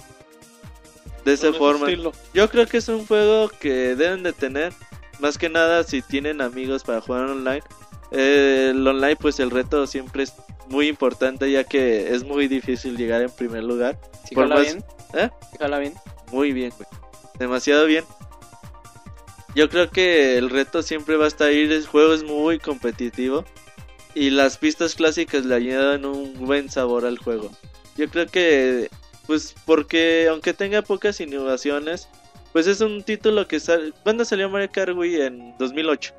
de esa forma. estilo. Yo creo que es un juego que deben de tener, más que nada si tienen amigos para jugar online. Eh, el online, pues el reto siempre es muy importante ya que es muy difícil llegar en primer lugar. ¿Sí Por más- bien? ¿Eh? ¿Sí bien? Muy bien, güey. Demasiado bien. Yo creo que el reto siempre va a estar ahí. El juego es muy competitivo. Y las pistas clásicas le añadan un buen sabor al juego. Yo creo que, pues, porque aunque tenga pocas innovaciones, pues es un título que sale. ¿Cuándo salió Mario Kart Wii? En 2008.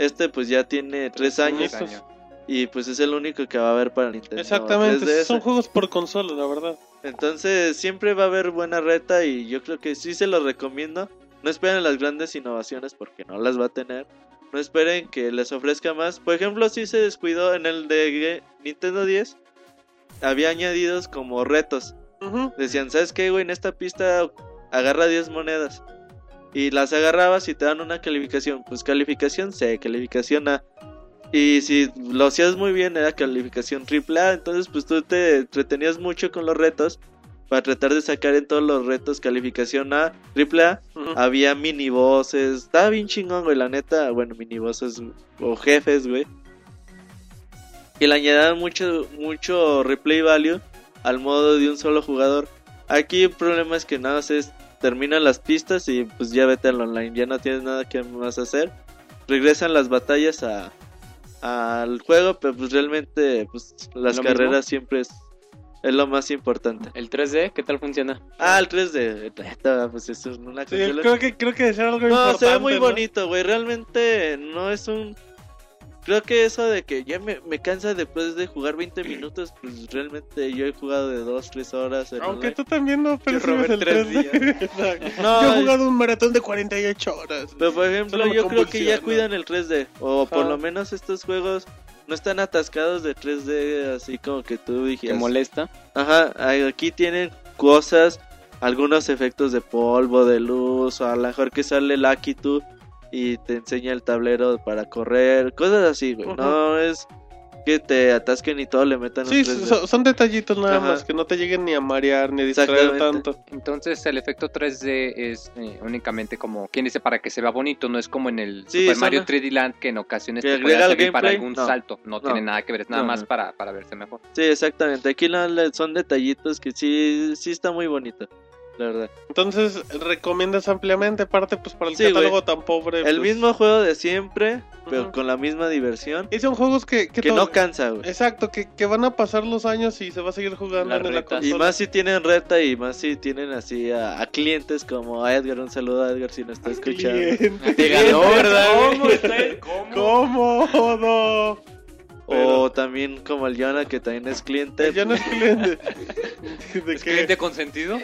Este, pues ya tiene tres años. años. Año. Y pues es el único que va a haber para Nintendo. Exactamente, 3DS. son juegos por consola, la verdad. Entonces siempre va a haber buena reta y yo creo que sí se los recomiendo. No esperen las grandes innovaciones porque no las va a tener. No esperen que les ofrezca más. Por ejemplo, si se descuidó en el de Nintendo 10. Había añadidos como retos. Decían, ¿sabes qué, güey? En esta pista agarra 10 monedas. Y las agarrabas y te dan una calificación. Pues calificación C, calificación A. Y si lo hacías muy bien era calificación triple A. Entonces pues tú te entretenías mucho con los retos. Para tratar de sacar en todos los retos calificación A, triple A. Había mini bosses. Estaba bien chingón, güey. La neta, bueno, mini o jefes, güey. Y le añadían mucho, mucho replay value al modo de un solo jugador. Aquí el problema es que nada más es terminan las pistas y pues ya vete al online, ya no tienes nada que más hacer. Regresan las batallas a al juego, pero pues realmente pues las ¿Lo carreras siempre es, es lo más importante. ¿El 3D qué tal funciona? Ah, el 3D, neta, pues eso es una Sí, creo que creo que es algo no, importante. se ve muy ¿no? bonito, güey. Realmente no es un. Creo que eso de que ya me, me cansa después de jugar 20 minutos, pues realmente yo he jugado de 2, 3 horas. en Aunque online. tú también no percibes el tres 3D. Exacto. No, Yo he jugado un maratón de 48 horas. Pero por ejemplo, yo creo que ya cuidan el 3D. O por Ajá. lo menos estos juegos no están atascados de 3D, así como que tú ¿Te dijeras. molesta? Ajá, aquí tienen cosas, algunos efectos de polvo, de luz, o a lo mejor que sale Lucky tú y te enseña el tablero para correr, cosas así, güey. Ujú. No es que te atasquen y todo le metan Sí, 3D. son, son detallitos nada Ajá. más, que no te lleguen ni a marear ni a distraer tanto. Entonces el efecto 3D es eh, únicamente como, quien dice, para que se vea bonito, no es como en el Sí, Super Mario 3D Land que en ocasiones Que te puede servir para algún no. salto, no, No. tiene nada que ver, es nada No, más para, para verse mejor. Sí, exactamente. Aquí son detallitos que sí, sí está muy bonito, la verdad. Entonces, recomiendas ampliamente, aparte, pues para el Sí, catálogo tan pobre. El pues, mismo juego de siempre, pero con la misma diversión. Y son juegos que, que, no cansa, güey. Exacto, que, que van a pasar los años y se va a seguir jugando en la consola. Y más si tienen reta y más si tienen así a, a clientes como a Edgar. Un saludo a Edgar si nos está escuchando. Ganó, ¿verdad? ¿Cómo está? ¿Cómo? O también como el Jonah que también es cliente. Ya no es cliente. ¿De ¿Es qué? cliente consentido?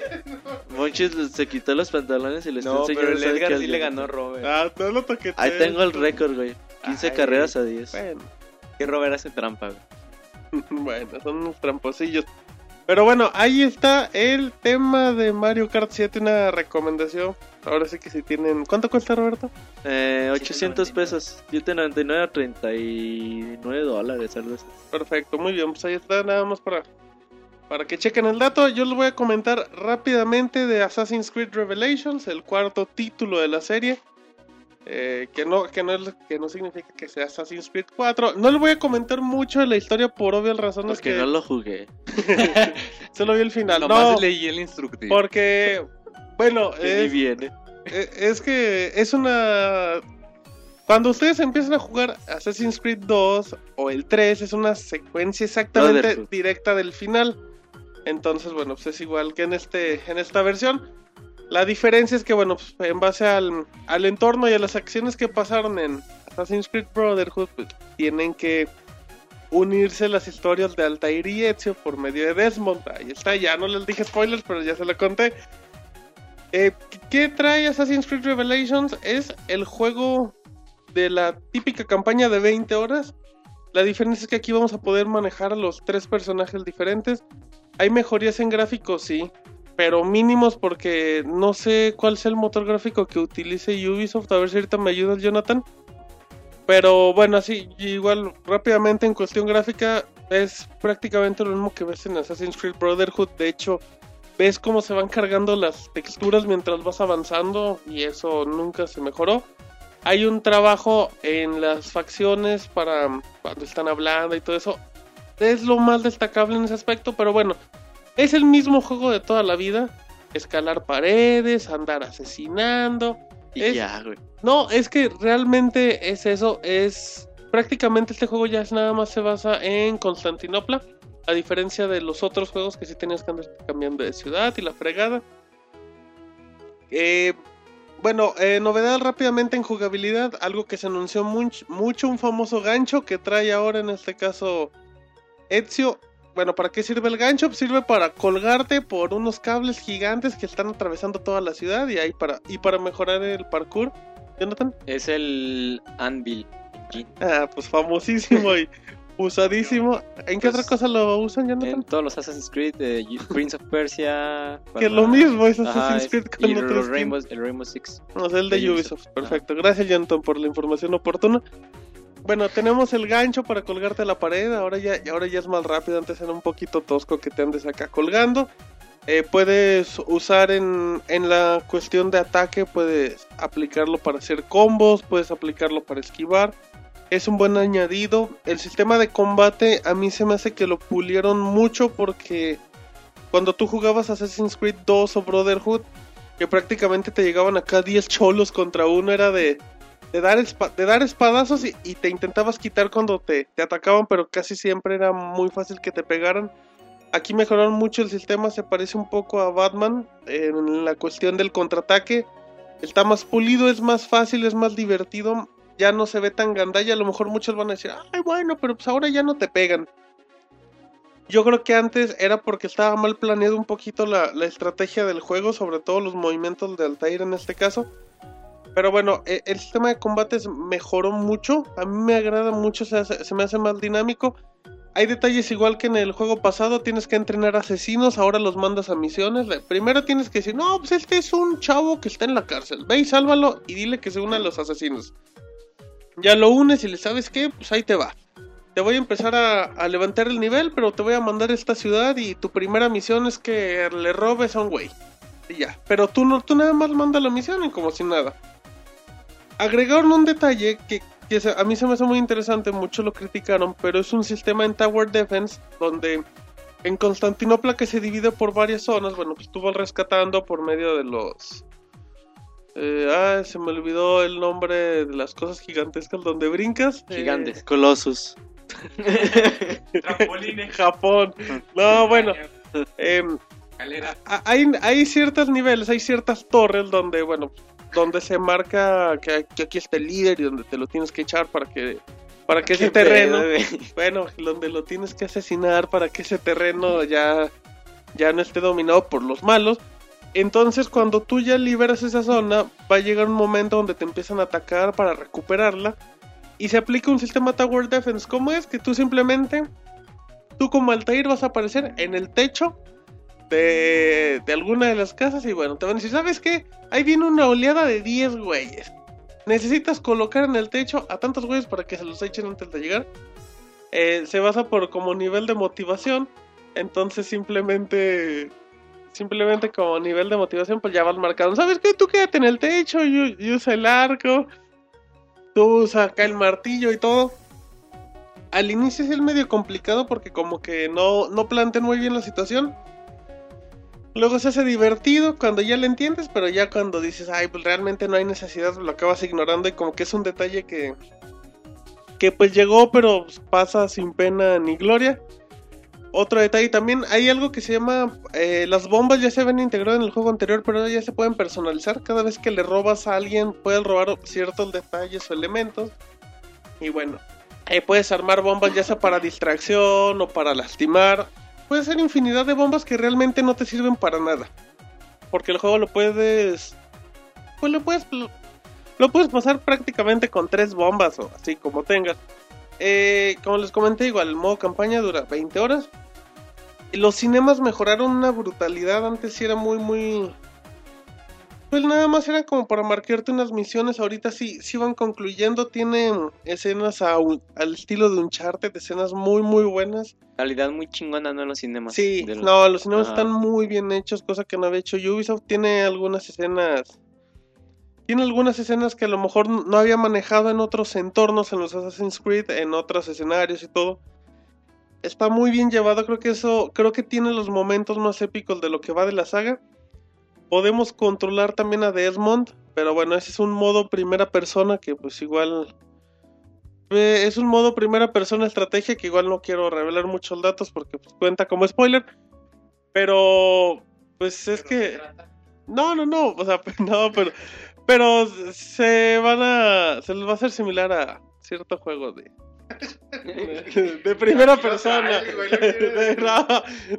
Monchis se quitó los pantalones y le está No, enseñando. pero el ¿sabes Edgar sí Al le Jonah. ganó a Robert. Ah, no lo toqué. Ahí tengo el récord, güey. 15 Ay. carreras a 10. Bueno, Que Robert hace trampa, güey. bueno, son unos tramposillos. Pero bueno, ahí está el tema de Mario Kart 7, una recomendación. Ahora sí que si tienen... ¿Cuánto cuesta, Roberto? Eh, 800 pesos. 7.99 a 39 dólares, algo así. Perfecto, muy bien, pues ahí está nada más para, para que chequen el dato. Yo les voy a comentar rápidamente de Assassin's Creed Revelations, el cuarto título de la serie. Eh, que, no, que, no es- que no significa que sea Assassin's Creed 4. No les voy a comentar mucho de la historia por obvias razones Porque que no lo jugué. solo vi el final. Nomás No, leí el instructivo. porque, bueno, ni es, viene. es que es una... Cuando ustedes empiezan a jugar Assassin's Creed 2 o el 3, es una secuencia exactamente directa del final. Entonces, bueno, pues es igual que en, este, en esta versión. La diferencia es que, bueno, pues en base al, al entorno y a las acciones que pasaron en Assassin's Creed Brotherhood, pues, tienen que unirse las historias de Altair y Ezio por medio de Desmond. Ahí está, ya no les dije spoilers, pero ya se lo conté. Eh, ¿Qué trae Assassin's Creed Revelations? Es el juego de la típica campaña de 20 horas. La diferencia es que aquí vamos a poder manejar a los tres personajes diferentes. Hay mejorías en gráficos, sí, pero mínimos porque no sé cuál sea el motor gráfico que utilice Ubisoft. A ver si ahorita me ayuda el Jonathan. Pero bueno, así, igual rápidamente en cuestión gráfica es prácticamente lo mismo que ves en Assassin's Creed Brotherhood. De hecho, ves cómo se van cargando las texturas mientras vas avanzando y eso nunca se mejoró. Hay un trabajo en las facciones para cuando están hablando y todo eso. Es lo más destacable en ese aspecto, pero bueno, es el mismo juego de toda la vida. Escalar paredes, andar asesinando. Y Es- ya, güey. No, es que realmente es eso, es prácticamente este juego ya es nada más se basa en Constantinopla, a diferencia de los otros juegos que sí tenías que andar cambiando de ciudad y la fregada. Eh, bueno, eh, novedad rápidamente en jugabilidad, algo que se anunció much- mucho, un famoso gancho que trae ahora en este caso Ezio. Bueno, ¿para qué sirve el gancho? Pues sirve para colgarte por unos cables gigantes que están atravesando toda la ciudad y ahí para y para mejorar el parkour. Jonathan. Es el Anvil. Ah, pues famosísimo y usadísimo. ¿En qué Pues, otra cosa lo usan, En Jonathan? todos los Assassin's Creed, de Prince of Persia. Que lo mismo es Ajá, Assassin's es- Creed con y otro los skin. Rainbow, el Rainbow Six. No sé, el de de Ubisoft. Ubisoft. Perfecto. Gracias, Jonathan, por la información oportuna. Bueno, tenemos el gancho para colgarte a la pared. Ahora ya, ahora ya es más rápido. Antes era un poquito tosco que te andes acá colgando. Eh, puedes usar en, en la cuestión de ataque, puedes aplicarlo para hacer combos, puedes aplicarlo para esquivar. Es un buen añadido. El sistema de combate a mí se me hace que lo pulieron mucho porque cuando tú jugabas Assassin's Creed 2 o Brotherhood, que prácticamente te llegaban acá 10 cholos contra uno, era de, de, dar, de dar espadazos y, y te intentabas quitar cuando te, te atacaban, pero casi siempre era muy fácil que te pegaran. Aquí mejoraron mucho el sistema, se parece un poco a Batman en la cuestión del contraataque. Está más pulido, es más fácil, es más divertido. Ya no se ve tan gandalla. A lo mejor muchos van a decir, ay, bueno, pero pues ahora ya no te pegan. Yo creo que antes era porque estaba mal planeado un poquito la, la estrategia del juego, sobre todo los movimientos de Altair en este caso. Pero bueno, eh, el sistema de combates mejoró mucho. A mí me agrada mucho, se, hace- se me hace más dinámico. Hay detalles igual que en el juego pasado, tienes que entrenar asesinos, ahora los mandas a misiones. Primero tienes que decir, no, pues este es un chavo que está en la cárcel. Ve y sálvalo y dile que se una a los asesinos. Ya lo unes y le sabes qué, pues ahí te va. Te voy a empezar a, a levantar el nivel, pero te voy a mandar a esta ciudad y tu primera misión es que le robes a un güey. Y ya. Pero tú no, tú nada más manda la misión y como si nada. Agregaron un detalle que, a mí se me hace muy interesante, muchos lo criticaron, pero es un sistema en Tower Defense donde en Constantinopla que se divide por varias zonas, bueno, pues tú vas rescatando por medio de los... eh, ah, se me olvidó el nombre de las cosas gigantescas donde brincas. eh, Gigantes. Colossus. Trampolines. Japón. No, bueno. hay, hay ciertos niveles, hay ciertas torres donde, bueno, donde se marca que, que aquí está el líder y donde te lo tienes que echar para que para que ese terreno, pedo, bueno, donde lo tienes que asesinar para que ese terreno ya ya no esté dominado por los malos. Entonces, cuando tú ya liberas esa zona, va a llegar un momento donde te empiezan a atacar para recuperarla y se aplica un sistema Tower Defense. ¿Cómo es? Que tú simplemente tú como Altair vas a aparecer en el techo de, alguna de las casas y bueno, te van a decir, ¿sabes qué? Ahí viene una oleada de 10 güeyes. Necesitas colocar en el techo a tantos güeyes para que se los echen antes de llegar. Eh, se basa por como nivel de motivación. Entonces simplemente... Simplemente como nivel de motivación pues ya vas marcando. ¿Sabes qué? Tú quédate en el techo y, usa el arco. Tú usa acá el martillo y todo. Al inicio es el medio complicado porque como que no, no plantean muy bien la situación. Luego se hace divertido cuando ya le entiendes, pero ya cuando dices, ay, pues realmente no hay necesidad, lo acabas ignorando y como que es un detalle que, que pues llegó, pero pasa sin pena ni gloria. Otro detalle también, hay algo que se llama, eh, las bombas ya se ven integradas en el juego anterior, pero ya se pueden personalizar. Cada vez que le robas a alguien, puedes robar ciertos detalles o elementos. Y bueno, ahí puedes armar bombas ya sea para distracción o para lastimar puede ser infinidad de bombas que realmente no te sirven para nada. Porque el juego lo puedes. Pues lo puedes. Lo, puedes pasar prácticamente con tres bombas o así como tengas. Eh, como les comenté, igual el modo campaña dura 20 horas. Los cinemas mejoraron una brutalidad. Antes sí era muy, muy. Pues nada más era como para marcarte unas misiones. Ahorita sí, sí van concluyendo. Tienen escenas a un- al estilo de Uncharted, escenas muy, muy buenas. Calidad muy chingona, ¿no? En los cinemas. Sí, no, los cinemas están muy bien hechos, cosa que no había hecho Ubisoft. Tiene algunas escenas. Tiene algunas escenas que a lo mejor no había manejado en otros entornos, en los Assassin's Creed, en otros escenarios y todo. Está muy bien llevado, creo que eso, creo que tiene los momentos más épicos de lo que va de la saga. Podemos controlar también a Desmond, pero bueno, ese es un modo primera persona que pues igual eh, es un modo primera persona estrategia que igual no quiero revelar muchos datos porque pues, cuenta como spoiler. Pero pues es que no, no, no, o sea, no, pero pero se van a se les va a hacer similar a cierto juego de de primera persona.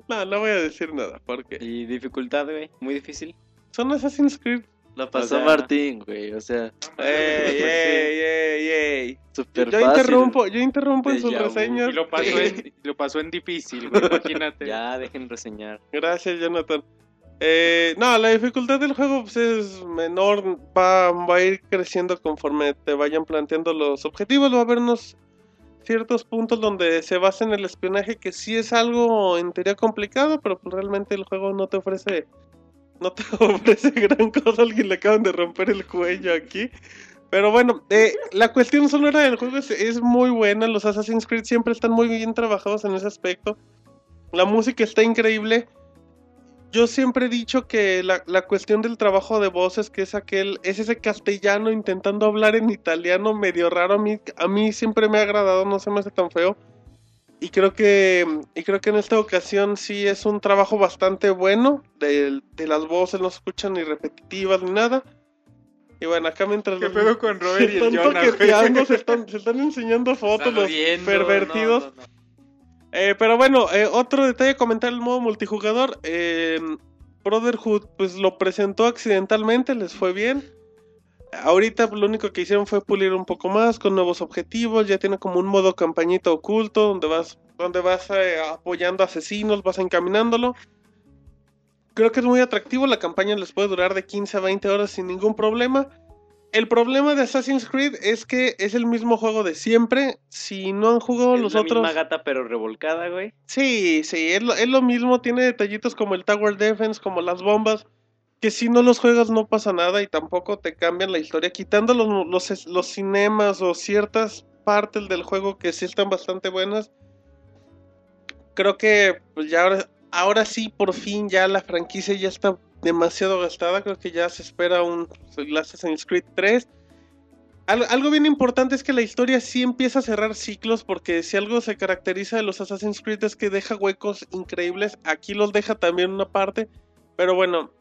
No, no, voy a decir nada porque Y dificultad, güey. Muy difícil. son Assassin's Creed. Lo pasó sea- Martín, güey. O sea, Ey, ey, ey, ey. súper Yo fácil. interrumpo, yo interrumpo en sus reseñas. Y lo pasó en, lo pasó en difícil, güey, imagínate. Ya, dejen reseñar. Gracias, Jonathan. Eh, no, la dificultad del juego pues, es menor, va, va a ir creciendo conforme te vayan planteando los objetivos. Va a haber unos ciertos puntos donde se basa en el espionaje que sí es algo en teoría complicado, pero pues, realmente el juego no te ofrece no te ofrece gran cosa. Alguien le acaban de romper el cuello aquí. Pero bueno, eh, la cuestión sonora del juego es, es muy buena. Los Assassin's Creed siempre están muy bien trabajados en ese aspecto. La música está increíble. Yo siempre he dicho que la, la cuestión del trabajo de voces, que es aquel, es ese castellano intentando hablar en italiano medio raro, a mí, a mí siempre me ha agradado, no se me hace tan feo. Y creo que, y creo que en esta ocasión sí es un trabajo bastante bueno. De, de las voces no se escuchan ni repetitivas ni nada. Y bueno, acá mientras ¿Qué pedo con Robert y se el están Jonah, se están, se están enseñando fotos los pervertidos. no, no, no. Eh, pero bueno, eh, otro detalle a comentar el modo multijugador. eh, Brotherhood pues lo presentó accidentalmente, les fue bien. Ahorita lo único que hicieron fue pulir un poco más con nuevos objetivos. Ya tiene como un modo campañita oculto donde vas, donde vas eh, apoyando asesinos, vas encaminándolo. Creo que es muy atractivo. La campaña les puede durar de 15 a 20 horas sin ningún problema. El problema de Assassin's Creed es que es el mismo juego de siempre. Si no han jugado Es los la otros. misma gata, pero revolcada, güey. Sí, sí, es lo, es lo mismo, tiene detallitos como el Tower Defense, como las bombas, que si no los juegas no pasa nada y tampoco te cambian la historia, quitando los, los, los cinemas o ciertas partes del juego que sí están bastante buenas. Creo que pues ya ahora, ahora sí, por fin ya la franquicia ya está demasiado gastada, creo que ya se espera un Assassin's Creed 3. Al- algo bien importante es que la historia sí empieza a cerrar ciclos porque si algo se caracteriza de los Assassin's Creed es que deja huecos increíbles, aquí los deja también una parte, pero bueno,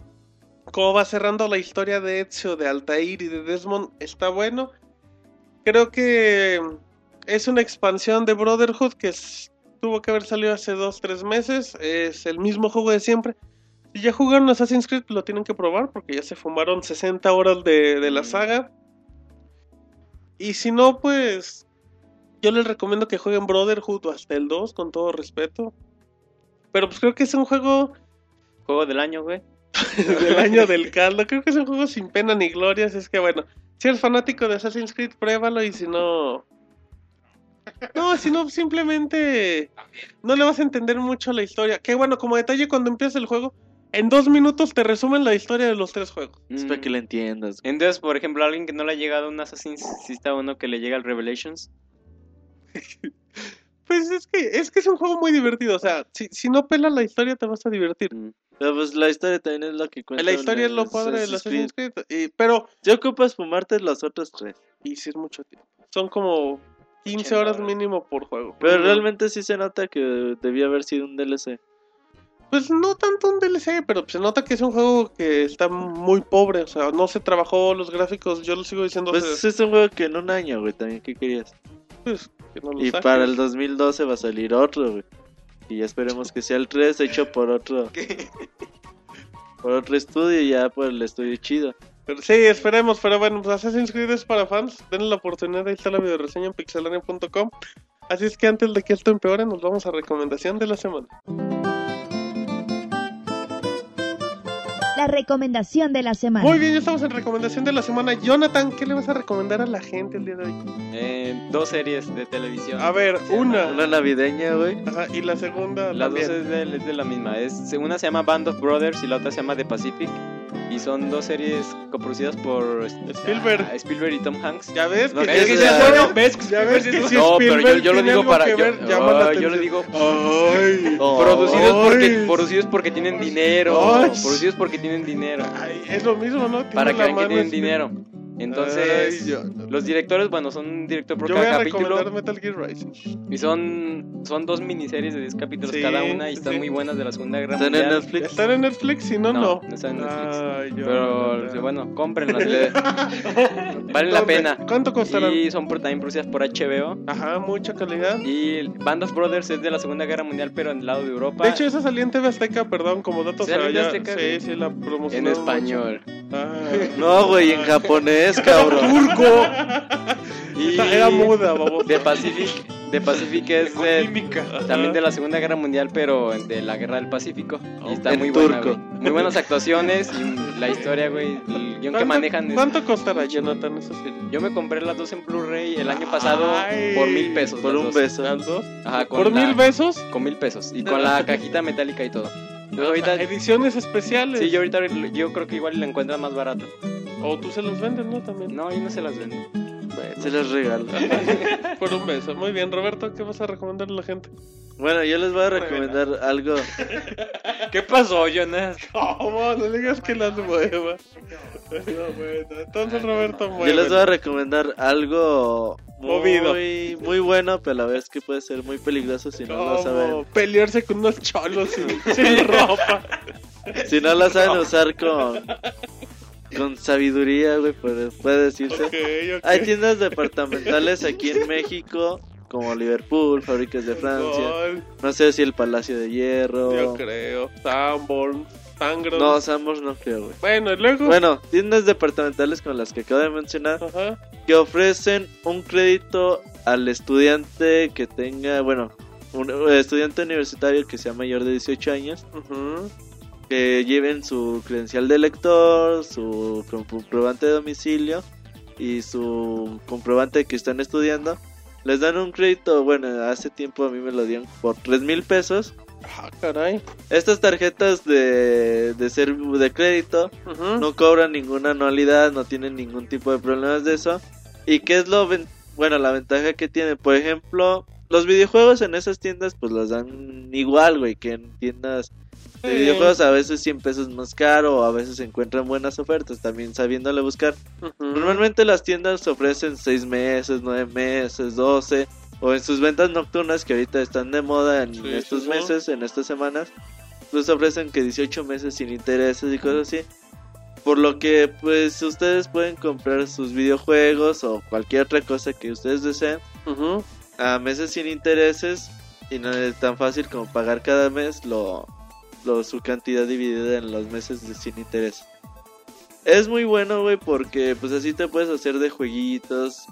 como va cerrando la historia de Ezio, de Altair y de Desmond está bueno. Creo que es una expansión de Brotherhood que tuvo que haber salido hace 2-3 meses, es el mismo juego de siempre. Si ya jugaron Assassin's Creed lo tienen que probar porque ya se fumaron 60 horas de, de la saga. Y si no, pues yo les recomiendo que jueguen Brotherhood o hasta el 2, con todo respeto. Pero pues creo que es un juego Juego del año, güey. del año del caldo. Creo que es un juego sin pena ni gloria. Así es que bueno, si eres fanático de Assassin's Creed, pruébalo. Y si no. No, si no, simplemente no le vas a entender mucho la historia. Que bueno, como detalle, cuando empieza el juego, en dos minutos te resumen la historia de los tres juegos. Mm. para que lo entiendas. Entonces, por ejemplo, alguien que no le ha llegado a un Assassin's, si está uno que le llega al Revelations. Pues es que es que es un juego muy divertido. O sea, si, si no pelas la historia, te vas a divertir. Mm. Pero pues la historia también es lo que cuenta. La historia es lo padre de los Assassin's Creed. y- pero, Si ocupas fumarte los otros tres. y si es mucho tiempo. Son como 15 80 horas mínimo por juego. Pero realmente sí se nota que debió haber sido un DLC. Pues no tanto un DLC, pero se nota que es un juego que está muy pobre. O sea, no se trabajó los gráficos. Yo lo sigo diciendo. Pues hace- es un juego que en un año, güey, también, ¿qué querías? pues, que no lo Y saques. para el 2012 va a salir otro, güey. Y ya esperemos que sea el 3 hecho por otro. por otro estudio y ya por el estudio chido. Pero sí, esperemos. Pero bueno, pues Assassin's Creed es para fans. Denle la oportunidad. Ahí está la video reseña en pixelania.com. Así es que antes de que esto empeore, nos vamos a recomendación de la semana. La recomendación de la semana. Muy bien, ya estamos en recomendación de la semana. Jonathan, ¿qué le vas a recomendar a la gente el día de hoy? Eh, dos series de televisión. A ver, una. Una navideña, güey. Ajá, y la segunda Las dos es de, es de la misma. Es, una se llama Band of Brothers y la otra se llama The Pacific. Y son dos series coproducidas por Spielberg. ah, Spielberg y Tom Hanks. Ya ves No, que es sí que es ya- bueno. ¿Ves? Ya ves que No, pero yo, lo digo para. que Yo, ver, ah, yo le atención. digo. Ay. Oh. Producidos porque, Ay. producidos porque tienen dinero. Ay. Producidos porque tienen dinero. Ay, es lo mismo, ¿no? Tiene Para que vean que tienen dinero. Entonces, Ay, yo- los directores, bueno, son un director por Yo voy cada a capítulo. recomendar Metal Gear Rising. Y son, son dos miniseries de 10 capítulos Sí, cada una y están sí. muy buenas de la Segunda Guerra ¿Están en Mundial. Netflix? ¿Están en Netflix? Si no, no. No, no están en Netflix. Ay, yo- Pero bueno, cómprenlas. le- vale la pena. ¿Cuánto costarán? Y son por- también producidas por HBO. Ajá, mucha calidad. Y Band of Brothers es de la Segunda Guerra Mundial, pero en el lado de Europa. De hecho, esa salía en TV Azteca, perdón, como dato. o sea, ¿Sale en ya- Azteca? Sí, sí, la en promocionaron español. Ah. No, güey, en japonés, cabrón. ¡Turco! Y Esa Era muda, vamos. The Pacific, The Pacific es de, también de la Segunda Guerra Mundial, pero de la Guerra del Pacífico. Y está muy buena, turco. güey. Muy buenas actuaciones y la historia, güey. El guion que manejan. es- ¿Cuánto costará, Jonathan? Eso sí. Yo me compré las dos en Blu-ray el año pasado Ay, por mil pesos. Por las un dos. beso. ¿Las dos? Ajá, con ¿Por la- mil besos? Con mil pesos. Y con la cajita metálica y todo. Ahorita. Ediciones especiales. Sí, yo ahorita yo creo que igual la encuentran más barato. O tú se los vendes, ¿no? También. No, yo no se las vendo. Bueno, Se los regalo. por un beso. Muy bien, Roberto, ¿qué vas a recomendarle a la gente? Bueno, yo les voy a recomendar algo. ¿Qué pasó, Jonas? ¿Cómo? No digas que las mueva. No, bueno. Entonces, Roberto, Yo les voy a mueve. recomendar algo Movido. muy, muy bueno, pero a la vez que puede ser muy peligroso si no lo saben. Pelearse con unos cholos sin, sin ropa. Si no lo saben usar con, con sabiduría, güey, puede, puede decirse. Hay tiendas departamentales aquí en México, como Liverpool, Fábricas de Francia. Gol, No sé si el Palacio de Hierro. Yo creo. Sanborn, Sangro. No, Samos no creo, güey. Bueno, y luego. Bueno, tiendas departamentales como las que acabo de mencionar Ajá. que ofrecen un crédito al estudiante que tenga, bueno, un eh, estudiante universitario que sea mayor de 18 años. Que lleven su credencial de lector, su comprobante de domicilio y su comprobante de que están estudiando. Les dan un crédito, bueno, hace tiempo a mí me lo dieron por 3 mil pesos. Ah, caray. Estas tarjetas de, de, ser, de crédito no cobran ninguna anualidad, no tienen ningún tipo de problemas de eso. ¿Y qué es lo bueno, la ventaja que tiene? Por ejemplo, los videojuegos en esas tiendas pues los dan igual, güey, que en tiendas de videojuegos a veces 100 pesos más caro o a veces se encuentran buenas ofertas, también sabiéndole buscar. Ujú. Normalmente las tiendas ofrecen 6 meses, 9 meses, 12 o en sus ventas nocturnas que ahorita están de moda en Sí, estos sí, meses, en estas semanas, pues ofrecen que 18 meses sin intereses y cosas así. Por lo que pues ustedes pueden comprar sus videojuegos o cualquier otra cosa que ustedes deseen Ujú. a meses sin intereses y no es tan fácil como pagar cada mes lo, lo su cantidad dividida en los meses de sin interés. Es muy bueno, güey, porque pues así te puedes hacer de jueguitos.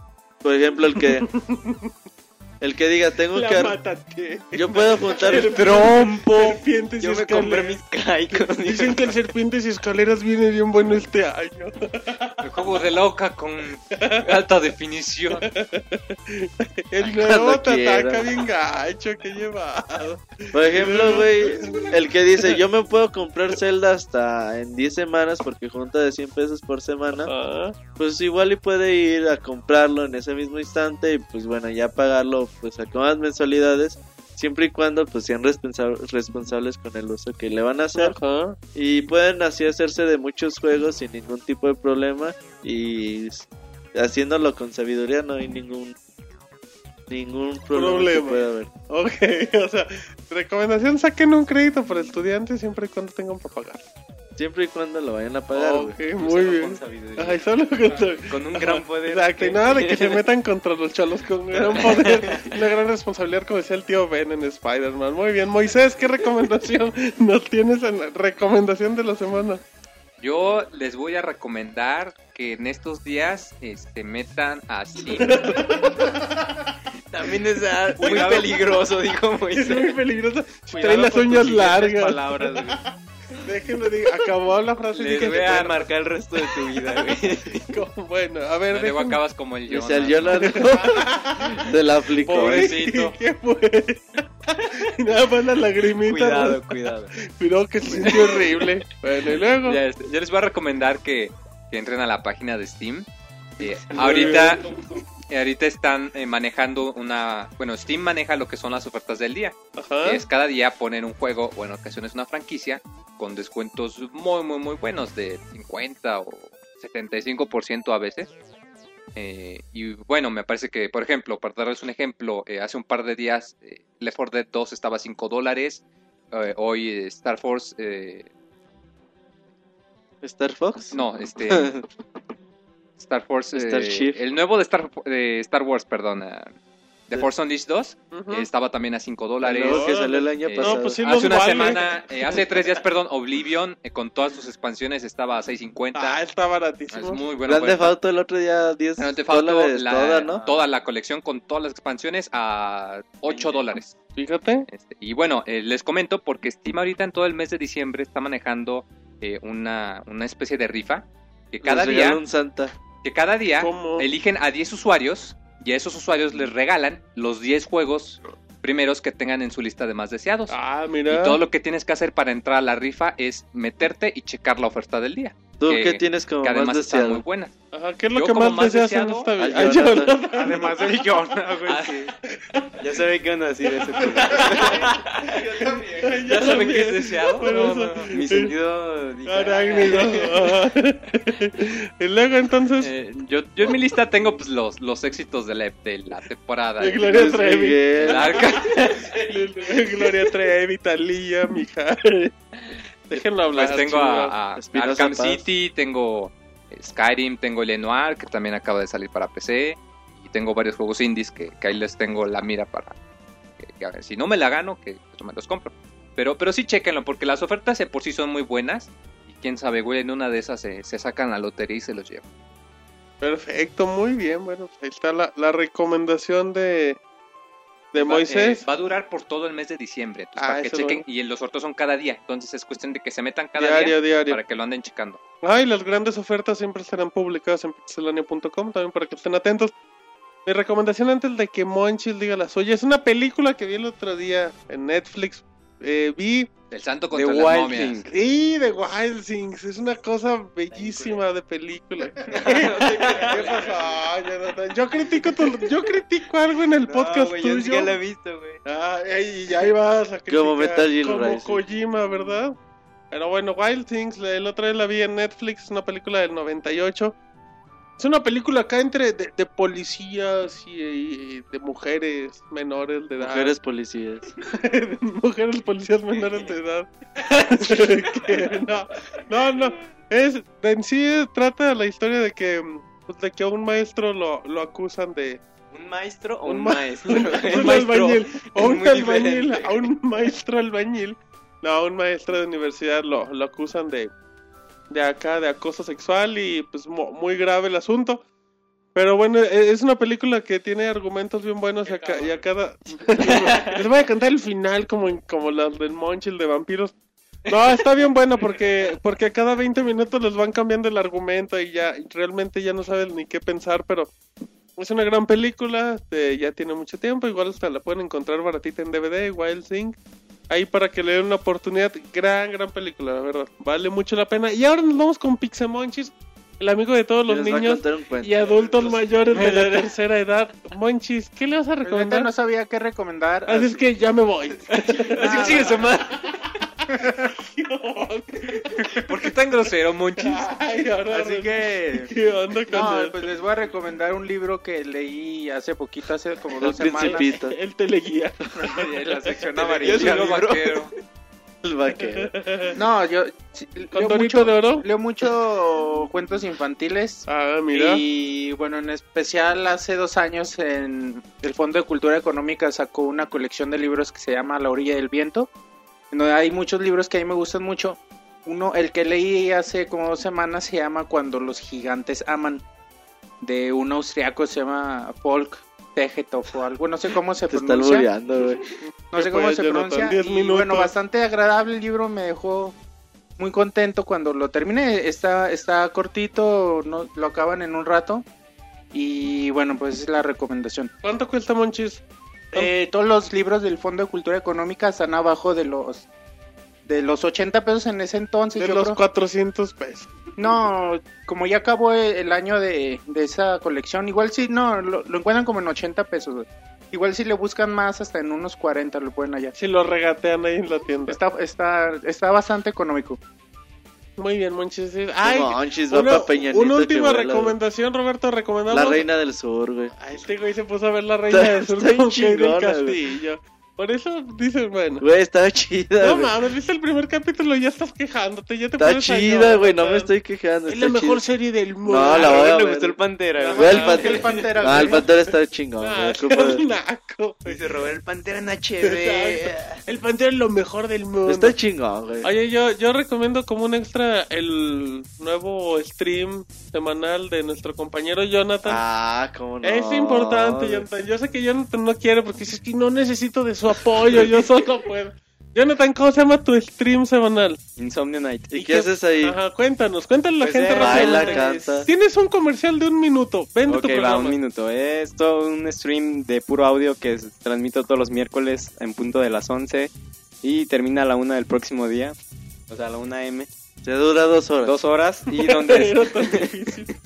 Por ejemplo, el que el que diga, tengo La que mátate. yo puedo juntar El trompo. Serpientes Yo y me compré escaleras. mis caicos. Dicen que el serpientes y escaleras viene bien bueno este año. El juego de loca con alta definición. El nuevo te quiera. ataca bien gacho que he llevado. Por ejemplo, güey, el que dice, yo me puedo comprar Zelda hasta en 10 semanas porque junta de 100 pesos por semana. Pues igual y puede ir a comprarlo en ese mismo instante y pues bueno ya pagarlo pues a más mensualidades siempre y cuando pues sean responsa- responsables con el uso que le van a hacer ajá. y pueden así hacerse de muchos juegos sin ningún tipo de problema y haciéndolo con sabiduría no hay ningún ningún problema, Problema. que pueda haber Ok, o sea, recomendación, saquen un crédito para estudiantes siempre y cuando tengan para pagar. Siempre y cuando lo vayan a pagar ok, muy bien. Ay, solo con, Con un gran poder. Exacto, y nada de que se metan contra los cholos con un gran poder, una gran responsabilidad, como decía el tío Ben en Spider-Man. Muy bien, Moisés, ¿qué recomendación nos tienes en la recomendación de la semana? Yo les voy a recomendar que en estos días este, metan a Steam. También es ah, muy peligroso, dijo Es muy Moisés. peligroso. Cuidado Trae las con uñas largas. palabras, güey. Déjenme digo, acabó la frase. y Les voy a bueno, marcar el resto de tu vida, güey. como- bueno, a ver, Luego acabas como el Jonas. Dice el Jonathan. Se la aplicó. Pobrecito. ¿Qué fue? Nada más la lagrimita. Cuidado, cuidado. Pero que se sintió horrible. Bueno, y luego. Ya, este, yo les voy a recomendar que, que entren a la página de Steam. Eh, ahorita, ahorita están eh, manejando una... Bueno, Steam maneja lo que son las ofertas del día. Ajá. Es cada día ponen un juego, o en ocasiones una franquicia, con descuentos muy, muy, muy buenos, de 50 o 75% a veces. Eh, y bueno, me parece que, por ejemplo, para darles un ejemplo, eh, hace un par de días eh, Left 4 Dead 2 estaba a 5 dólares. eh, hoy eh, Star Force, eh, Star Fox. no, este, Star Force, eh, Starship. el nuevo de Star, de Star Wars, perdón, eh, The Force Unleashed 2, Ujú. eh, estaba también a 5 El dólares. nuevo que salió el año Eh, pasado. No, pues sí, Hace una vale. semana, eh, hace tres días, perdón, Oblivion, eh, con todas sus expansiones, estaba a 6.50. Ah, está es baratísimo. muy buena Grand Theft el otro día 10 Grand Theft Auto, dólares la- toda, ¿no? toda la colección con todas las expansiones a 8 dólares. Fíjate. Este, y bueno, eh, les comento porque Steam ahorita en todo el mes de diciembre está manejando eh, una, una especie de rifa que cada día, un Santa. Que cada día ¿Cómo? eligen a 10 usuarios y a esos usuarios les regalan los 10 juegos primeros que tengan en su lista de más deseados. Ah, Y mira. todo lo que tienes que hacer para entrar a la rifa es meterte y checar la oferta del día. ¿Tú que- qué tienes como Que más además están muy deseado? buenas. Ajá, ¿qué es lo Yo que más más deseas en deseado, esta vida? al Ah, Jonathan. Jonathan. Además del Jonah, güey, sí. Ya saben qué van a decir ese tema. ¿Ya saben qué es deseado? No, no, no. Mi sentido... Arácnido. "Ah". Ajá. y luego entonces, Eh, yo, yo en mi lista tengo pues, los, los éxitos de la, de la temporada. de Gloria Luis Trevi. Gloria Trevi, Talía, mija. Déjenlo hablar. Pues tengo a, a Espinosa Arkham. City, tengo eh, Skyrim, tengo Lenoir, que también acaba de salir para PC. Y tengo varios juegos indies que, que ahí les tengo la mira para que, que a ver, si no me la gano, que pues, me los compro. Pero, pero sí chequenlo, porque las ofertas de por sí son muy buenas. Y quién sabe, güey, en una de esas se, se sacan la lotería y se los llevan. Perfecto, muy bien. Bueno, ahí está la, la recomendación de, de Va- Moisés. eh, va a durar por todo el mes de diciembre. Entonces, Ah, para que chequen. bueno. Y los sorteos son cada día. Entonces es cuestión de que se metan cada diario, día diario. para que lo anden checando. Ay, las grandes ofertas siempre serán publicadas en pixelania.com, también para que estén atentos. Mi recomendación antes de que Monchis diga la suya es una película que vi el otro día en Netflix. Eh, vi El santo The contra las Wild momias. Thing. y The Wild Things, es una cosa bellísima de película. ¿Qué pasó, Jonathan? Yo critico tu- yo critico algo en el podcast No, güey, yo ni tuyo. siquiera la he visto, güey. Ah, y ahí vas a criticar. Como Metal Gear Como Rising. Kojima, ¿verdad? Pero bueno, Wild Things, la- el otro día la vi en Netflix, es una película del 98. Es una película acá entre de, de policías y, y de mujeres menores de edad. Mujeres policías. mujeres policías menores de edad. Que no, no, no. Es, en sí trata la historia de que, pues, de que a un maestro lo, lo acusan de, ¿Un maestro o Un un, ma- maestro? un, maestro albañil, o un albañil, diferente. a un maestro albañil, no, a un maestro de universidad lo, lo acusan de, de acá, de acoso sexual y pues mo- muy grave el asunto. Pero bueno, e- es una película que tiene argumentos bien buenos y a, ca- y a cada... Les voy a cantar el final como, en- como las del Monchil de vampiros. No, está bien bueno porque, porque a cada 20 minutos les van cambiando el argumento y ya realmente ya no saben ni qué pensar, pero es una gran película, este, ya tiene mucho tiempo, igual hasta la pueden encontrar baratita en DVD, Wild Thing. Ahí para que le den una oportunidad, gran, gran película, la verdad, vale mucho la pena. Y ahora nos vamos con Pixemonchis, el amigo de todos los niños y adultos mayores de la tercera edad. Monchis, ¿qué le vas a Realmente recomendar? no sabía qué recomendar. Así es que ya me voy. Así que sigue su madre. ¿Por qué tan grosero, Monchis? Ay, ahora Así que... ¿Qué onda con No, el, pues les voy a recomendar un libro que leí hace poquito, hace como El dos semanas. principito. el teleguía? En la sección Yo amarilla. lo vaquero. El vaquero. No, yo ¿Con leo mucho, de oro? leo mucho cuentos infantiles. Ah, mira. Y bueno, en especial hace dos años en el Fondo de Cultura Económica sacó una colección de libros que se llama La orilla del viento. Donde hay muchos libros que a mí me gustan mucho. Uno, el que leí hace como dos semanas se llama Cuando los gigantes aman. De un austriaco se llama Folk Tegetov o algo, no sé cómo se Te está pronuncia. güey. No sé ¿Qué cómo se pronuncia. Y bueno, bastante agradable el libro, me dejó muy contento cuando lo terminé. Está, está cortito, no, lo acaban en un rato. Y bueno, pues es la recomendación. ¿Cuánto cuesta, Monchis? Eh, todos los libros del Fondo de Cultura Económica están abajo de los de los 80 pesos en ese entonces. De yo los creo. 400 pesos. No, como ya acabó el, el año de, de esa colección, igual sí, no, lo, lo encuentran como en 80 pesos. Igual si le buscan más, hasta en unos 40 lo pueden hallar. Si lo regatean ahí en la tienda. Está, está, está bastante económico. Muy bien, Monchis. Ay, Monchis, va una, Peña una última recomendación, Roberto, recomendamos. La reina del sur, güey. Ay, este güey se puso a ver la reina del sur está con Kate del chingona, güey. Por eso dices, bueno. Güey, está chida, No mames, viste el primer capítulo y ya estás quejándote, ya te Está chida, güey, no me estoy quejando. Es está la mejor serie del mundo. No, la a le gustó el Pantera, Güey, el Ah, pantera. el Pantera, No, el pantera está chingón, Ah, güey. es naco, güey. Dice Robert, el Pantera en Exacto. El pantera es lo mejor del mundo. Está chingón, güey. Oye, yo, yo recomiendo como un extra el nuevo stream semanal de nuestro compañero Jonathan. Ah, cómo no. es importante. Jonathan. Yo sé que Jonathan no quiere porque dices que no necesito de su apoyo, yo solo puedo. Jonathan, ¿cómo se llama tu stream semanal? Insomnio Night. ¿Y qué haces ahí? Ajá, cuéntanos, cuéntale a la Pues, gente eh, Baila, canta. Tienes un comercial de un minuto, vende tu Ok, va, programa. un minuto. Es todo un stream de puro audio que transmito todos los miércoles en punto de las 11 y termina a la 1 del próximo día. O sea, a la 1 m. Se dura dos horas. Dos horas y donde,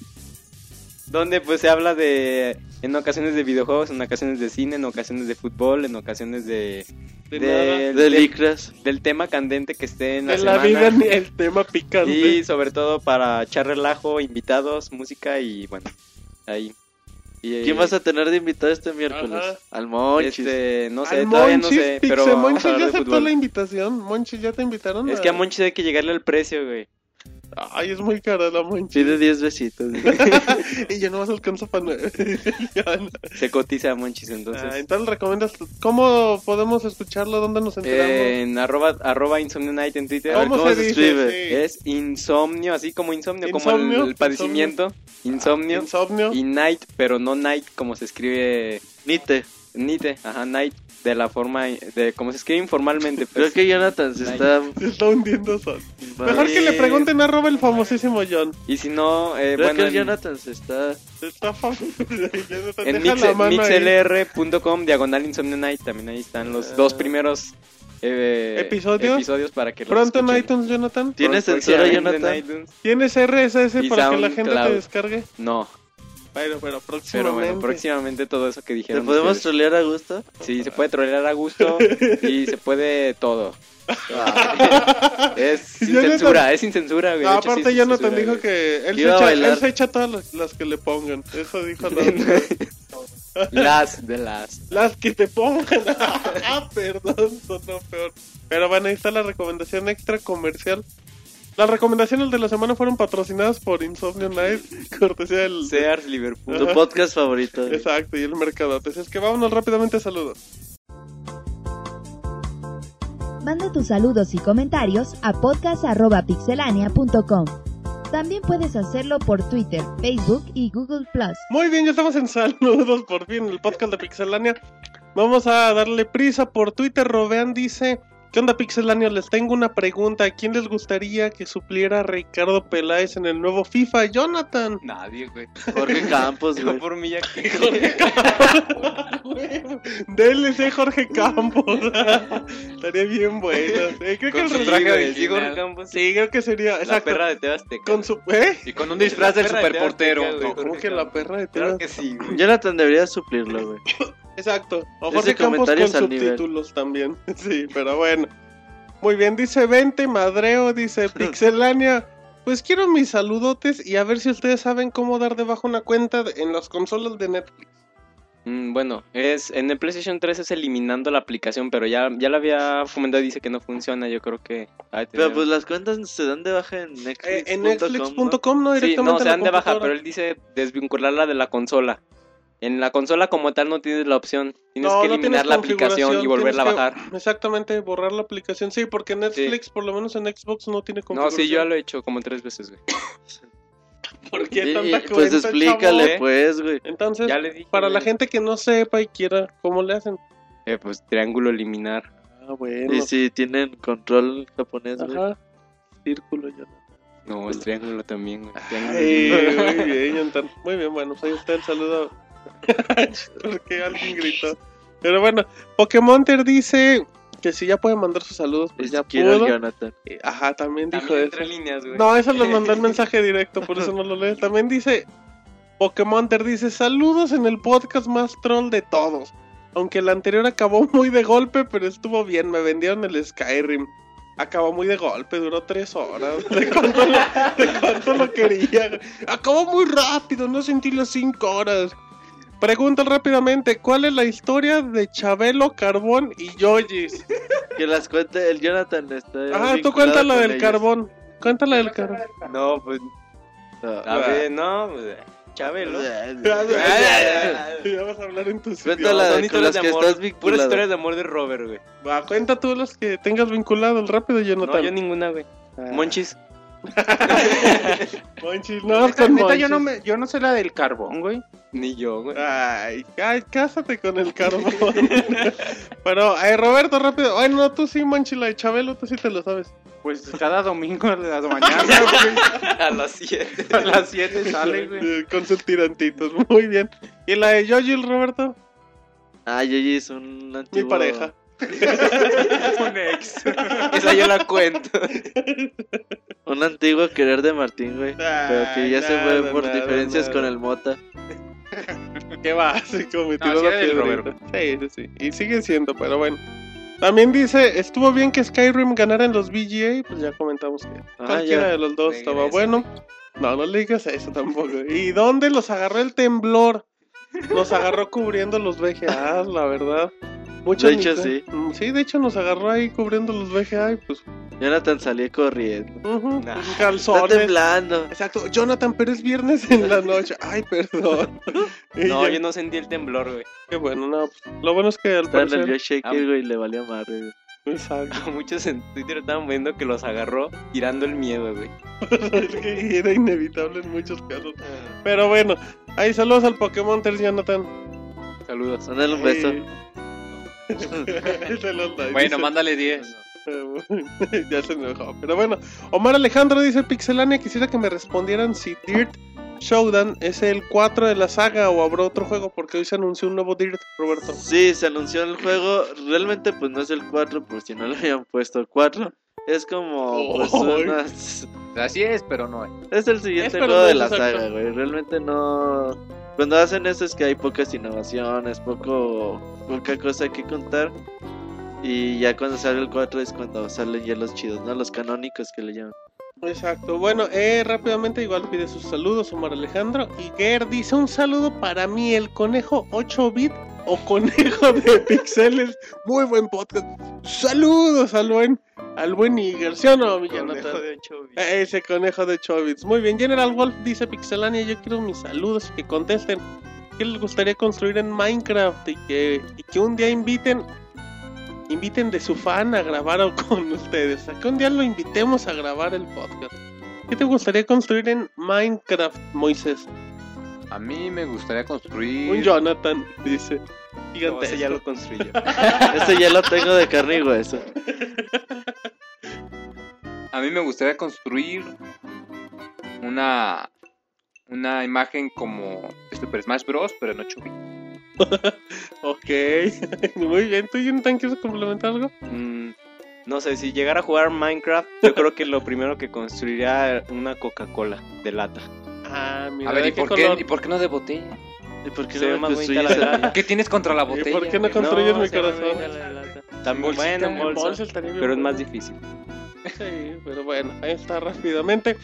donde pues se habla de en ocasiones de videojuegos, en ocasiones de cine, en ocasiones de fútbol, en ocasiones de, De licras. del tema candente que esté en la En la semana. vida el tema picante. y sobre todo para echar relajo, invitados, música y bueno, ahí. Y, ¿Quién vas a tener de invitado este miércoles? Ajá. Al Monchis. Este, no sé, Al todavía no sé, Pixe, pero Monchis ya aceptó la invitación. Monchis, ¿ya te invitaron? Es que a Monchis hay que llegarle al precio, güey. Ay, es muy cara la Monchis. Pide 10 besitos. y yo no más alcanzo para no. Se cotiza a Monchis, entonces. Ah, entonces recomiendas cómo podemos escucharlo, dónde nos enteramos. en arroba, arroba Insomnio Night en Twitter. ¿Cómo, ¿cómo se se dice? escribe? Sí. Es insomnio, así como insomnio, como Insomnio, el, el padecimiento. Insomnio. Insomnio. Y night, pero no night como se escribe Nite. nite, ajá, night, de la forma, de como se escribe informalmente. Creo Pues. que Jonathan se está... Se está hundiendo solo. Mejor que le pregunten arroba el famosísimo John. Y si no, eh, Creo bueno, que en, Jonathan se está... Se está famoso. en mixlr.com, diagonal insomnio night, también ahí están los Ah. dos primeros eh, ¿Episodios? episodios para que los Pronto en escuchen. iTunes, Jonathan. ¿Tienes Pronto censura, próximamente en Jonathan? iTunes. ¿Tienes RSS Y para que la gente te SoundCloud. descargue? No, Pero, pero pero próximamente. bueno, próximamente todo eso que ¿Te dijeron. podemos ustedes. trolear a gusto? Sí, se puede trolear a gusto y se puede todo. es sin Jonathan- censura, es sin censura, güey. No, sí aparte sin Jonathan censura, dijo que él se, echa, él se echa todas las, las que le pongan. Eso dijo la Las de las. Las que te pongan. ah, perdón, sonó peor. Pero bueno, ahí está la recomendación extra comercial. Las recomendaciones de la semana fueron patrocinadas por Insomnio Night, cortesía del... Sears Liverpool. Tu podcast favorito. Exacto, y el Mercadotes. Es que vámonos rápidamente a saludos. Manda tus saludos y comentarios a podcast.pixelania.com. También puedes hacerlo por Twitter, Facebook y Google Plus. Muy bien, ya estamos en saludos por fin, el podcast de Pixelania. Vamos a darle prisa por Twitter. Robean dice: ¿Qué onda, Pixelania? Les tengo una pregunta. ¿A quién les gustaría que supliera a Ricardo Peláez en el nuevo FIFA? Jonathan. Nadie, güey. Jorge Campos, güey. por mí ya que. Jorge Campos. DLC Jorge Campos. Estaría bien bueno. Sí, creo que Con el su re- traje sí, de Jorge Campos. Sí, creo que sería. La Exacto. perra de Tebasteca. Con su. ¿Eh? Y con un disfraz del superportero. Tebasteca, güey, No, ¿cómo que la perra de Claro Tebas? que sí, güey. Jonathan debería suplirlo, güey. Exacto. O Ese Jorge Campos con nivel. subtítulos también. Sí, pero bueno. Muy bien, dice 20 Madreo, dice Pixelania. Pues quiero mis saludotes y a ver si ustedes saben cómo dar de baja una cuenta de- en las consolas de Netflix. Mm, bueno, es en el PlayStation 3 es eliminando la aplicación, pero ya, ya la había comentado y dice que no funciona. Yo creo que. Pero pues las cuentas se dan de baja en Netflix. Eh, en Netflix.com, ¿no? Sí, Directamente no, se dan de baja, pero él dice desvincularla de la consola. En la consola como tal no tienes la opción. Tienes No, que no eliminar la aplicación y volverla a bajar. que- Exactamente, borrar la aplicación. Sí, porque Netflix, por lo menos en Xbox, no tiene No, configuración. sí, yo ya lo he hecho como tres veces, güey. ¿Por qué Y- tanta pues explícale, chavo? pues, güey. Entonces, Ya le dije. para la güey. gente que no sepa y quiera, ¿cómo le hacen? Eh, pues triángulo eliminar. Ah, bueno. Y si tienen control japonés, güey. Ajá. círculo, Jonathan. No, es triángulo también, güey. Triángulo. Ay, muy bien. Muy bien, bueno, pues ahí está el saludo. Porque alguien gritó. Pero bueno, Pokémonter dice que si ya puede mandar sus saludos, pues Es ya quiero pudo. Jonathan. Eh, Ajá, también dijo También eso. entre líneas, güey. No, eso lo mandó el mensaje directo, por eso no lo leo. También dice, Pokémonter dice, saludos en el podcast más troll de todos. Aunque el anterior acabó muy de golpe, pero estuvo bien, me vendieron el Skyrim. Acabó muy de golpe, duró tres horas. ¿De cuánto lo, de cuánto lo quería? Acabó muy rápido, no sentí las cinco horas. Pregunto rápidamente, ¿cuál es la historia de Chabelo, Carbón y Yoyis? Que las cuente el Jonathan está. Ah, tú cuéntala del ellos. carbón. Cuéntala del carbón. No, pues, No. a ver, no, pues, Chabelo. Ya vas a hablar en tus Cuéntala con las de que amor. estás Puras vinculado. historias de amor de Robert, güey. Va, cuenta tú las que tengas vinculado el rápido, No, Jonathan. yo ninguna, güey. Ah. Monchis. Monchis, no, Neta, con neta, yo, no me, yo no sé la del carbón, güey. Ni yo, güey. Ay, ay, cásate con el carbón. Pero, ay, Roberto, rápido. Ay, no, tú sí, Monchi, la de Chabelo, tú sí te lo sabes. Pues cada domingo a la mañana, güey. A las 7. A las 7 sale, güey. Con sus tirantitos, muy bien. ¿Y la de Yoyil, Roberto? Ah, Yoyi es un Mi antiguo. pareja. Un ex. Esa yo la cuento. Un antiguo querer de Martín, güey. Pero que ya se fue por nada, diferencias nada. con el Mota. Qué básico, me No, tiró sí. Sí, sí, sí. Y sigue siendo, pero bueno. También dice, estuvo bien que Skyrim ganara en los VGA, pues ya comentamos que Ah, cualquiera ya. de los dos estaba Regresa. bueno. No, no le digas eso tampoco. ¿Y dónde los agarró el temblor? Nos agarró cubriendo los VGA, la verdad. De hecho, sí. Sí, de hecho nos agarró ahí cubriendo los VGA y pues... Jonathan salió corriendo. ujú, Nah. Está calzones. temblando. Exacto, Jonathan, pero es viernes en la noche. Ay, perdón. No, ya- yo no sentí el temblor, güey. Qué bueno, no, pues, lo bueno es que al Está el parecer... Shaker, Ah. güey, y le valió madre, güey. Exacto. Muchos en Twitter estaban viendo que los agarró tirando el miedo, güey. es que era inevitable en muchos casos. Pero bueno, ahí saludos al Pokémon Ter Jonathan. Saludos. Mándale un beso. Da, Bueno, dice- mándale 10. ya se enojó. Pero bueno, Omar Alejandro dice: Pixelania, quisiera que me respondieran si Dirt Showdown es el 4 de la saga o habrá otro juego, porque hoy se anunció un nuevo Dirt, Roberto. Sí, se anunció el juego. Realmente, pues no es el 4, por si no le habían puesto 4. Es como, pues, unas- Así es, pero no es. Es el siguiente Es, juego no de la exacto. saga, güey. Realmente no. Cuando hacen eso es que hay pocas innovaciones, poco, poca cosa que contar. Y ya cuando sale el 4 es cuando salen ya los chidos, ¿no? Los canónicos que le llaman. Exacto. Bueno, eh, rápidamente igual pide sus saludos Omar Alejandro. Y Ger dice un saludo para mí, el conejo 8-bit o conejo de pixeles. Muy buen podcast. Saludos al buen, al buen Iger. ¿Sí o no? Conejo de Ese conejo de 8 bits. Muy bien, General Wolf dice Pixelania, yo quiero mis saludos y que contesten. ¿Qué les gustaría construir en Minecraft? Y que, y que un día inviten inviten de su fan a grabar o con ustedes. A que un día lo invitemos a grabar el podcast. ¿Qué te gustaría construir en Minecraft, Moisés? A mí me gustaría construir. Un Jonathan, dice. No, Gigante. ese ya lo construyó. Este ya lo tengo de carne y hueso. A mí me gustaría construir una una imagen como Super Smash Bros, pero en 8 bits. Ok. Muy bien. ¿Tú, Jonathan, quieres complementar algo? Mm, no sé, si llegara a jugar Minecraft, yo creo que lo primero que construiría una Coca-Cola de lata. Ah, mira. A ver, ¿de ¿y por, color? qué, ¿y por qué no de botella? ¿Y por qué Se no ve más bonita la lata. ¿Qué tienes contra la ¿Y botella? por qué no construyes mi se ve corazón? la lata. También, bueno, en en En bolsa, bolsa bien pero es más difícil. Sí, pero bueno, ahí está rápidamente.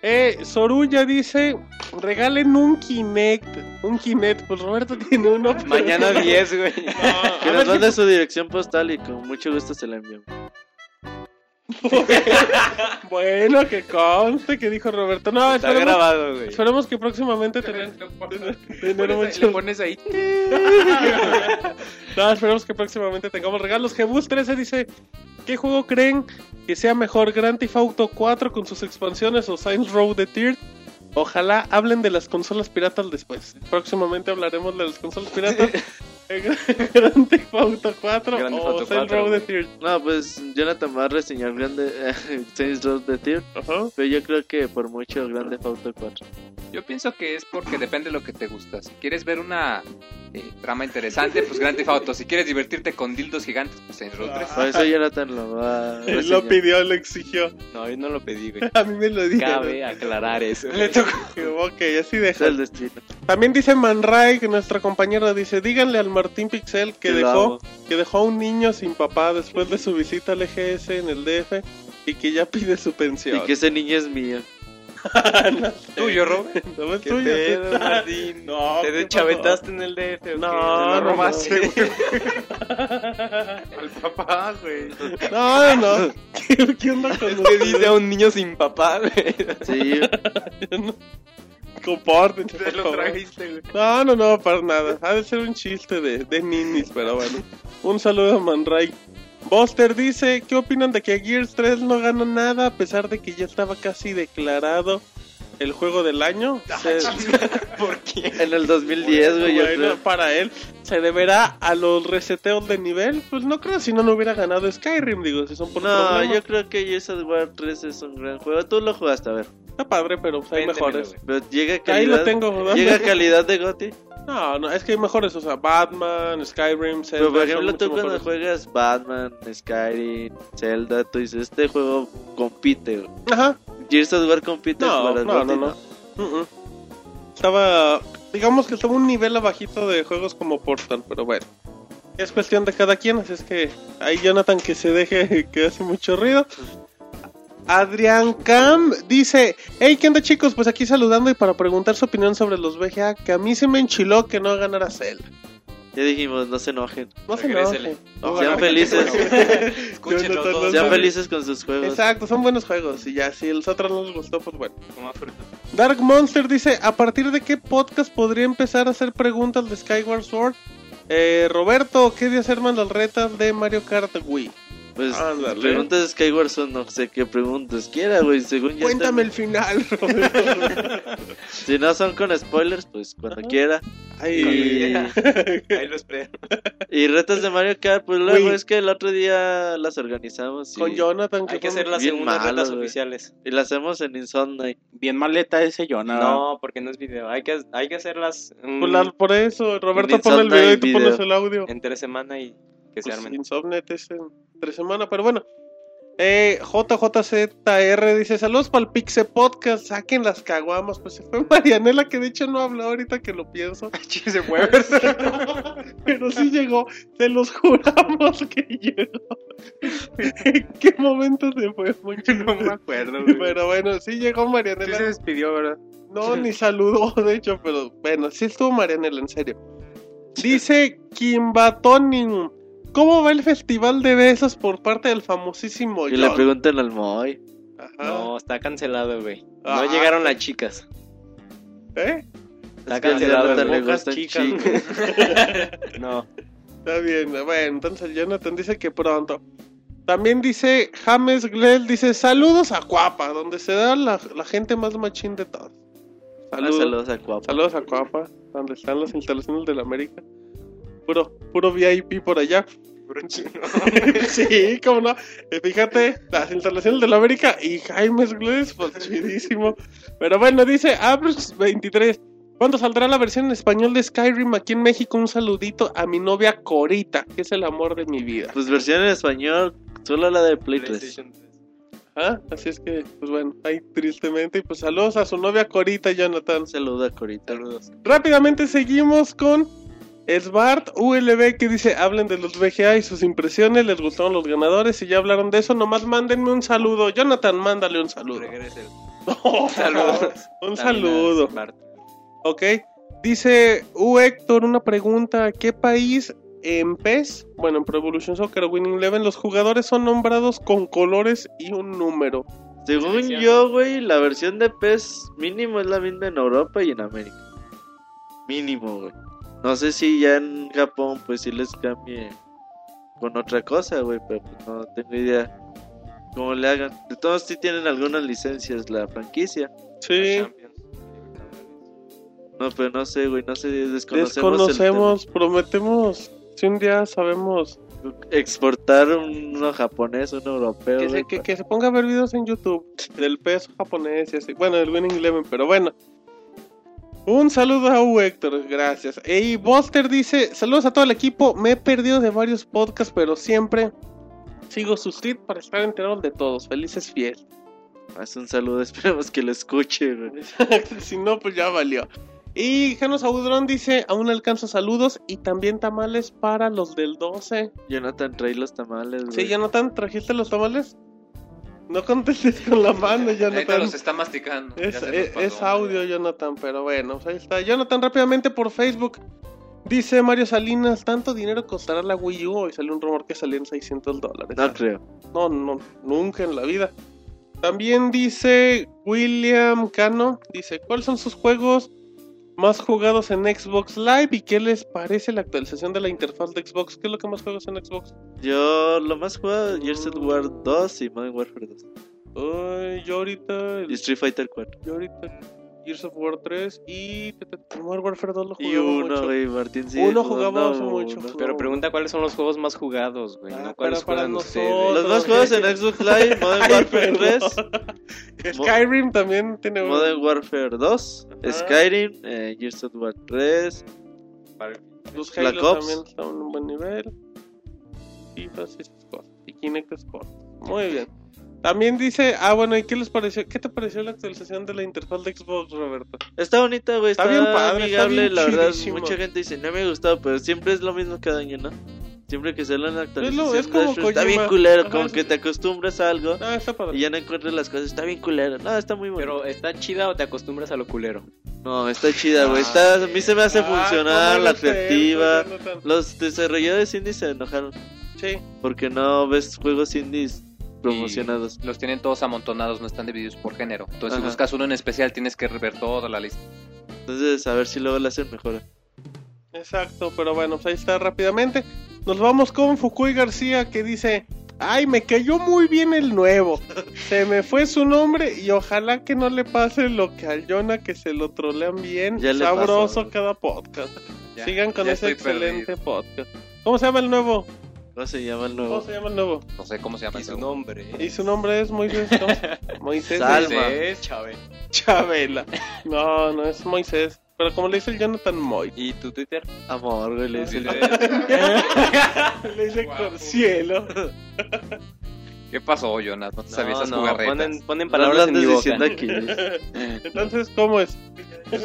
Eh, Soruya dice, regalen un Kinect. Un Kinect, pues Roberto tiene uno. Mañana 10, güey. No, Que nos mande su dirección postal y con mucho gusto se la enviamos. Bueno, que conste que dijo Roberto. No, Está esperemos, grabado, güey. esperemos que próximamente tener, tener Le muchos... pones ahí. No, esperemos que próximamente tengamos regalos. Jebus 13 dice, ¿qué juego creen que sea mejor? ¿Grand Theft Auto 4 con sus expansiones o Saints Row the Third? Ojalá hablen de las consolas piratas después. Próximamente hablaremos de las consolas piratas. Grand Theft Auto 4 Grand Theft o Auto Saints 4, Row The. Third. No, pues Jonathan va a reseñar Grande Saints Row the Third, Ajá. pero yo creo que por mucho Grande Auto 4. Yo pienso que es porque depende de lo que te gusta. Si quieres ver una eh, trama interesante, pues Grand Theft Auto. Si quieres divertirte con dildos gigantes, pues Saints Row 3. Por eso Jonathan lo va a Él lo pidió, lo exigió. No, yo no lo pedí, güey. A mí me lo dijeron. Cabe aclarar eso. Le tocó. Ok, así Es deja. el destino. También dice Man Ray, que nuestra compañera dice, díganle al Martín Pixel que dejó, que dejó a un niño sin papá después de su visita al EGS en el DF y que ya pide su pensión. Y que ese niño es mío. No sé. ¿Tuyo, Rob? No es ¿Qué tuyo, pedo. Martín? No, ¿Te ¿qué deschavetaste en el DF? No, ¿Te lo no, robaste, no. Al papá, güey. No, no. ¿Qué, qué onda con Es que dice a un niño sin papá, güey. Sí, Compórtense, Te por lo favor. trajiste, güey. No, no, no, para nada. Ha de ser un chiste de, de ninis, pero bueno. Un saludo a Manray. Buster dice, ¿qué opinan de que Gears 3 no gana nada a pesar de que ya estaba casi declarado el juego del año? Se- ¿Por qué? en el 2010, güey, yo bueno, creo. para él, ¿se deberá a los reseteos de nivel? Pues no creo, si no, no hubiera ganado Skyrim, digo, si son por No, problemas. yo creo que Gears of War 3 es un gran juego. Tú lo jugaste, a ver. Está padre, pero pues, hay mejores. Pero llega calidad. Ahí lo tengo, ¿verdad? Llega calidad de GOTY. No, no, es que hay mejores, o sea, Batman, Skyrim, Zelda, Pero por ejemplo, tú cuando mejores. juegas Batman, Skyrim, Zelda, tú dices, este juego compite. güey. Ajá, Gears of War No, para el no, no, no. Mm-mm. Estaba, digamos que estaba un nivel abajito de juegos como Portal, pero bueno. Es cuestión de cada quien, así es que ahí Jonathan que se deje que hace mucho ruido. Adrián Cam dice, hey, ¿qué onda chicos? Pues aquí saludando y para preguntar su opinión sobre los VGA, que a mí se me enchiló que no ganara Zelda. Ya dijimos, no se enojen. No se enojen. Sean felices. Escúchenlo todos. Sean felices con sus juegos. Exacto, son buenos juegos y ya, si a los otros no les gustó, pues bueno. Dark Monster dice, ¿a partir de qué podcast podría empezar a hacer preguntas de Skyward Sword? Eh, Roberto, ¿qué día hacer las retas de Mario Kart Wii? Pues Ándale. preguntas de Skyward Sword, no sé qué preguntas quiera, güey. Según ya Cuéntame el final, Roberto. Si no son con spoilers, pues cuando Ajá. quiera. Ay. Ahí lo espero. Y retas de Mario Kart, pues luego es que el otro día las organizamos. y- Con Jonathan. Hay que hacer las segundas malo, retas oficiales. Y las hacemos en Insomniac. Bien maleta ese Jonah. No, porque no es video. Hay que, hay que hacerlas mm, Pues la- por eso, Roberto pone el video y tú Insomniac pones video. el audio. entre semana y que se Pues, armen. Es en tres semanas, pero bueno. Eh, JJZR dice: Saludos para el Pixe Podcast. Saquen las caguamas. Pues se fue Marianela, que de hecho no habló ahorita que lo pienso. se mueve. Pero sí llegó, se los juramos que llegó. ¿En qué momento se fue, Moncho? no me acuerdo, güey. Pero bueno, sí llegó Sí Marianela. se despidió, ¿verdad? No, ni saludó, de hecho, pero bueno, sí estuvo Marianela, en serio. Dice Kimbatonin, ¿cómo va el festival de besos por parte del famosísimo Y le John? preguntan al Moy. No, está cancelado, güey. No Ah. llegaron las chicas. ¿Eh? Está Es cancelado. Jonathan le gustan chicas. chicas. no. Está bien, bueno, entonces Jonathan dice que pronto. También dice James Glel, dice saludos a Cuapa, donde se da la, la gente más machín de todos. Saludos. Saludos a Cuapa. Saludos a Cuapa, donde están las instalaciones de la América. Puro, puro VIP por allá. sí, cómo no. Fíjate, las instalaciones de la América y Jaime Glés, pues chidísimo. Pero bueno, dice Abrams23. ¿Cuándo saldrá la versión en español de Skyrim aquí en México? Un saludito a mi novia Corita, que es el amor de mi vida. Pues versión en español, solo la de Play 3. PlayStation 3. Ah, Así es que, pues bueno, ahí tristemente. Y pues saludos a su novia Corita, Jonathan. Un saludo a Corita. Rápidamente seguimos con Svart ULB que dice hablen de los VGA y sus impresiones, les gustaron los ganadores y ya hablaron de eso, nomás mándenme un saludo. Jonathan, mándale un saludo. Regrese. Saludos. un saludo. Bart. Ok. Dice U Héctor una pregunta, ¿qué país en PES, bueno, en Pro Evolution Soccer Winning Eleven los jugadores son nombrados con colores y un número? Según yo, güey, la versión de PES mínimo es la misma en Europa y en América. Mínimo, güey. No sé si ya en Japón, pues sí les cambie con otra cosa, güey, pero pues no tengo idea cómo le hagan. De todos sí tienen algunas licencias la franquicia. Sí. No, pero no sé, güey, no sé, desconocemos. el Desconocemos, prometemos. Si un día sabemos exportar uno japonés, uno europeo. que se, que, se ponga a ver videos en YouTube del peso japonés y así. Bueno, del Winning Eleven, pero bueno. Un saludo a U Héctor, gracias. Y Buster dice: Saludos a todo el equipo. Me he perdido de varios podcasts, pero siempre sigo sus tips para estar enterado de todos. Felices fiestas. Haz un saludo, esperemos que lo escuche, si no, pues ya valió. Y Janos Audrón dice: Aún alcanzo saludos y también tamales para los del 12. Jonathan, trae los tamales, güey. Sí, Jonathan, ¿trajiste los tamales? No contestes con la mano, Ahorita Jonathan. los está masticando. Es, es- pasó. es audio, Jonathan, pero bueno, pues ahí está. Jonathan, rápidamente por Facebook. Dice Mario Salinas, ¿tanto dinero costará la Wii U? Hoy salió un rumor que salía en 600 dólares. No creo. No, no, nunca en la vida. También dice William Cano, dice, ¿cuáles son sus juegos más jugados en Xbox Live y qué les parece la actualización de la interfaz de Xbox? ¿Qué es lo que más juegas en Xbox? Yo lo más jugado Gears of War 2 y Modern Warfare 2. Ay, yo ahorita, Y Street Fighter 4. yo ahorita Gears of War 3 y Modern Warfare 2 lo Y jugaba uno, mucho. güey, Martín sí. Uno no, mucho. Pero pregunta cuáles son los juegos más jugados, güey. Ah, no cuáles para- juegan nosotros. ustedes. Los más jugados en Xbox Live, Modern Warfare perdón. 3, Skyrim también tiene Modern Warfare 2, Ajá. Skyrim, eh, Gears of War 3, Los Black Halo Ops. también están en un buen nivel. Y todas esas cosas. Y Kinect Sport. Muy bien. También dice, ah bueno, ¿y qué les pareció? ¿Qué te pareció la actualización de la interfaz de Xbox, Roberto? Está bonita, güey. Está Está, bien padre, está amigable. bien la verdad, mucha gente dice, no me gustó, pero siempre es lo mismo cada año, ¿no? Siempre que sale una actualización, es como está bien culero. Ajá, como sí. que te acostumbras a algo Ah, está padre. y ya no encuentras las cosas. Está bien culero. No, está muy bueno. Pero ¿está chida o te acostumbras a lo culero? No, está chida, güey. Está, a mí se me hace Ah, funcionar ¿cómo la lo creativa. Los desarrolladores indies se enojaron Sí. porque no ves juegos indies promocionados. Los tienen todos amontonados, no están divididos por género. Entonces, si Ajá. buscas uno en especial, tienes que ver toda la lista. Entonces, a ver si luego le hacen mejor. Exacto, pero bueno, pues ahí está rápidamente. Nos vamos con Fukui García que dice, ay, me cayó muy bien el nuevo. Se me fue su nombre y ojalá que no le pase lo que al Jonah que se lo trolean bien. Ya Sabroso pasó. cada podcast. Ya, Sigan con ese excelente podcast. ¿Cómo se llama el nuevo? ¿Cómo se llama el ¿Cómo nuevo? se llama el nuevo? No sé cómo se llama. Y el su nombre. Y su nombre es Moisés. ¿cómo Moisés Salma. Chávez. Chabela. No, no es Moisés. Pero como le dice el Jonathan Moy. ¿Y tu Twitter? Amor, le dice. Le dice con cielo. ¿Qué pasó, Jonas? No te sabías esas no, ponen, ponen No palabras lo en mi boca. diciendo aquí. Entonces, ¿cómo es?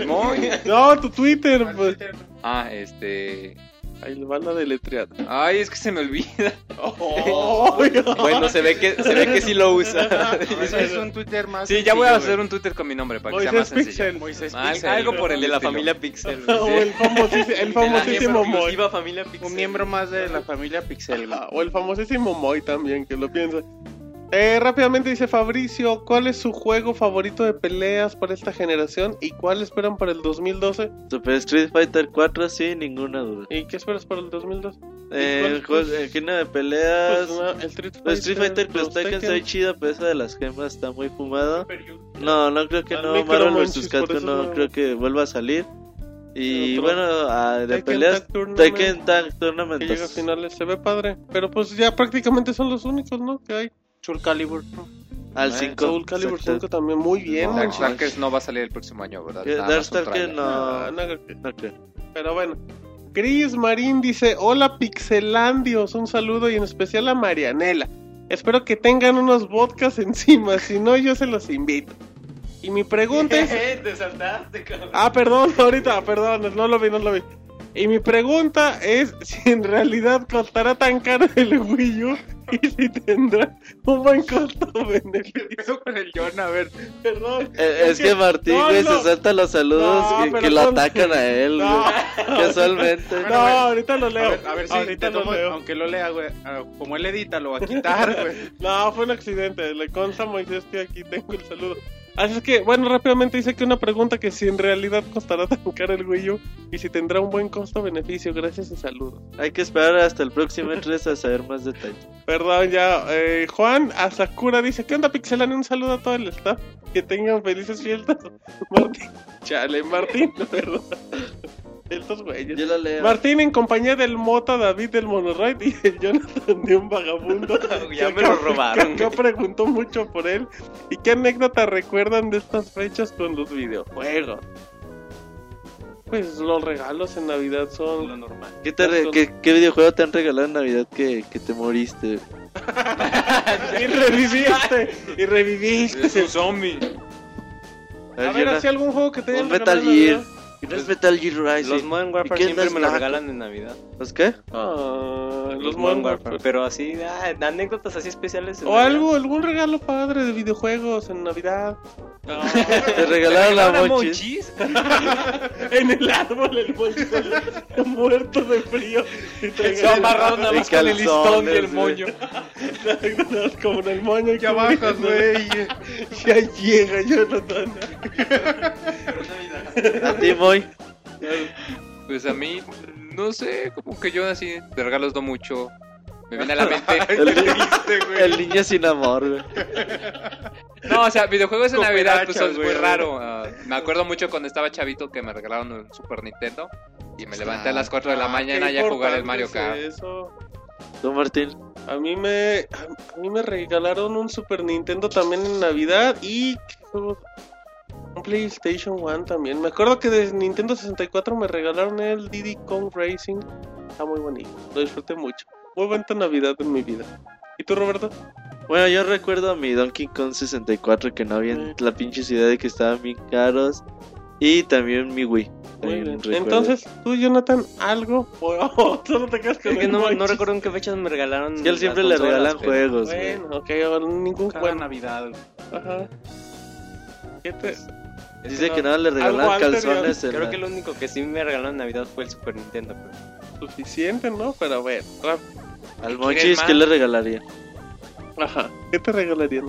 Muy. No, tu Twitter. Pues. Ah, este... Ahí le van a deletrear. Ay, es que se me olvida. Bueno, se ve que, se ve que sí lo usa. Es un Twitter más. Sí, ya voy a hacer un Twitter con mi nombre para que sea más Moisés sencillo. Pixel. Moisés Pixel. algo por el de la familia Pixel. O el famosísimo, el famosísimo Moy. Familia Pixel. Un miembro más de la familia Pixel. O el famosísimo Moy también, que lo piensa. Eh, rápidamente dice Fabricio, ¿cuál es su juego favorito de peleas para esta generación y cuál esperan para el 2012? Super Street Fighter 4, sí, ninguna duda. ¿Y qué esperas para el 2012? Eh, cuál? el género de peleas. Pues, no, el Street Fighter, Los Street Fighter los Tekken Tekken. está chido, pero esa de las gemas está muy fumado. No, no creo que no. Marvel vs. Capcom no no- creo que vuelva a salir. Y bueno, ah, de Tekken peleas, Tag Tekken Tag Tournament. Que llega a finales, se ve padre. Pero pues ya prácticamente son los únicos, ¿no? Que hay. Soul Calibur. Al Eh, 5. Soul Calibur 5 también muy bien, No. Darkstalkers no va a salir el próximo año, ¿verdad? Ah, no. creo. Pero bueno. Chris Marín dice, hola Pixelandios, un saludo y en especial a Marianela. Espero que tengan unos vodkas encima, si no yo se los invito. Y mi pregunta es... Te saltaste, cabrón. Ah, perdón, ahorita, perdón, no lo vi, no lo vi. Y mi pregunta es si en realidad costará tan caro el Wii U y si tendrá un buen costo-beneficio. Eso con el John, a ver. Perdón. Eh, es que Martín, no, güey, no. se salta los saludos No, que, lo atacan a él, No. güey. Casualmente. No, ahorita lo A leo. ver, a ver si ahorita lo leo. aunque lo lea, güey. ah, Como él edita, lo va a quitar, güey. No, fue un accidente. Le consta a Moisés que aquí tengo el saludo. Así es que, bueno, rápidamente dice que una pregunta que si en realidad costará tan caro el Wii U y si tendrá un buen costo-beneficio. Gracias y saludos. Hay que esperar hasta el próximo E3 a saber más detalles. Perdón, ya. eh, Juan Asakura dice: ¿Qué onda, Pixelania? Un saludo a todo el staff. Que tengan felices fiestas. Martín. Chale, Martín, perdón. Estos güeyes. Yo leo. Martín en compañía del Mota David del Monoride y el Jonathan de un vagabundo. Ya me lo robaron. que acá preguntó mucho por él. ¿Y qué anécdota recuerdan de estas fechas con los videojuegos? Pues los regalos en Navidad son Lo normal. ¿Qué, te re- qué, qué videojuego te han regalado en Navidad que, que te moriste? y reviviste, y reviviste. Es un zombie. A ver, yo así algún juego que te hayan un Metal Gear. Navidad? ¿Y no es Metal Gear Rising? Los Modern ¿Y Warfare siempre me lo Black? regalan en Navidad. ¿Los qué? Ah, los, Los Modern Modern Warfare. Warfare. Pero así, ah, anécdotas así especiales. en O Navidad. algo, algún regalo padre de videojuegos en Navidad. Te regalaron la ¿Regalaron a mochis. en el árbol el moño muerto de frío. Y Se amarraron nada más con el listón y el moño. Como en el moño que abajo, güey. Ya llega Jonathan. A ti, Moy. Pues a mí, no sé, como que yo así de regalos no mucho. Me viene a la mente. El, el niño sin amor, güey. No, o sea, videojuegos en Navidad pues es muy raro. Ah, me acuerdo mucho cuando estaba chavito que me regalaron un Super Nintendo y me levanté a las 4 de la mañana Ah, Qué ya a jugar el Mario Kart. Eso. Tú, Martín. A mí me a mí me regalaron un Super Nintendo también en Navidad y un PlayStation 1 también. Me acuerdo que de Nintendo 64 me regalaron el Diddy Kong Racing. Está muy bonito. Lo disfruté mucho. Muy buena Navidad en mi vida. ¿Y tú, Roberto? Bueno, yo recuerdo a mi Donkey Kong 64 que no había en la pinche ciudad de que estaban bien caros. Y también mi Wii. Muy También. Entonces, tú, Jonathan, algo o solo te quedas con Es que no, no recuerdo en qué fechas me regalaron. Que a él siempre le regalan pero- juegos, güey. Bueno, ok, ahora ningún Cada juego. Navidad. Ajá. ¿Qué te- Es Dice no- que nada le anterior. calzones Creo la- que lo único que sí me regalaron en Navidad fue el Super Nintendo. pero- Suficiente, ¿no? Pero bueno, rap- Al Monchis, ¿qué le regalaría? Ajá. ¿Qué te regalarían?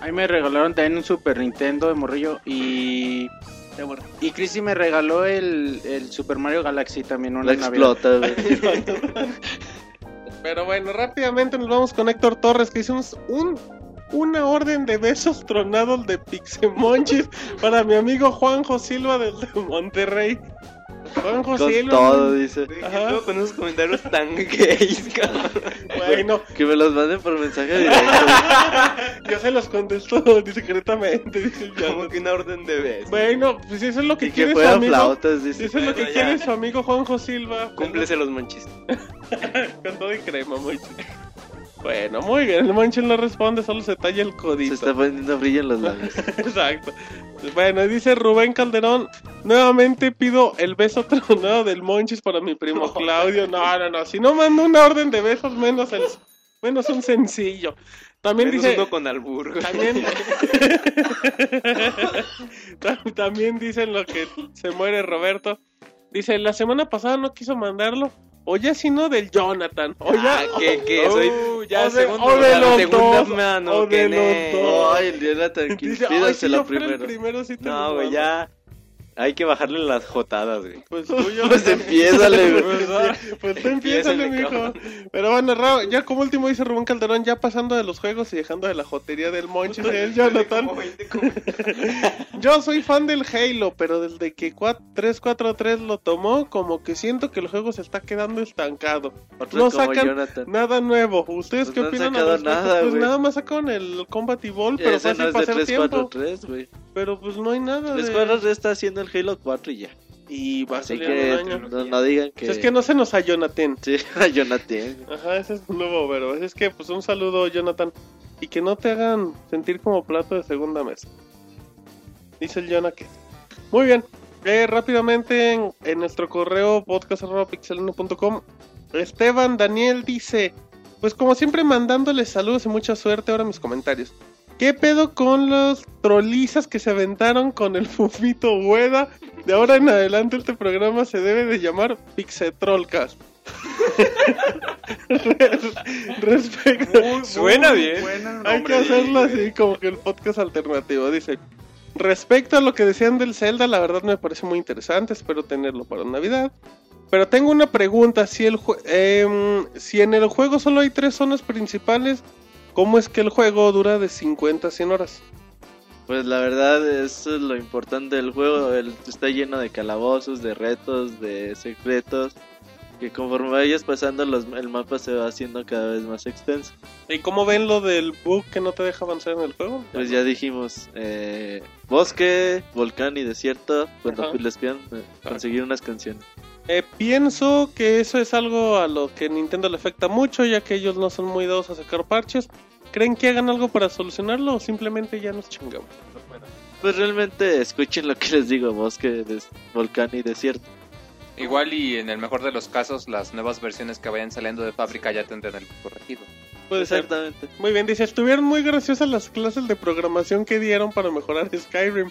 A mí me regalaron también un Super Nintendo de morrillo y... Y Chrissy me regaló el, el Super Mario Galaxy también una La Navidad. explota. Pero bueno, rápidamente nos vamos con Héctor Torres, que hicimos un, una orden de besos tronados de Pixemonchis para mi amigo Juanjo Silva del de Monterrey. Juanjo Con todo, dice. Ajá. Con esos comentarios tan gays, cabrón. Bueno, Que me los manden por mensaje directo. yo se los contesto discretamente, dice el Como que una orden de besos. Bueno, pues eso es lo que Y que quiere su fueran amigo. flautas, dice. Eso es lo que Bueno, quiere ya. su amigo Juanjo Silva. Cúmplese los manchis. Con todo y crema, muy Bueno, muy bien. El Monchil no responde, solo se talla el Se codito. está poniendo brillo en los labios. Exacto. Bueno, dice Rubén Calderón. Nuevamente pido el beso tronado del Monchis para mi primo Claudio. No, no, no. Si no mando una orden de besos, menos el menos un sencillo. También Menos dice. uno con albur. También, Tam- también dicen lo que se muere Roberto. Dice, la semana pasada no quiso mandarlo. O ya si no del Jonathan. O ya, Ah, que, que soy Oh, ya o de- segundo, o de la los segunda dos, mano, o de los dos. Ay, el Jonathan, que Dice, "Ay, si pídasela yo primero. primero sí te No, güey, mando". ya hay que bajarle las jotadas, güey. Pues tú, yo- Pues empiézale, güey. Pues, ah, pues tú empiézale, mijo. Pero bueno, Ra- ya como último dice Rubén Calderón, ya pasando de los juegos y dejando de la jotería del Monchis y el Jonathan. Yo soy fan del Halo, pero desde que 4 343 lo tomó, como que siento que el juego se está quedando estancado. No sacan Jonathan. Nada nuevo. ¿Ustedes Pues qué no han opinan? al sacado nada, pues nada más sacaron el Combat Evolve, pero fácil no es de hacer tiempo. 343, güey. Pero pues no hay nada de... 343 está haciendo el Halo 4 y ya. Y va a salir que un año. no, no digan que... O sea, es que no se nos a Jonathan. Sí, a Jonathan. Ajá, ese es un nuevo verbo. Así es que, pues, un saludo, Jonathan. Y que no te hagan sentir como plato de segunda mesa. Dice el Jonah que. Muy bien. Eh, rápidamente en, en nuestro correo podcast.pixelano.com Esteban Daniel dice: Pues, como siempre, mandándoles saludos y mucha suerte. Ahora mis comentarios. ¿Qué pedo con los trolizas que se aventaron con el Fufito Hueda? De ahora en adelante este programa se debe de llamar Pixetrolcast. Respecto. Suena bien. Buena Hay que hacerlo así como que el podcast alternativo. Dice: Respecto a lo que decían del Zelda, la verdad me parece muy interesante. Espero tenerlo para Navidad. Pero tengo una pregunta. Si, el em, si en el juego solo hay tres zonas principales, ¿cómo es que el juego dura de 50 a 100 horas? Pues la verdad, eso es lo importante del juego. El, está lleno de calabozos, de retos, de secretos. Que conforme vayas pasando, los, el mapa se va haciendo cada vez más extenso. ¿Y cómo ven lo del bug que no te deja avanzar en el juego? Pues ya dijimos: eh, bosque, volcán y desierto. Cuando Ajá. les pidan eh, conseguir unas canciones. Eh, pienso que eso es algo a lo que Nintendo le afecta mucho, ya que ellos no son muy dados a sacar parches. ¿Creen que hagan algo para solucionarlo o simplemente ya nos chingamos? Pues realmente escuchen lo que les digo: bosque, volcán y desierto. Igual y en el mejor de los casos, las nuevas versiones que vayan saliendo de fábrica ya tendrán el corregido. Puede ser. Exactamente. Muy bien, dice, estuvieron muy graciosas las clases de programación que dieron para mejorar Skyrim.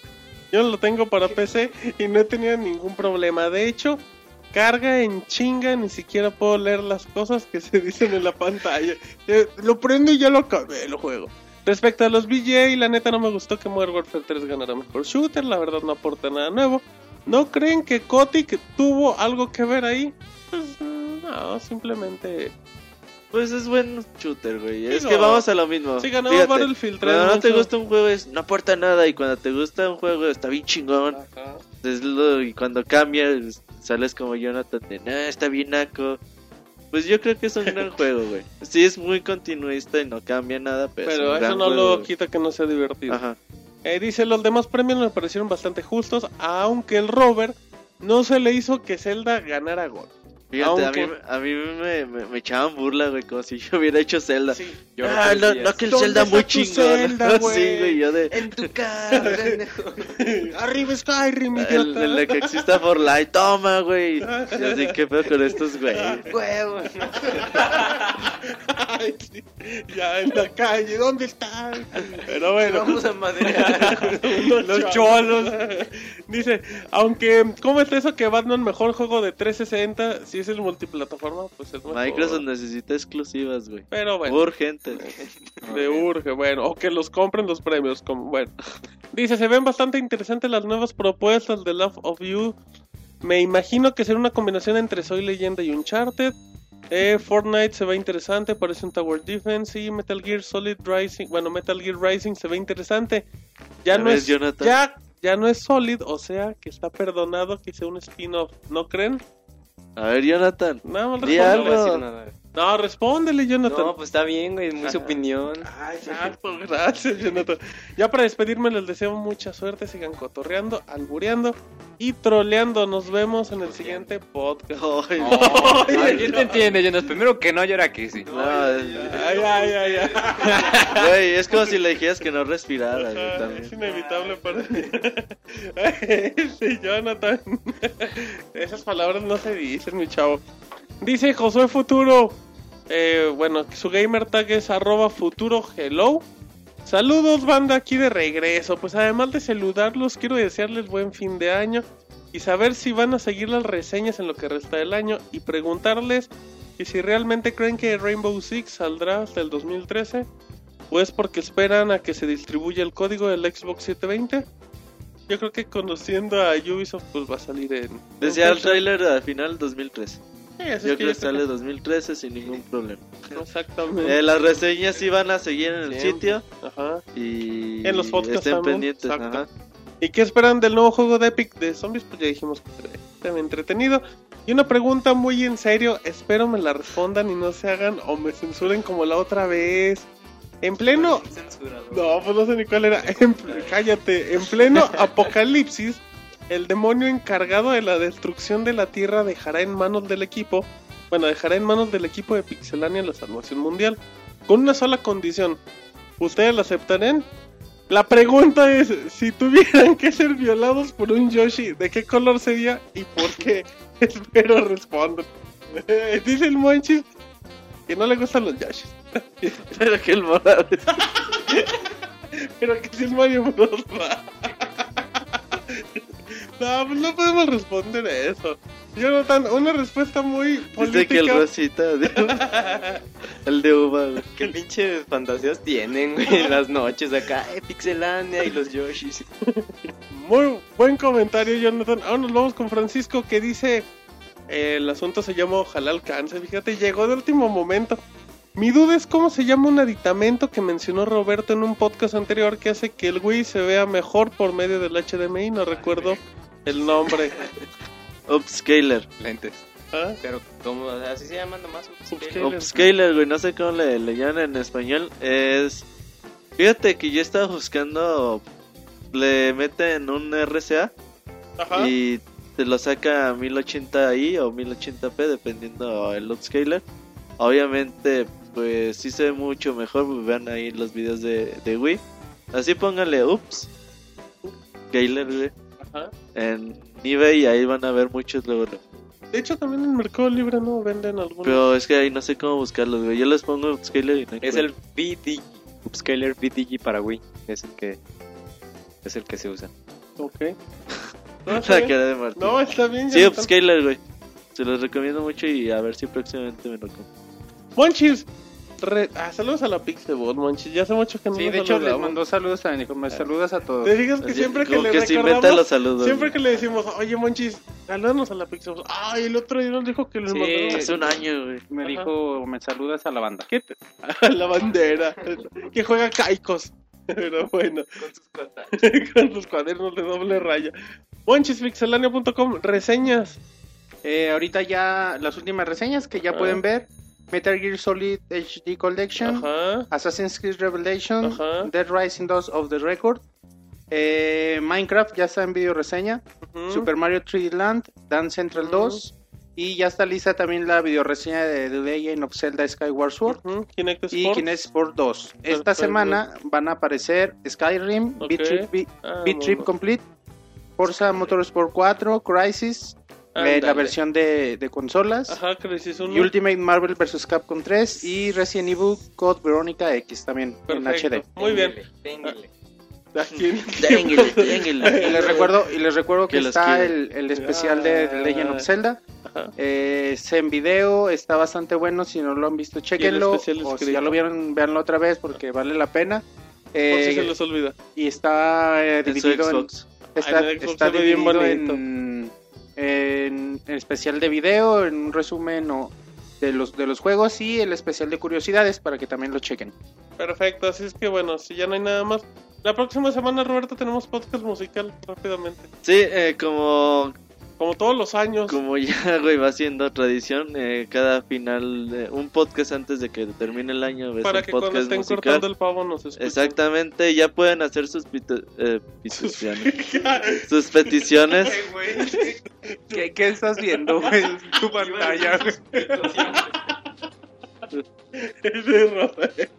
Yo lo tengo para PC y no he tenido ningún problema. De hecho, carga en chinga, ni siquiera puedo leer las cosas que se dicen en la pantalla. Eh, lo prendo y ya lo acabé, lo juego. Respecto a los BJ, la neta no me gustó que Modern Warfare 3 ganara mejor shooter, la verdad no aporta nada nuevo. ¿No creen que Kotick tuvo algo que ver ahí? Pues no, simplemente... Pues es buen shooter, güey. Es Digo, que vamos a lo mismo. Sí, ganó Fíjate, Battlefield 3. Cuando no te gusta un juego es no aporta nada y cuando te gusta un juego está bien chingón. Es lo- y cuando cambia es- sales como Jonathan de no, está bien naco. Pues yo creo que es un gran juego, güey. Sí es muy continuista y no cambia nada, pero, es Pero un eso gran no juego, lo güey. quita que no sea divertido. Ajá. Eh, dice, los demás premios me parecieron bastante justos, aunque el Robert no se le hizo que Zelda ganara God. Fíjate, Aunque- a mí, a mí me, me, me echaban burla, güey, como si yo hubiera hecho Zelda. Yo ah, no, no, que el ¿Dónde Zelda muy chingón. Zelda, güey? sí, güey, yo de... En tu cara. Arriba Skyrim, El, idiota. el de que exista for light, toma, güey. Y así, ¿qué pedo con estos, güey? Huevo. Ay, sí, ya en la calle, ¿dónde están? Pero bueno. Vamos a madrear. Los cholos. Dice, aunque, ¿cómo está eso que Batman mejor juego de 360? Si es el multiplataforma, pues es mejor. Microsoft necesita exclusivas, güey. Pero bueno. Urgente. De urge, bueno, o que los compren los premios, como bueno. Dice, se ven bastante interesantes las nuevas propuestas de Love of You. Me imagino que será una combinación entre Soy Leyenda y Uncharted. Eh, Fortnite se ve interesante, parece un Tower Defense y Metal Gear Solid Rising, bueno, Metal Gear Rising se ve interesante. Ya no ves, es Jonathan. ya ya no es Solid, o sea, que está perdonado que sea un spin-off, ¿no creen? A ver, Jonathan. No, respóndele. No respóndele, Jonathan. No, pues está bien, güey, es muy su opinión. Ah, exacto, gracias, Jonathan. Ya para despedirme les deseo mucha suerte, sigan cotorreando, albureando y troleando. Nos vemos en el siguiente podcast. No. Oh, ¿Quién te entiende, Jonas? Primero que no, y ahora que sí. No, es- Ay, ay, ay, ay. Güey, es como si le dijeras que no respirara, Es inevitable para mí. Sí, Jonathan. Esas palabras no se dicen, mi chavo. Dice Josué Futuro. eh, bueno, su gamer tag es arroba futuro hello. Saludos, banda, aquí de regreso. Pues además de saludarlos, quiero desearles buen fin de año y saber si van a seguir las reseñas en lo que resta del año y preguntarles que si realmente creen que Rainbow Six saldrá hasta el 2013 o es porque esperan a que se distribuya el código del Xbox 720. Yo creo que conociendo a Ubisoft pues va a salir en... Decía el trailer al final 2013. Sí, Yo creo que sale que- 2013 sin ningún problema. Exactamente. Eh, las reseñas sí van a seguir en el Siempre. sitio Ajá. y En los podcasts estén también, pendientes. exacto. Ajá. ¿Y qué esperan del nuevo juego de Epic de zombies? Pues ya dijimos que muy entretenido. Y una pregunta muy en serio, espero me la respondan y no se hagan o me censuren como la otra vez. En pleno... No, pues no sé ni cuál era. En cállate. En pleno apocalipsis, el demonio encargado de la destrucción de la Tierra dejará en manos del equipo, bueno, dejará en manos del equipo de Pixelania la salvación mundial, con una sola condición. ¿Ustedes la aceptarían? La pregunta es, si tuvieran que ser violados por un Yoshi, ¿de qué color sería y por qué? Espero respondan. Dice el Monchis que no le gustan los Yoshis. Pero que el morado. Pero que si es Mario Bros. No, pues no podemos responder eso. Jonathan, una respuesta muy Dice que el política. rosita, de- el de uva, güey. Qué pinches fantasías tienen, güey, en las noches acá, eh, Pixelania y los Yoshis. Muy buen comentario, Jonathan. Ahora nos vamos con Francisco que dice: eh, El asunto se llama Ojalá alcance. Fíjate, llegó de último momento. Mi duda es cómo se llama un aditamento que mencionó Roberto en un podcast anterior que hace que el Wii se vea mejor por medio del HDMI. No recuerdo el nombre. Upscaler. Lentes. ¿Ah? Pero, ¿cómo? Así se llaman nomás. Upscaler. Upscaler, güey, no sé cómo le, le llaman en español. Es. Fíjate que yo estaba buscando. Le meten un RCA Ajá. y te lo saca a 1080i o 1080p, dependiendo el upscaler. Obviamente, pues sí se ve mucho mejor. pues, vean ahí los videos de, de Wii. Así pónganle Ups. Upscaler, güey. Ajá. En eBay y ahí van a ver muchos logros. De hecho, también en Mercado Libre no venden algunos. Pero es que ahí no sé cómo buscarlos, güey. Yo les pongo Upscaler y no Es el VDG, Upscaler VDG para Wii. Es el que, es el que se usa. Ok. No, está La bien. cara de Martín. No, está bien. Sí. Upscaler, güey. Se los recomiendo mucho y a ver si próximamente me lo compro. Monchis. Re- Ah, saludos a la Pixelbot, Monchis. Ya hace mucho que no Sí, de hecho les mandó saludos también. Dijo, me saludas a todos. Te digas que siempre que le que se recordamos, inventa los saludos. siempre que le decimos, oye Monchis, salúdanos a la Pixelbot. Ay, el otro día nos dijo que le Sí. mandamos Hace un año, güey. Me Ajá. dijo, me saludas a la banda. ¿Qué te- a la bandera. que juega caicos. Pero bueno. Con sus cuadernos de doble raya. Monchispixelania.com, reseñas. Eh, ahorita ya las últimas reseñas que ya Ah. pueden ver. Metal Gear Solid HD Collection. Ajá. Assassin's Creed Revelation, Ajá. Dead Rising 2 of the Record, eh, Minecraft ya está en video reseña. Super Mario 3D Land, Dance Central Ujú. 2 y ya está lista también la video reseña de The Legend of Zelda Skyward Sword Kinect y. Kinect Sport 2. Esta semana van a aparecer Skyrim, Ok. Beat Trip, Beat- Ah, Beat Trip bueno. Complete, Forza Motorsport 4, Crisis, eh, la versión de, de consolas. Ajá, Crisis 1. Y Ultimate Marvel vs. Capcom 3 y Resident Evil Code Veronica X también en Perfecto. HD. Muy bien. Téngale. Téngale, téngale. Y les recuerdo, y les recuerdo que, Que está el, el especial de The Legend of Zelda. Ajá. Eh, es en video, está bastante bueno. Si no lo han visto, chequenlo. O si ya lo vieron, véanlo otra vez porque vale la pena. Por Eh, si se les olvida. y está eh, En dividido en, está, Ay, en está dividido en, en el especial de video, en un resumen o de los de los juegos y el especial de curiosidades para que también lo chequen. Perfecto, así es que bueno, si ya no hay nada más. La próxima semana, Roberto, tenemos podcast musical rápidamente. Sí, eh, como, Como todos los años. como ya, güey, va siendo tradición, eh, cada final, un podcast antes de que termine el año, ves para que cuando estén musical. cortando el pavo nos escuchen. Exactamente, ya pueden hacer sus pito- eh, peticiones. sus peticiones. ¿Qué, qué estás viendo, güey? Tu pantalla. Ese Rafael,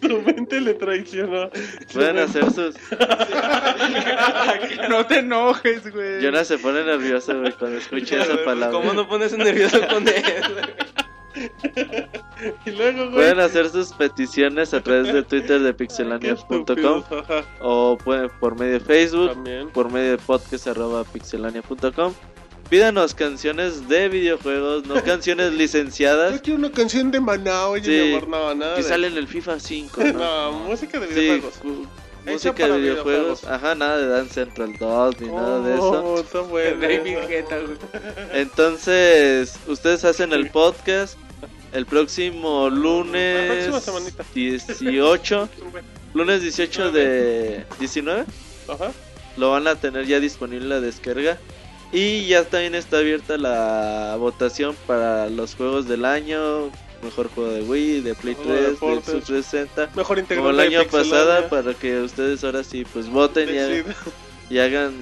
Tu mente le traicionó. Pueden hacer sus. no te enojes, güey. Jonas se pone nervioso, güey, cuando escucha esa palabra. ¿Cómo no pones nervioso con eso? Y luego, güey. Pueden hacer sus peticiones a través de Twitter de pixelania.com o pueden por medio de Facebook, También. por medio de podcast arroba pixelania.com. Pídanos canciones de videojuegos, no canciones Yo licenciadas quiero una canción de Maná, oye, Sí, mi amor, no, nada. que de- salen en el FIFA 5. ¿no? No, música de Sí, videojuegos. Hecha música de videojuegos. videojuegos. Ajá, nada de Dance Central 2 ni nada de eso. Oh, está bueno. Entonces, ustedes hacen el podcast el próximo La lunes próxima semanita. 18, lunes 18 de 19, Ajá. lo van a tener ya disponible la descarga. Y ya también está abierta la votación para los juegos del año, mejor juego de Wii, de Play Juego de 3, de deportes. Xbox 360. Mejor Como el de año pasado, para que ustedes ahora sí pues voten y hagan, Decida. y hagan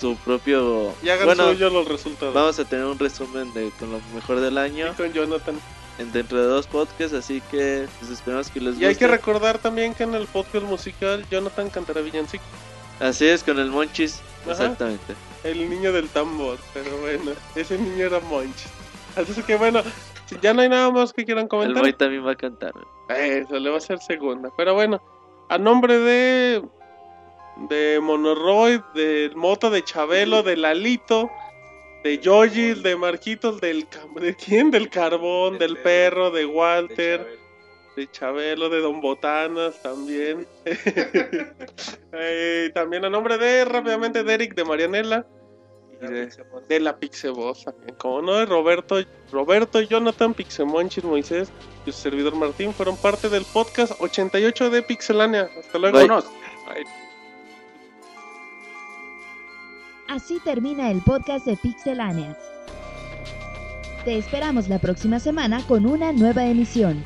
su propio... Y hagan bueno, suyo los resultados. vamos a tener un resumen de con lo mejor del año Y con Jonathan. en- dentro de dos podcasts, así que pues esperamos que les Y hay guste. que recordar también que en el podcast musical Jonathan cantará villancico. Así es, con el Monchis. Exactamente. El niño del tambor. Pero bueno, ese niño era Monch. Así que bueno, si ya no hay nada más que quieran El comentar. Moy también va a cantar. Eso le va a ser segunda. Pero bueno, a nombre de. De Monoroid, del Mota, de Chabelo, de Lalito, de Yoyil, de Marquitos, del ¿de quién? Del Carbón, del Perro, de Walter, de Chabelo, de Don Botanas también. Eh, también a nombre de, rápidamente, de Eric, de Marianela. y de, de la Pixeboss también. Como no, de Roberto, Roberto, Jonathan, Pixemonchis, Moisés y su servidor Martín fueron parte del podcast 88 de Pixelania. Hasta luego. Bye. Así termina el podcast de Pixelania. Te esperamos la próxima semana con una nueva emisión.